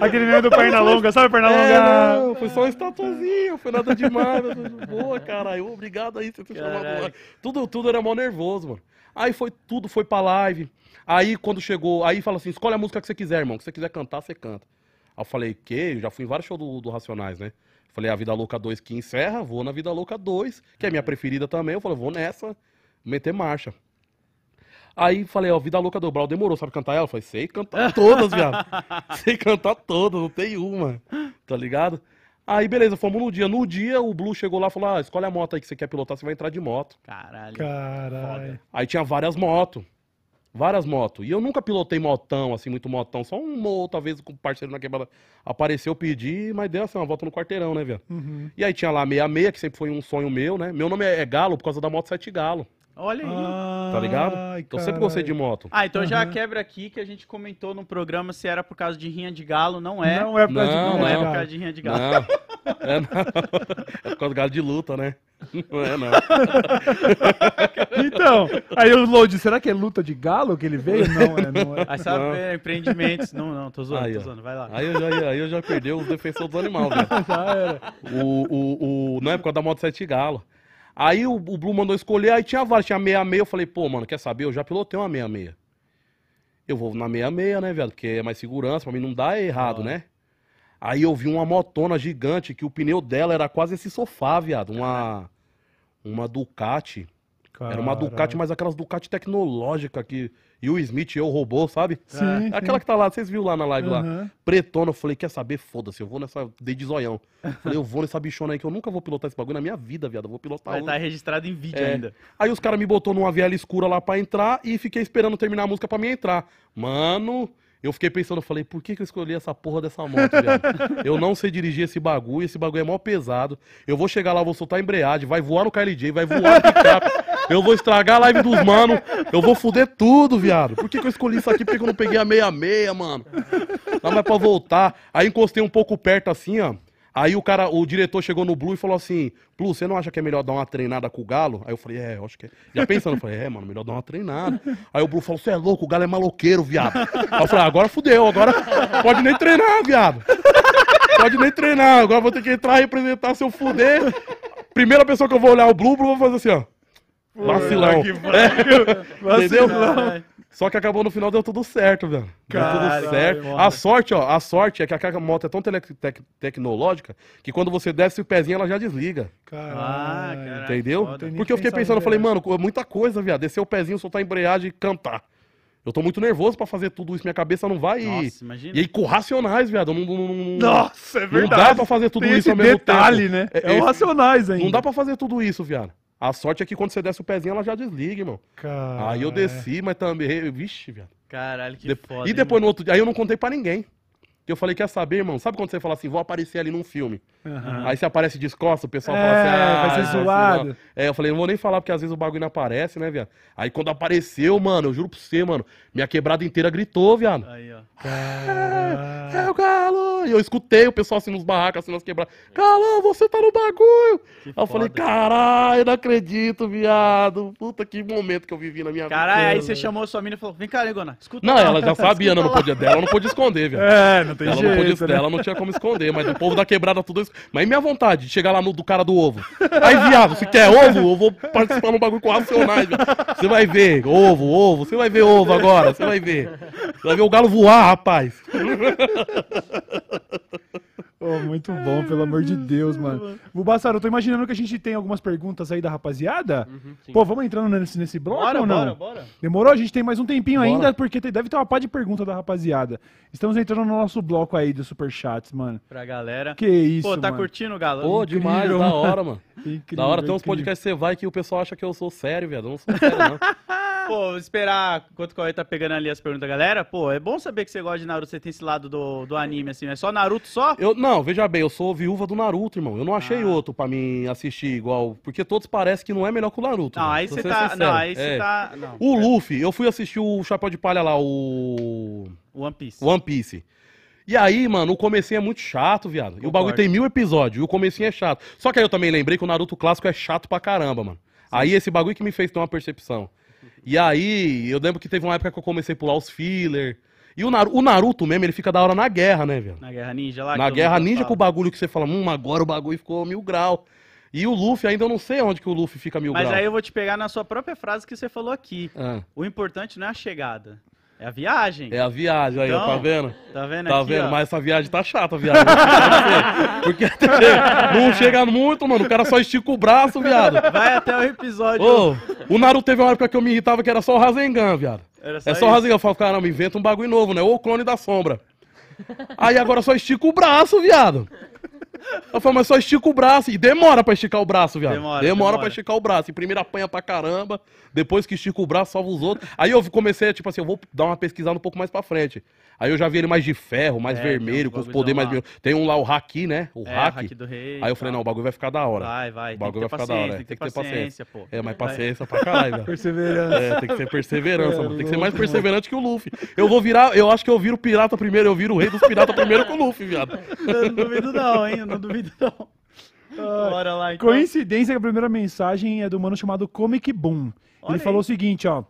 Aquele meme do perna longa, sabe perna É, longa? não, foi só uma estatuazinha, foi nada demais. Boa, caralho, obrigado aí, você ter chamado. Tudo, tudo era mó nervoso, mano. Aí foi tudo, foi pra live. Aí quando chegou, aí fala assim, escolhe a música que você quiser, irmão. Que você quiser cantar, você canta. Aí eu falei, que? Eu já fui em vários shows do, do Racionais, né? Falei, a Vida Louca 2 que encerra, vou na Vida Louca 2, que é minha preferida também. Eu falei, vou nessa, meter marcha. Aí falei, ó, Vida Louca do Brau, demorou, sabe cantar ela? Eu falei, sei cantar todas, viado. sei cantar todas, não tem uma, tá ligado? Aí, beleza, fomos no dia. No dia, o Blue chegou lá e falou, ah, escolhe a moto aí que você quer pilotar, você vai entrar de moto. Caralho. Caralho. Aí tinha várias motos. Várias motos. E eu nunca pilotei motão, assim, muito motão. Só um ou outra vez com o parceiro na quebrada apareceu, eu pedi, mas deu assim, uma volta no quarteirão, né, velho? Uhum. E aí tinha lá a 66, que sempre foi um sonho meu, né? Meu nome é é Galo por causa da moto 7 Galo, Olha aí. tá ligado? Ai, Então eu sempre gostei de moto. Ah, então já Aham. quebra aqui que a gente comentou no programa se era por causa de rinha de galo. Não é. Não é por causa de Não, Não não é por causa de rinha de galo. Não. É, não. É por causa do galo de luta, né? Não é, não. Então, aí o Load, será que é luta de galo que ele veio? Não, é, não é. Aí sabe, Não. é, empreendimentos. Não, não, tô zoando, Aí, tô zoando. Vai lá. Aí eu já, aí eu já perdi os defensores dos animais, velho. Já era. O, o, o, não é por causa da moto 7 Galo. Aí o, o Blue mandou escolher, aí tinha vários, tinha 66. Eu falei, pô, mano, quer saber? Eu já pilotei uma 66. Eu vou na 66, né, velho? Porque é mais segurança, pra mim não dá errado, né? Aí eu vi uma motona gigante que o pneu dela era quase esse sofá, viado. Uma, uma Ducati. Era uma Ducati, mas aquelas Ducati tecnológica que e o Smith e eu roubou, sabe? Sim, É Aquela que tá lá, vocês viram lá na live lá. Aham. Pretona, eu falei, quer saber? Foda-se, eu vou nessa. Dei de zoião. Falei, eu vou nessa bichona aí que eu nunca vou pilotar esse bagulho na minha vida, viado. Eu vou pilotar Vai um. estar registrado em vídeo É. ainda. Aí os caras me botou numa viela escura lá pra entrar e fiquei esperando terminar a música pra mim entrar. Mano, eu fiquei pensando, eu falei, por que, que eu escolhi essa porra dessa moto, viado? Eu não sei dirigir esse bagulho, esse bagulho é mó pesado. Eu vou chegar lá, vou soltar a embreagem, vai voar no KLJ, vai voar no picape. Eu vou estragar a live dos mano, eu vou fuder tudo, viado. Por que, que eu escolhi isso aqui? Por que, que eu não peguei a 66, mano? Não, mas pra voltar. Aí encostei um pouco perto assim, ó. Aí o cara, o diretor chegou no Blue e falou assim: Blue, você não acha que é melhor dar uma treinada com o Galo? Aí eu falei, é, eu acho que é. Já pensando, eu falei, é, mano, melhor dar uma treinada. Aí o Blue falou, você é louco, o Galo é maloqueiro, viado. Aí eu falei, ah, agora fudeu, agora pode nem treinar, viado. Pode nem treinar, agora vou ter que entrar e representar se eu fuder. Primeira pessoa que eu vou olhar o Blue, o Blue vou fazer assim, ó. Vacilão. É, entendeu? Caralho. Só que acabou no final, deu tudo certo, velho. Deu Caralho, tudo certo. mano. A sorte, ó, a sorte é que a moto é tão tele- tec- tecnológica que quando você desce o pezinho, ela já desliga. Ah, Caralho. caralho. Entendeu? nem Porque eu fiquei pensando, eu falei, mano, muita coisa, viado. Descer o pezinho, soltar a embreagem e cantar. Eu tô muito nervoso pra fazer tudo isso, minha cabeça não vai. Nossa, imagina. E aí, com racionais, viado. Não, não, não- Nossa, é não verdade. dá pra fazer tudo Tem isso ao mesmo detalhe, tempo. né? É, É, o esse- Racionais ainda. Não dá pra fazer tudo isso, viado. A sorte é que quando você desce o pezinho, ela já desliga, irmão. Cara, Aí eu desci, mas também. Vixe, viado. Caralho, que De- foda. e hein, depois no mano? outro dia, aí eu não contei pra ninguém. Que eu falei, quer saber, irmão? Sabe quando você fala assim, vou aparecer ali num filme? Aham. Aí você aparece de costas, o pessoal É, fala assim, ah, vai ser assim, zoado. não. É, eu falei, não vou nem falar porque às vezes o bagulho não aparece, né, viado? Aí quando apareceu, mano, eu juro pra você, mano, minha quebrada inteira gritou, viado. Aí, ó. Caralho. É o galo! E eu escutei o pessoal assim nos barracos, assim nas quebradas. Galão, você tá no bagulho! Que Aí eu falei, caralho, não acredito, viado. Puta que momento que eu vivi na minha Caralho, vida. aí você chamou sua mina e falou: Vem cá, Legona, escuta. Não, lá. ela já sabia, né? Não Escuta podia dela, ela não podia esconder, viado. É, não tem Ela jeito, não, podia, né? ela não tinha como esconder, mas o povo da quebrada tudo isso. Mas minha vontade de chegar lá no do cara do ovo? Aí, viado, se quer ovo, eu vou participar no bagulho com racionais. Você vai ver, ovo, ovo, você vai ver ovo agora, você vai ver. Você vai ver o galo voar, rapaz. Ô, muito bom, pelo amor de Deus, mano. Bubassaro, eu tô imaginando que a gente tem algumas perguntas aí da rapaziada. Uhum. Pô, vamos entrando nesse, nesse bloco Bora, ou não? bora, bora. Demorou? A gente tem mais um tempinho Bora. ainda, porque tem- deve ter uma pá de pergunta da rapaziada. Estamos entrando no nosso bloco aí dos superchats, mano. Pra galera. Que isso, Pô, tá mano. curtindo, Galo? Pô, demais, da hora, mano. Incrível, Da hora, tem uns podcasts que você vai que o pessoal acha que eu sou sério, viado. Eu não sou sério, não. Pô, vou esperar enquanto o Cauê tá pegando ali as perguntas da galera. Pô, é bom saber que você gosta de Naruto, você tem esse lado do, do anime, assim. É só Naruto só? Eu, não, veja bem, eu sou viúva do Naruto, irmão. Eu não achei Ah. outro pra mim assistir igual. Porque todos parecem que não é melhor que o Naruto. Não, velho. aí você tá. sincero. Não, aí você É. tá. Não. O Luffy, eu fui assistir o Chapéu de Palha lá, o One Piece. One Piece. E aí, mano, o comecinho é muito chato, viado. E o bagulho tem mil episódios, e o comecinho é chato. Só que aí eu também lembrei que o Naruto clássico é chato pra caramba, mano. Aí esse bagulho que me fez ter uma percepção. E aí, eu lembro que teve uma época que eu comecei a pular os filler. E o, Naru- o Naruto mesmo, ele fica da hora na guerra, né, velho? Na Guerra Ninja lá. Na Guerra Ninja com o bagulho que você fala, hum, agora o bagulho ficou mil grau. E o Luffy, ainda eu não sei onde que o Luffy fica mil Mas grau. aí eu vou te pegar na sua própria frase que você falou aqui. Ah, O importante não é a chegada, é a viagem. é a viagem aí, ó, tá Então, vendo? Tá vendo Tá aqui, vendo? ó? Mas essa viagem tá chata, viado. Porque não chega muito, mano. O cara só estica o braço, viado. Vai até o episódio. Ô, o Naruto teve uma época que eu me irritava que era só o Rasengan, viado. Era É só o. Rasengan. Eu falo, caramba, inventa um bagulho novo, né? Ou o clone da sombra. Aí agora só estica o braço, viado. Eu falo, mas só estica o braço. E demora pra esticar o braço, viado. Demora, Demora, demora. pra esticar o braço. E primeiro apanha pra caramba. Depois que estica o braço, salva os outros. Aí eu comecei, tipo assim, eu vou dar uma pesquisada um pouco mais pra frente. Aí eu já vi ele mais de ferro, mais É, vermelho, com os poderes mais. Tem um lá, o Haki, né? O É, Haki. Haki do Rei. Aí eu falei, não, o bagulho vai ficar da hora. Vai, vai. O bagulho vai ter ficar da hora. Tem que ter paciência. pô. É, mas Vai. paciência pra caralho, velho. Perseverança. É, tem que ser perseverança, É, mano. Tem que ser louco, mais perseverante que o Luffy. Eu vou virar, eu acho que eu viro o pirata primeiro, eu viro o rei dos piratas primeiro que o Luffy, viado. Eu não duvido não, hein? Eu não duvido não. Bora lá, então. Coincidência que a primeira mensagem é do mano chamado Comic Boom. Olha Ele aí. falou o seguinte, ó.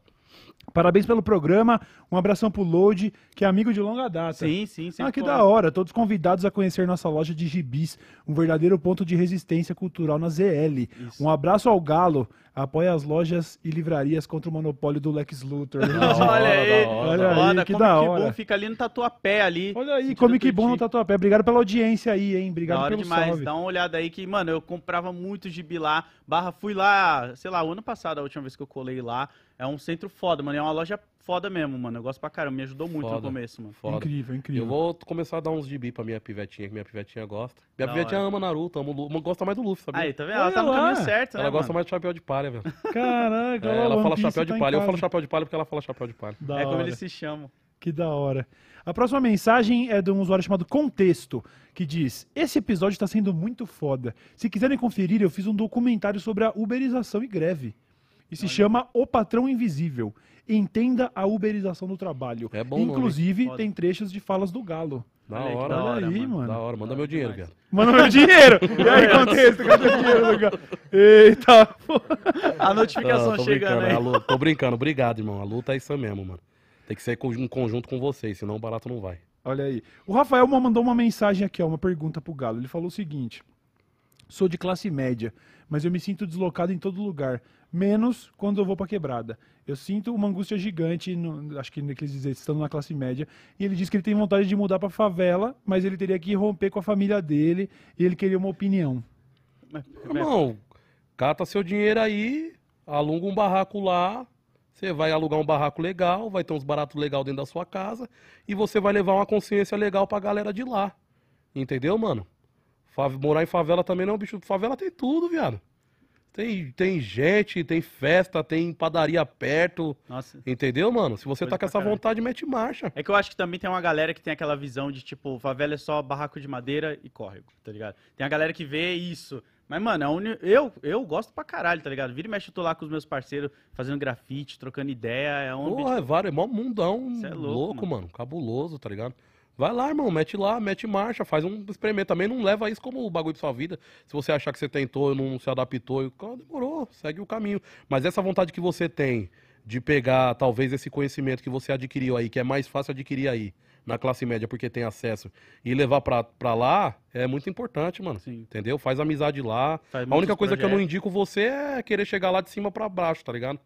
Parabéns pelo programa, um abração pro Load, que é amigo de longa data. Sim, sim, sim. Ah, que da hora. Todos convidados a conhecer nossa loja de gibis, um verdadeiro ponto de resistência cultural na ZL. Isso. Um abraço ao Galo, apoia as lojas e livrarias contra o monopólio do Lex Luthor. Olha aí, Olha da hora. aí, que Comic da Boom hora. fica ali no Tatuapé ali. Olha aí, Comic Bom no. Tatuapé. Obrigado pela audiência aí, hein? Obrigado Da hora pelo demais, salve. dá uma olhada aí que, mano, eu comprava muito gibi lá, barra, fui lá, sei lá, o ano passado, a última vez que eu colei lá, é um centro foda, mano, é uma loja foda mesmo, mano, eu gosto pra caramba, me ajudou muito Foda. no começo, mano. Foda. Incrível, incrível. Eu vou começar a dar uns gibi pra minha pivetinha, que minha pivetinha gosta. Minha Da pivetinha hora. ama Naruto, ama o Luffy, gosta mais do Luffy, sabia? Aí, tá vendo? Ela tá no caminho certo, né, ela gosta mano? mais de chapéu de palha, velho. Caraca, É, ela fala chapéu de tá em palha, eu falo chapéu de palha porque ela fala chapéu de palha. Da é como hora. eles se chamam. Que da hora. A próxima mensagem é de um usuário chamado Contexto, que diz: Esse episódio está sendo muito foda. Se quiserem conferir, eu fiz um documentário sobre a uberização e greve. E se chama O Patrão Invisível. Entenda a uberização do trabalho. É bom nome, Inclusive, Foda. tem trechos de falas do Galo. Da Olha hora, da Olha hora, aí, mano. mano. Da hora, manda Da meu dinheiro, velho. Manda meu dinheiro! E aí, Contexto, cadê o dinheiro do Galo? Eita! pô. A notificação Não, tô chegando aí. a Lu- tô brincando, obrigado, irmão. A luta é isso mesmo, mano. Tem que ser em conjunto com vocês, senão o barato não vai. Olha aí. O Rafael mandou uma mensagem aqui, ó, uma pergunta pro Galo. Ele falou o seguinte: Sou de classe média, mas eu me sinto deslocado em todo lugar, menos quando eu vou pra quebrada. Eu sinto uma angústia gigante, no- acho que naqueles dizer, estando na classe média, e ele diz que ele tem vontade de mudar pra favela, mas ele teria que romper com a família dele, e ele queria uma opinião. Mas- Irmão, cata seu dinheiro aí, aluga um barraco lá. Você vai alugar um barraco legal, vai ter uns baratos legal dentro da sua casa e você vai levar uma consciência legal pra galera de lá. Entendeu, mano? Morar em favela também não, bicho. Favela tem tudo, viado. Tem, tem gente, tem festa, tem padaria perto. Nossa. Entendeu, mano? Se você tá com essa caralho. vontade, mete marcha. É que eu acho que também tem uma galera que tem aquela visão de, tipo, favela é só barraco de madeira e córrego, tá ligado? Tem a galera que vê isso. Mas, mano, uni- eu, eu gosto pra caralho, tá ligado? Vira e mexe, eu tô lá com os meus parceiros fazendo grafite, trocando ideia. É um Porra, é vários, é mó mundão Cê é louco, louco, mano. Cabuloso, tá ligado? Vai lá, irmão, mete lá, mete marcha, faz um experimento. Também não leva isso como bagulho pra sua vida. Se você achar que você tentou e não se adaptou, e, demorou, segue o caminho. Mas essa vontade que você tem de pegar, talvez, esse conhecimento que você adquiriu aí, que é mais fácil adquirir aí, na classe média, porque tem acesso, e levar pra, pra lá, é muito importante, mano. Sim. Entendeu? Faz amizade lá. Faz A única coisa que eu não projetos. indico você é querer chegar lá de cima pra baixo, tá ligado?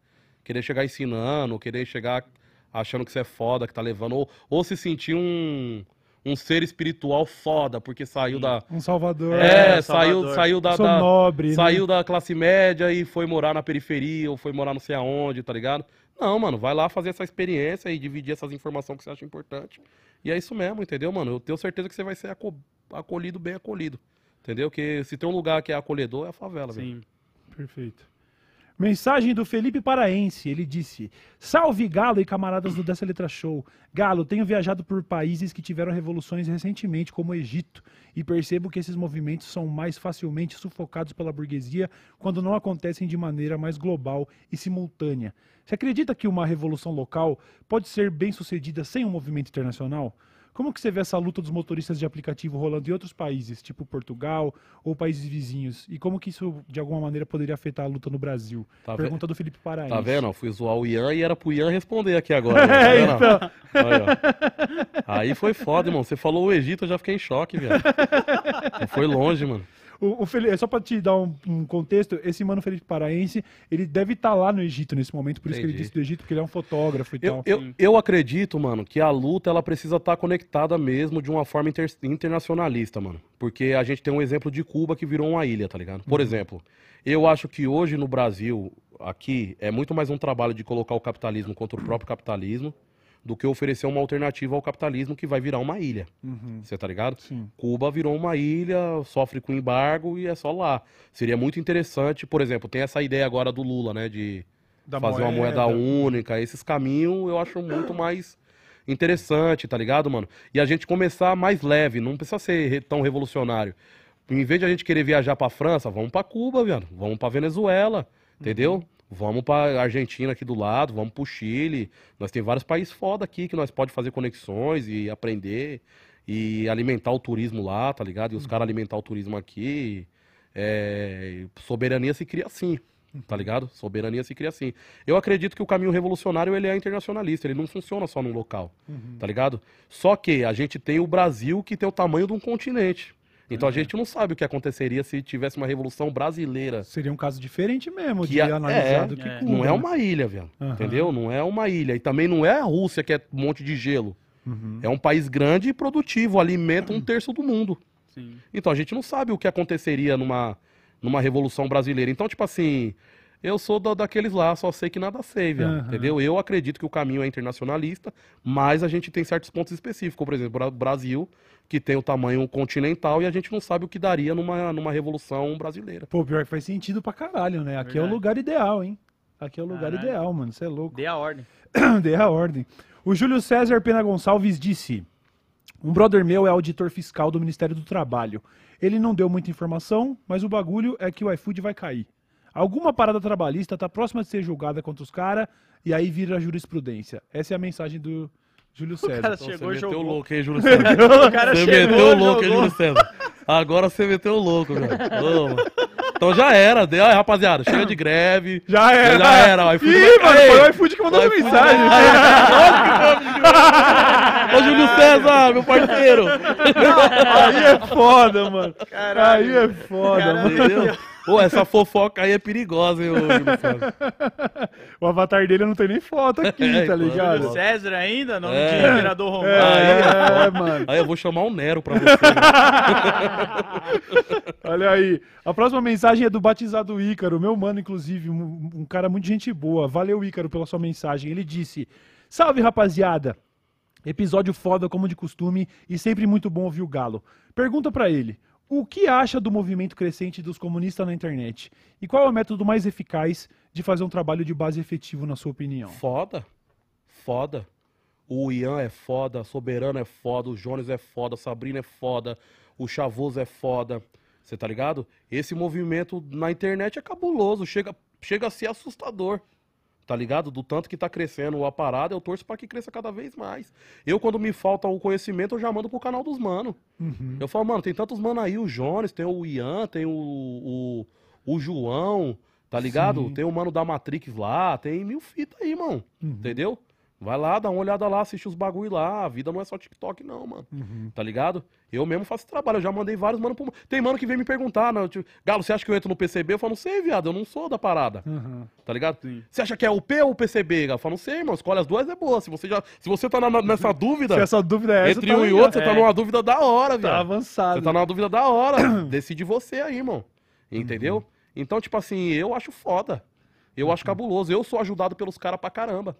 Querer chegar ensinando, querer chegar achando que você é foda, que tá levando, ou, ou se sentir um, um ser espiritual foda, porque saiu Sim. da. Um salvador, É, É, saiu, Salvador. saiu da. sou da- nobre, né? saiu da classe média e foi morar na periferia, ou foi morar não sei aonde, tá ligado? Não, mano, vai lá fazer essa experiência e dividir essas informações que você acha importante. E é isso mesmo, entendeu, mano? Eu tenho certeza que você vai ser aco- acolhido, bem acolhido. Entendeu? Porque se tem um lugar que é acolhedor, é a favela, velho. Sim. Perfeito. Mensagem do Felipe Paraense. Ele disse: Salve Galo e camaradas do Dessa Letra Show. Galo, tenho viajado por países que tiveram revoluções recentemente, como o Egito, e percebo que esses movimentos são mais facilmente sufocados pela burguesia quando não acontecem de maneira mais global e simultânea. Você acredita que uma revolução local pode ser bem sucedida sem um movimento internacional? Como que você vê essa luta dos motoristas de aplicativo rolando em outros países, tipo Portugal ou países vizinhos? E como que isso, de alguma maneira, poderia afetar a luta no Brasil? Tá ve- Pergunta do Felipe Paraense. Tá vendo? Eu fui zoar o Ian e era pro Ian responder aqui agora. né? Tá É, então. Aí. Aí foi foda, irmão. Você falou o Egito, eu já fiquei em choque, velho. Foi longe, mano. O, o Felipe, só pra te dar um, um contexto, esse mano Felipe Paraense, ele deve estar lá no Egito nesse momento, por isso que ele Entendi. disse do Egito, porque ele é um fotógrafo e Eu, tal. eu, eu acredito, mano, que a luta ela precisa estar conectada mesmo de uma forma inter- internacionalista, mano. Porque a gente tem um exemplo de Cuba que virou uma ilha, tá ligado? Por exemplo, eu acho que hoje no Brasil, aqui, é muito mais um trabalho de colocar o capitalismo contra o próprio capitalismo do que oferecer uma alternativa ao capitalismo que vai virar uma ilha. Uhum, Você tá ligado? sim. Cuba virou uma ilha, sofre com embargo e é só lá. Seria muito interessante, por exemplo, tem essa ideia agora do Lula, né, de Da fazer uma moeda única, esses caminhos eu acho muito mais interessante, tá ligado, mano? E a gente começar mais leve, não precisa ser tão revolucionário. Em vez de a gente querer viajar pra França, vamos pra Cuba, velho. Vamos pra Venezuela, entendeu? Vamos pra Argentina aqui do lado, vamos pro Chile. Nós tem vários países foda aqui que nós pode fazer conexões e aprender e alimentar o turismo lá, tá ligado? E os caras alimentar o turismo aqui. É, soberania se cria assim, tá ligado? Soberania se cria assim. Eu acredito que o caminho revolucionário ele é internacionalista, ele não funciona só num local, tá ligado? Só que a gente tem o Brasil que tem o tamanho de um continente. Então a gente não sabe o que aconteceria se tivesse uma revolução brasileira. Seria um caso diferente mesmo, Que de a- analisar é, do que é. Cuba. Não é uma ilha, velho. Aham. Entendeu? Não é uma ilha. E também não é a Rússia que é um monte de gelo. Uhum. É um país grande e produtivo, alimenta um terço do mundo. Sim. Então a gente não sabe o que aconteceria numa, numa revolução brasileira. Então, tipo assim, eu sou da- daqueles lá, só sei que nada sei, velho. Aham. Entendeu? Eu acredito que o caminho é internacionalista, mas a gente tem certos pontos específicos. Por exemplo, o Brasil, que tem o tamanho continental e a gente não sabe o que daria numa, numa revolução brasileira. Pô, pior que faz sentido pra caralho, né? Aqui é o Verdade. lugar ideal, hein? Aqui é o lugar Caralho. ideal, mano. Você é louco. Dê a ordem. Dei a ordem. O Júlio César Pena Gonçalves disse: Um brother meu é auditor fiscal do Ministério do Trabalho. Ele não deu muita informação, mas o bagulho é que o iFood vai cair. Alguma parada trabalhista tá próxima de ser julgada contra os caras e aí vira jurisprudência. Essa é a mensagem do Júlio César. cara Então, Chegou, você meteu jogou. o louco, hein, Júlio César? O cara Você chegou, meteu o louco, hein. Júlio César? Agora você meteu o louco, velho. Ô. Então já era, deu, aí, rapaziada, chega de greve. Já era. Já era, o iFood Ih, mano, foi o iFood que mandou O essa mensagem. Ô, Júlio César, meu parceiro. Aí é foda, mano. Caralho. Aí é foda, Caralho. mano. Entendeu? Pô, essa fofoca aí é perigosa, hein, ô. O avatar dele não tem nem foto aqui, É, tá ligado? Júlio César ainda, nome É. de Imperador Romano. É, é, mano. Aí eu vou chamar um Nero pra você. né? Olha aí. A próxima mensagem é do batizado Ícaro, meu mano, inclusive, um, um cara muito gente boa. Valeu, Ícaro, pela sua mensagem. Ele disse: Salve, rapaziada. Episódio foda como de costume e sempre muito bom ouvir o Galo. Pergunta pra ele: o que acha do movimento crescente dos comunistas na internet? E qual é o método mais eficaz de fazer um trabalho de base efetivo, na sua opinião? Foda. Foda. O Ian é foda, Soberano é foda, o Jones é foda, Sabrina é foda, o Chavoso é foda. Você tá ligado? Esse movimento na internet é cabuloso, chega, chega a ser assustador. Tá ligado? Do tanto que tá crescendo a parada, eu torço pra que cresça cada vez mais. Eu, quando me falta o conhecimento, eu já mando pro canal dos mano. Uhum. Eu falo, mano, tem tantos mano aí, o Jones, tem o Ian, tem o, o, o João, tá ligado? Sim. Tem o mano da Matrix lá, tem mil fitas aí, mano. Uhum. Entendeu? Vai lá, dá uma olhada lá, assiste os bagulho lá. A vida não é só TikTok, não, mano. Uhum. Tá ligado? Eu mesmo faço trabalho, eu já mandei vários mano pro... Tem mano que vem me perguntar, né? Tipo, Galo, você acha que eu entro no PCB? Eu falo, não sei, viado, eu não sou da parada. Uhum. Tá ligado? Sim. Você acha que é o P ou o PCB? Galo? Eu falo, não sei, mano. Escolhe as duas, é boa. Se você, já... Se você tá na- nessa dúvida, Se essa dúvida é essa, entre tá um e outro, você tá É. numa dúvida da hora, Tá viado. avançado. Você tá numa dúvida da hora. Decide você aí, irmão. Entendeu? Então, tipo assim, eu acho foda. Eu acho cabuloso. Eu sou ajudado pelos caras pra caramba.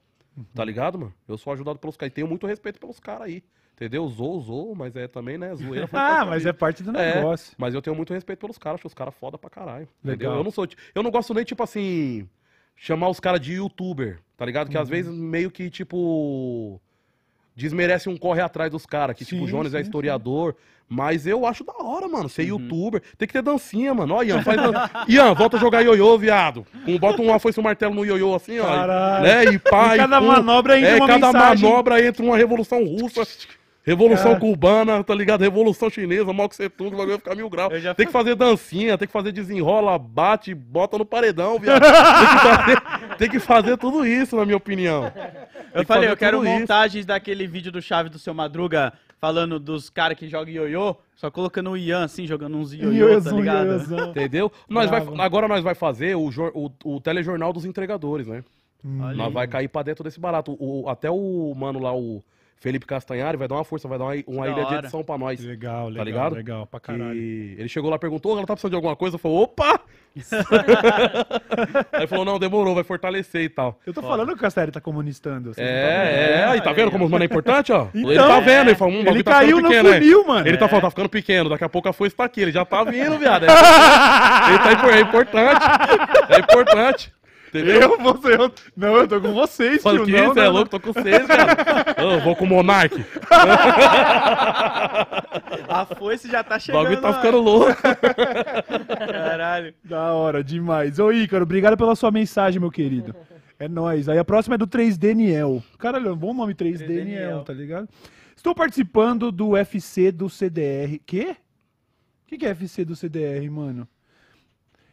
Tá ligado, mano? Eu sou ajudado pelos caras. E tenho muito respeito pelos caras aí. Entendeu? Zou, zou, mas é também, né? Zoeira. Ah, mas é parte do É, negócio. Mas eu tenho muito respeito pelos caras, acho os caras foda pra caralho. Entendeu? Legal. Eu não sou. Eu não gosto nem, tipo assim, chamar os caras de youtuber, tá ligado? Que às Uhum. vezes meio que, tipo. Desmerece um corre atrás dos caras, que tipo, Sim, o Jones é sim, historiador. Mas eu acho da hora, mano, ser Uhum. youtuber. Tem que ter dancinha, mano. Ó, Ian, faz dan... Ian, volta a jogar ioiô, viado. Com, bota uma foice e um martelo no ioiô assim, ó. Caralho. Né? E pá, Em cada pum. manobra entra é, uma cada mensagem. manobra entra uma revolução russa. Revolução Cara. cubana, tá ligado? Revolução chinesa, mal que você tudo, o bagulho vai ficar mil graus. Já Tem que fazer dancinha, tem que fazer desenrola, bate, bota no paredão, viado. tem, que fazer, tem que fazer tudo isso, na minha opinião. Eu que falei, eu quero tudo isso. montagens daquele vídeo do Chave do seu Madruga falando dos caras que jogam ioiô, só colocando o Ian assim, jogando uns ioiô, tá ligado? Entendeu? Nós vai, agora nós vai fazer o, o, o telejornal dos entregadores, né? Olha Nós vai cair pra dentro desse barato. O, até o mano lá, o Felipe Castanhari, vai dar uma força, vai dar uma, uma ilha de edição pra nós. Legal, legal, ligado? legal, pra caralho. Que ele chegou lá e perguntou, ela tá precisando de alguma coisa? Eu falei, opa! Aí falou, não, demorou, vai fortalecer e tal. Eu tô falando que o Castelli tá comunistando. não tá? É, é, aí tá vendo como os mano é importante, ó? ele Então, tá vendo, ele fala, hum, o Ele bagulho tá caiu ficando no pequeno, né? funil, mano. Ele tá falando, tá ficando pequeno, daqui a pouco a foice tá aqui, ele já tá vindo, viado. É, ele tá é importante, é importante, entendeu? Eu, você, eu, não, eu tô com vocês, Fala tio. que Não, você é não, louco, tô com vocês, cara. Eu vou com o Monark. A foice já tá O chegando. bagulho tá lá. ficando louco. Caralho. Da hora, demais. Ô, Ícaro, obrigado pela sua mensagem, meu querido. É nóis. Aí a próxima é do 3D Niel. Caralho, é um bom nome 3D, 3D Niel, Niel. tá ligado? Estou participando do UFC do CDR. Quê? O que, que é FC do CDR, mano?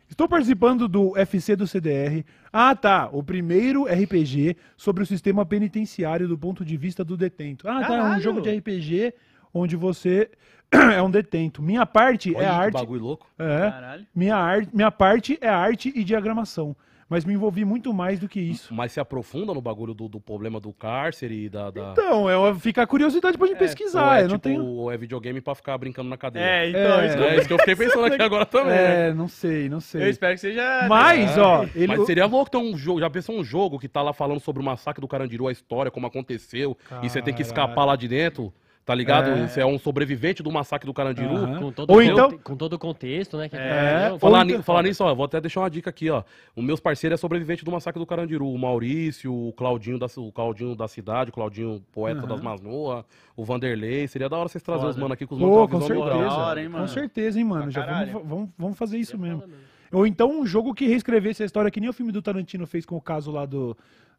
Estou participando do UFC do CDR. Ah, tá. O primeiro RPG sobre o sistema penitenciário do ponto de vista do detento. Ah, tá. É um jogo de RPG onde você é um detento. Minha parte Olha é a que arte. bagulho louco. É. Caralho. Minha, arte, minha parte é arte e diagramação. Mas me envolvi muito mais do que isso. Mas se aprofunda no bagulho do, do problema do cárcere e da... da... Então, é, fica a curiosidade pra gente Ou pesquisar. é, eu não tipo, tenho. é videogame pra ficar brincando na cadeira. É, então, É. isso eu- É isso que eu fiquei pensando aqui agora também. né? É, não sei, não eu sei. espero que seja. Mas, É, ó, ele. Mas seria louco ter um jogo. Já pensou um jogo que tá lá falando sobre o massacre do Carandiru, a história, como aconteceu, e você tem que Caralho. escapar lá de dentro, tá ligado? É. Você é um sobrevivente do massacre do Carandiru. Aham. Com todo, Ou o então- com todo o contexto, né? que É, aconteceu. Falar, então- falar nisso, ó, vou até deixar uma dica aqui, ó. O meus parceiros é sobrevivente do massacre do Carandiru. O Maurício, o Claudinho da, o Claudinho da cidade, o Claudinho, poeta Aham. das Masnoas, o Vanderlei. Seria da hora vocês trazerem os mano aqui com os Pô, mano com certeza. hora, hein, Com certeza, hein, mano. Já vamos, vamos, vamos fazer isso mesmo. Foda mesmo. Ou então um jogo que reescrevesse a história, que nem o filme do Tarantino fez com o caso lá do.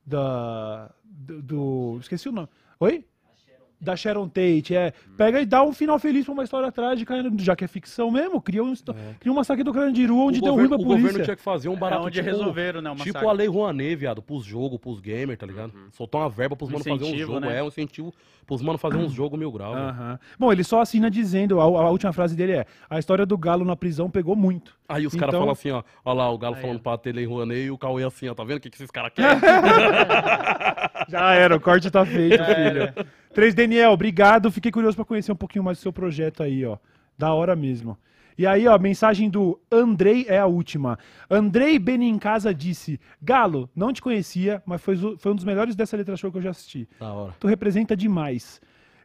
Da. Do. do- esqueci o nome. Oi? Da Sharon Tate. É, pega e dá um final feliz pra uma história trágica, já que é ficção mesmo. Cria um, histó- cria um massacre do Carandiru onde deu ruim pra o governo polícia. tinha que fazer um É barato onde tipo, resolveram, né? Tipo a Lei Rouanet, viado, pros jogos, pros gamers, tá ligado? Soltar uma verba pros Um mano fazer um jogo, né? é um incentivo pros mano fazer uns jogos mil graus. Aham. Bom, ele só assina dizendo, a, a última frase dele é: a história do Galo na prisão pegou muito. Aí os caras Então- falam assim, ó, ó lá, o Galo Aí, falando ó. pra ter Lei Rouanet e o Cauê assim, ó, tá vendo o que, que esses caras querem? Já era, o corte tá feito, Já filho. Era. 3 Daniel, obrigado. Fiquei curioso pra conhecer um pouquinho mais do seu projeto aí, ó. Da hora mesmo. E aí, ó, mensagem do Andrei é a última. Andrei Benincasa disse: Galo, não te conhecia, mas foi, foi um dos melhores dessa letra show que eu já assisti. da hora. Tu representa demais.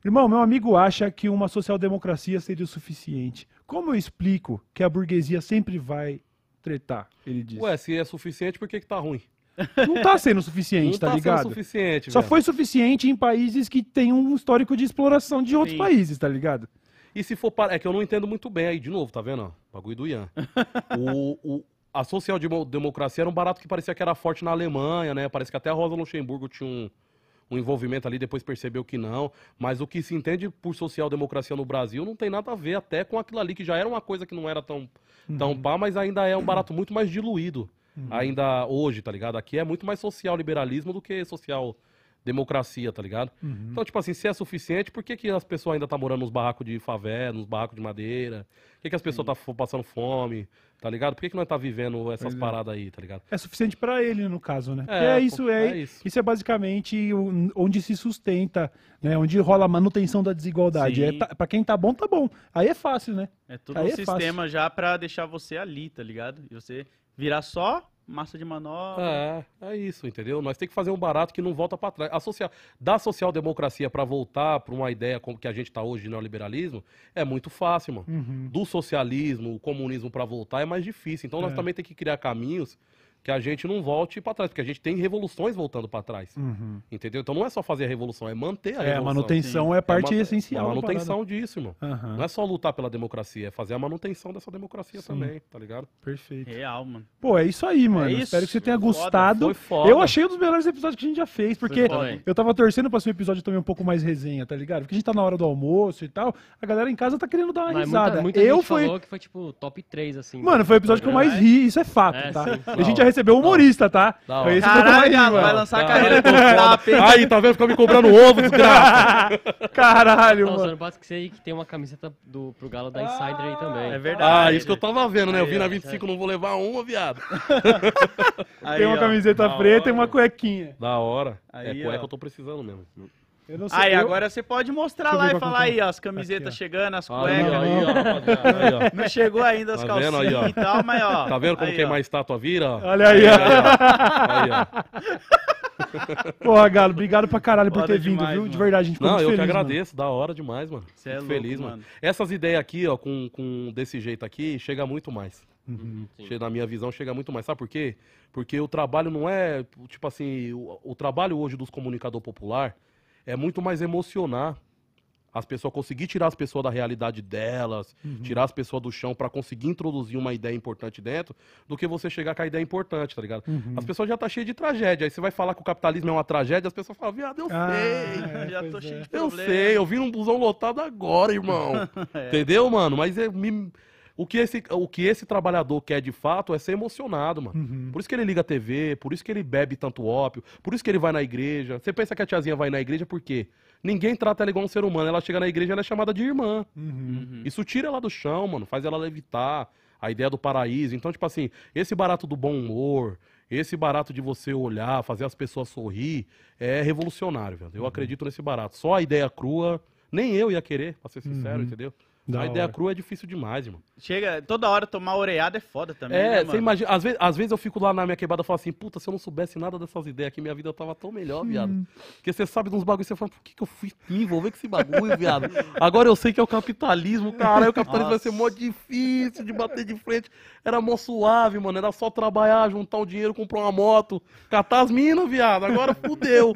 Irmão, meu amigo acha que uma social-democracia seria o suficiente. Como eu explico que a burguesia sempre vai tretar? Ele disse. Ué, se é suficiente, por que que tá ruim? Não tá sendo suficiente, Não tá, tá ligado? sendo suficiente, Só foi suficiente em países que têm um histórico de exploração de outros Sim. países, tá ligado? E se for para... É que eu não entendo muito bem aí, de novo, tá vendo? Bagulho do Ian. o, o- a social-democracia era um barato que parecia que era forte na Alemanha, né? Parece que até a Rosa Luxemburgo tinha um, um envolvimento ali, depois percebeu que não. Mas o que se entende por social-democracia no Brasil não tem nada a ver até com aquilo ali, que já era uma coisa que não era tão, tão pá, mas ainda é um barato muito mais diluído. Ainda hoje, tá ligado? Aqui é muito mais social-liberalismo do que social democracia, tá ligado? Então, tipo assim, se é suficiente, por que, que as pessoas ainda tá morando nos barracos de favela, nos barracos de madeira? Por que, que as pessoas tá f- passando fome, tá ligado? Por que, que nós tá vivendo essas Pois é. paradas aí, tá ligado? É suficiente pra ele, no caso, né? É, é, isso, é, é isso. isso. é basicamente onde se sustenta, né? Onde rola a manutenção da desigualdade. Sim. É, tá, pra quem tá bom, tá bom. Aí é fácil, né? É todo Aí um é fácil. sistema já pra deixar você ali, tá ligado? E você virar só massa de manobra. É, é isso, entendeu? Nós temos que fazer um barato que não volta pra trás. A social, da social-democracia pra voltar pra uma ideia como que a gente tá hoje de neoliberalismo, é muito fácil, mano. Uhum. do socialismo, o comunismo pra voltar é mais difícil. Então nós É. também temos que criar caminhos que a gente não volte pra trás, porque a gente tem revoluções voltando pra trás. Uhum. Entendeu? Então não é só fazer a revolução, é manter a É, a revolução. manutenção sim. é parte É uma- essencial. A manutenção disso, irmão. Aham, Não é só lutar pela democracia, é fazer a manutenção dessa democracia Sim. também, tá ligado? Perfeito. Real, mano. Pô, é isso aí, mano. É isso. Espero que você tenha Foda, gostado. Foi foda. Eu achei um dos melhores episódios que a gente já fez, porque eu tava torcendo pra ser um episódio também um pouco mais resenha, tá ligado? Porque a gente tá na hora do almoço e tal, a galera em casa tá querendo dar uma Mas risada. muita, muita eu gente fui. falou que foi tipo top 3, assim. Mano, foi o episódio que eu mais ri, isso é fato, É, tá? sim. A gente já recebeu humorista, tá? Da hora. Foi esse que eu mais Caralho, vai lançar a carreira do? Aí, tá vendo? Fica me cobrando ovo, desgraça. Caralho, Não, mano. não pode esquecer aí que tem uma camiseta do, pro Galo da Insider aí também. É verdade. Ah, isso que eu tava vendo, né? Eu vi na ó, 25, não vou levar uma, viado. Aí, Tem uma ó. camiseta preta e hora. uma cuequinha. Da hora. Aí, é cueca ó. eu tô precisando mesmo. Eu não sei. Aí, eu- agora você pode mostrar Deixa lá e falar que é. aí, ó, as camisetas Aqui, ó. chegando, as Aí, cuecas. ó, aí, ó, aí, ó. Não chegou ainda as Tá vendo calcinhas aí, ó? e tal, mas ó. Tá vendo como aí, quem ó. mais estátua vira? ó? Olha aí, ó. Aí, ó. Porra, Galo, obrigado pra caralho por Foda ter vindo, demais, viu? De mano. verdade, a gente ficou Não, muito eu que feliz, mano. agradeço, da hora demais, mano. Cê é Fico louco, feliz, mano. mano. Essas ideias aqui, ó, com, com desse jeito aqui, chega muito mais. Uhum. Che- Na minha visão, chega muito mais. Sabe por quê? Porque o trabalho não é, tipo assim, o, o trabalho hoje dos comunicador popular é muito mais emocionar as pessoas, conseguir tirar as pessoas da realidade delas, Uhum. tirar as pessoas do chão pra conseguir introduzir uma ideia importante dentro, do que você chegar com a ideia importante, tá ligado? Uhum. As pessoas já tá cheias de tragédia. Aí você vai falar que o capitalismo é uma tragédia, as pessoas falam, viado, eu Ah, sei. é, Já tô é. cheio de Eu problema. sei, eu vi um busão lotado agora, irmão. Entendeu, mano? Mas é, me- o, que esse, o que esse trabalhador quer de fato é ser emocionado, mano. Uhum. Por isso que ele liga a TV, por isso que ele bebe tanto ópio, por isso que ele vai na igreja. Você pensa que a tiazinha vai na igreja por quê? Ninguém trata ela igual um ser humano. Ela chega na igreja ela é chamada de irmã. Uhum. Uhum. Isso tira ela do chão, mano. Faz ela levitar. A ideia do paraíso. Então, tipo assim, esse barato do bom humor, esse barato de você olhar, fazer as pessoas sorrir, é revolucionário, velho. Uhum. Eu acredito nesse barato. Só a ideia crua, nem eu ia querer, pra ser sincero, Uhum. entendeu? Da a ideia hora. crua é difícil demais, irmão. Chega, toda hora tomar oreada é foda também, né, É, mano? você imagina, às vezes, às vezes eu fico lá na minha quebrada e falo assim, puta, se eu não soubesse nada dessas ideias aqui, minha vida tava tão melhor, viado. Porque você sabe de uns bagulhos, você fala, por que, que eu fui me envolver com esse bagulho, viado? Agora eu sei que é o capitalismo, cara, o capitalismo vai ser mó difícil de bater de frente. Era mó suave, mano, era só trabalhar, juntar um dinheiro, comprar uma moto, catar as minas, viado. Agora fudeu,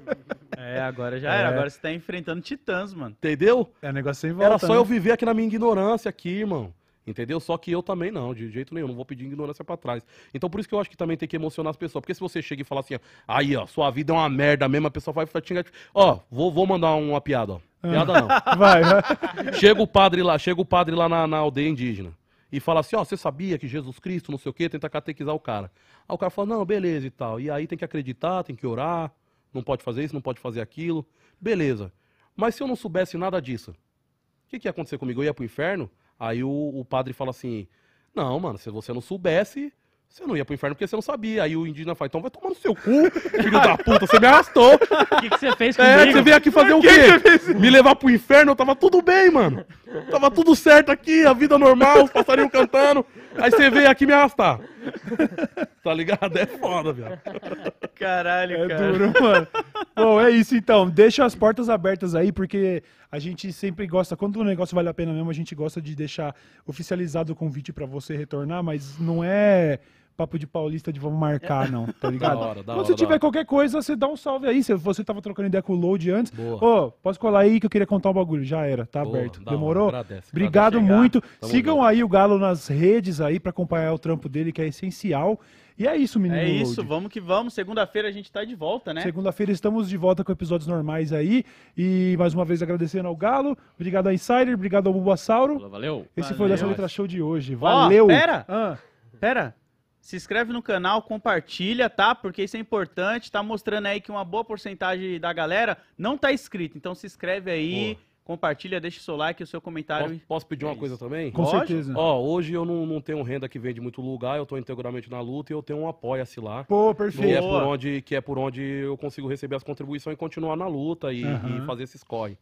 É, agora já É. era. Agora você tá enfrentando titãs, mano. entendeu? É negócio sem volta, Era só né? eu viver aqui na minha ignorância aqui, irmão. Entendeu? Só que eu também não, de jeito nenhum, não vou pedir ignorância pra trás. Então por isso que eu acho que também tem que emocionar as pessoas. Porque se você chega e fala assim, ó, aí, ó, sua vida é uma merda mesmo, a pessoa vai vai xingar. Ó, vou, vou mandar uma piada, ó. Piada não. Vai, vai. Chega o padre lá, chega o padre lá na, na aldeia indígena e fala assim, ó, você sabia que Jesus Cristo, não sei o quê, tenta catequizar o cara. Aí o cara fala, não, beleza e tal. E aí tem que acreditar, tem que orar, não pode fazer isso, não pode fazer aquilo. Beleza. Mas se eu não soubesse nada disso, o que, que ia acontecer comigo? Eu ia pro inferno? Aí o, o padre fala assim, não, mano, se você não soubesse, você não ia pro inferno porque você não sabia. Aí o indígena fala, então vai tomar no seu cu, filho da puta, você me arrastou. O que, que você fez É, comigo? você veio aqui fazer o quê? Me levar pro inferno, tava tudo bem, mano. Tava tudo certo aqui, a vida normal, os passarinhos cantando. Aí você veio aqui me arrastar. Tá ligado? É foda, viado. Caralho, É cara. duro, mano. Bom, é isso então. Deixa as portas abertas aí, porque a gente sempre gosta, quando o negócio vale a pena mesmo, a gente gosta de deixar oficializado o convite pra você retornar, mas não é papo de paulista de vamos marcar, não, tá ligado? Da hora, da Quando hora, você da tiver hora. qualquer coisa, você dá um salve aí. Se você tava trocando ideia com o Load antes, ô, posso colar aí que eu queria contar um bagulho. Já era, tá Boa, aberto. Demorou? Agradece, Obrigado agradece. muito. Tamo Sigam aí o Galo nas redes aí pra acompanhar o trampo dele, que é essencial. E é isso, menino. É isso, vamos que vamos. Segunda-feira a gente tá de volta, né? Segunda-feira estamos de volta com episódios normais aí. E mais uma vez agradecendo ao Galo. Obrigado ao Insider, obrigado ao Bulbasauro. Falou, Valeu. Esse Valeu. foi o Dessa Letra Show de hoje. Valeu! Ó, pera! Ah, Pera, se inscreve no canal, compartilha, tá? Porque isso é importante. Tá mostrando aí que uma boa porcentagem da galera não tá inscrito. Então se inscreve aí, Boa. Compartilha, deixa o seu like e o seu comentário. Posso, posso pedir É uma isso. coisa também? com Lógico. certeza. Ó, hoje eu não, não tenho renda que vem de muito lugar, eu tô integralmente na luta e eu tenho um apoia-se lá. Pô, Que é, perfeito. Por onde, que é por onde eu consigo receber as contribuições e continuar na luta e, Aham. e fazer esses corre.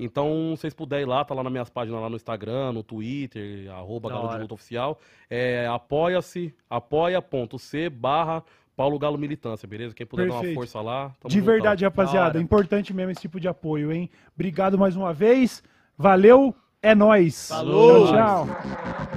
Então, se vocês puderem ir lá, tá lá nas minhas páginas lá no Instagram, no Twitter, arroba Da Galo de. Luta Oficial. É apoia-se, apoia.c barra Paulo Galo Militância, beleza? Quem puder dar Perfeito. uma força lá, tamo De verdade, Da rapaziada. Importante mesmo esse tipo de apoio, hein? Obrigado mais uma vez. Valeu, é nóis. Falou. Tchau, tchau.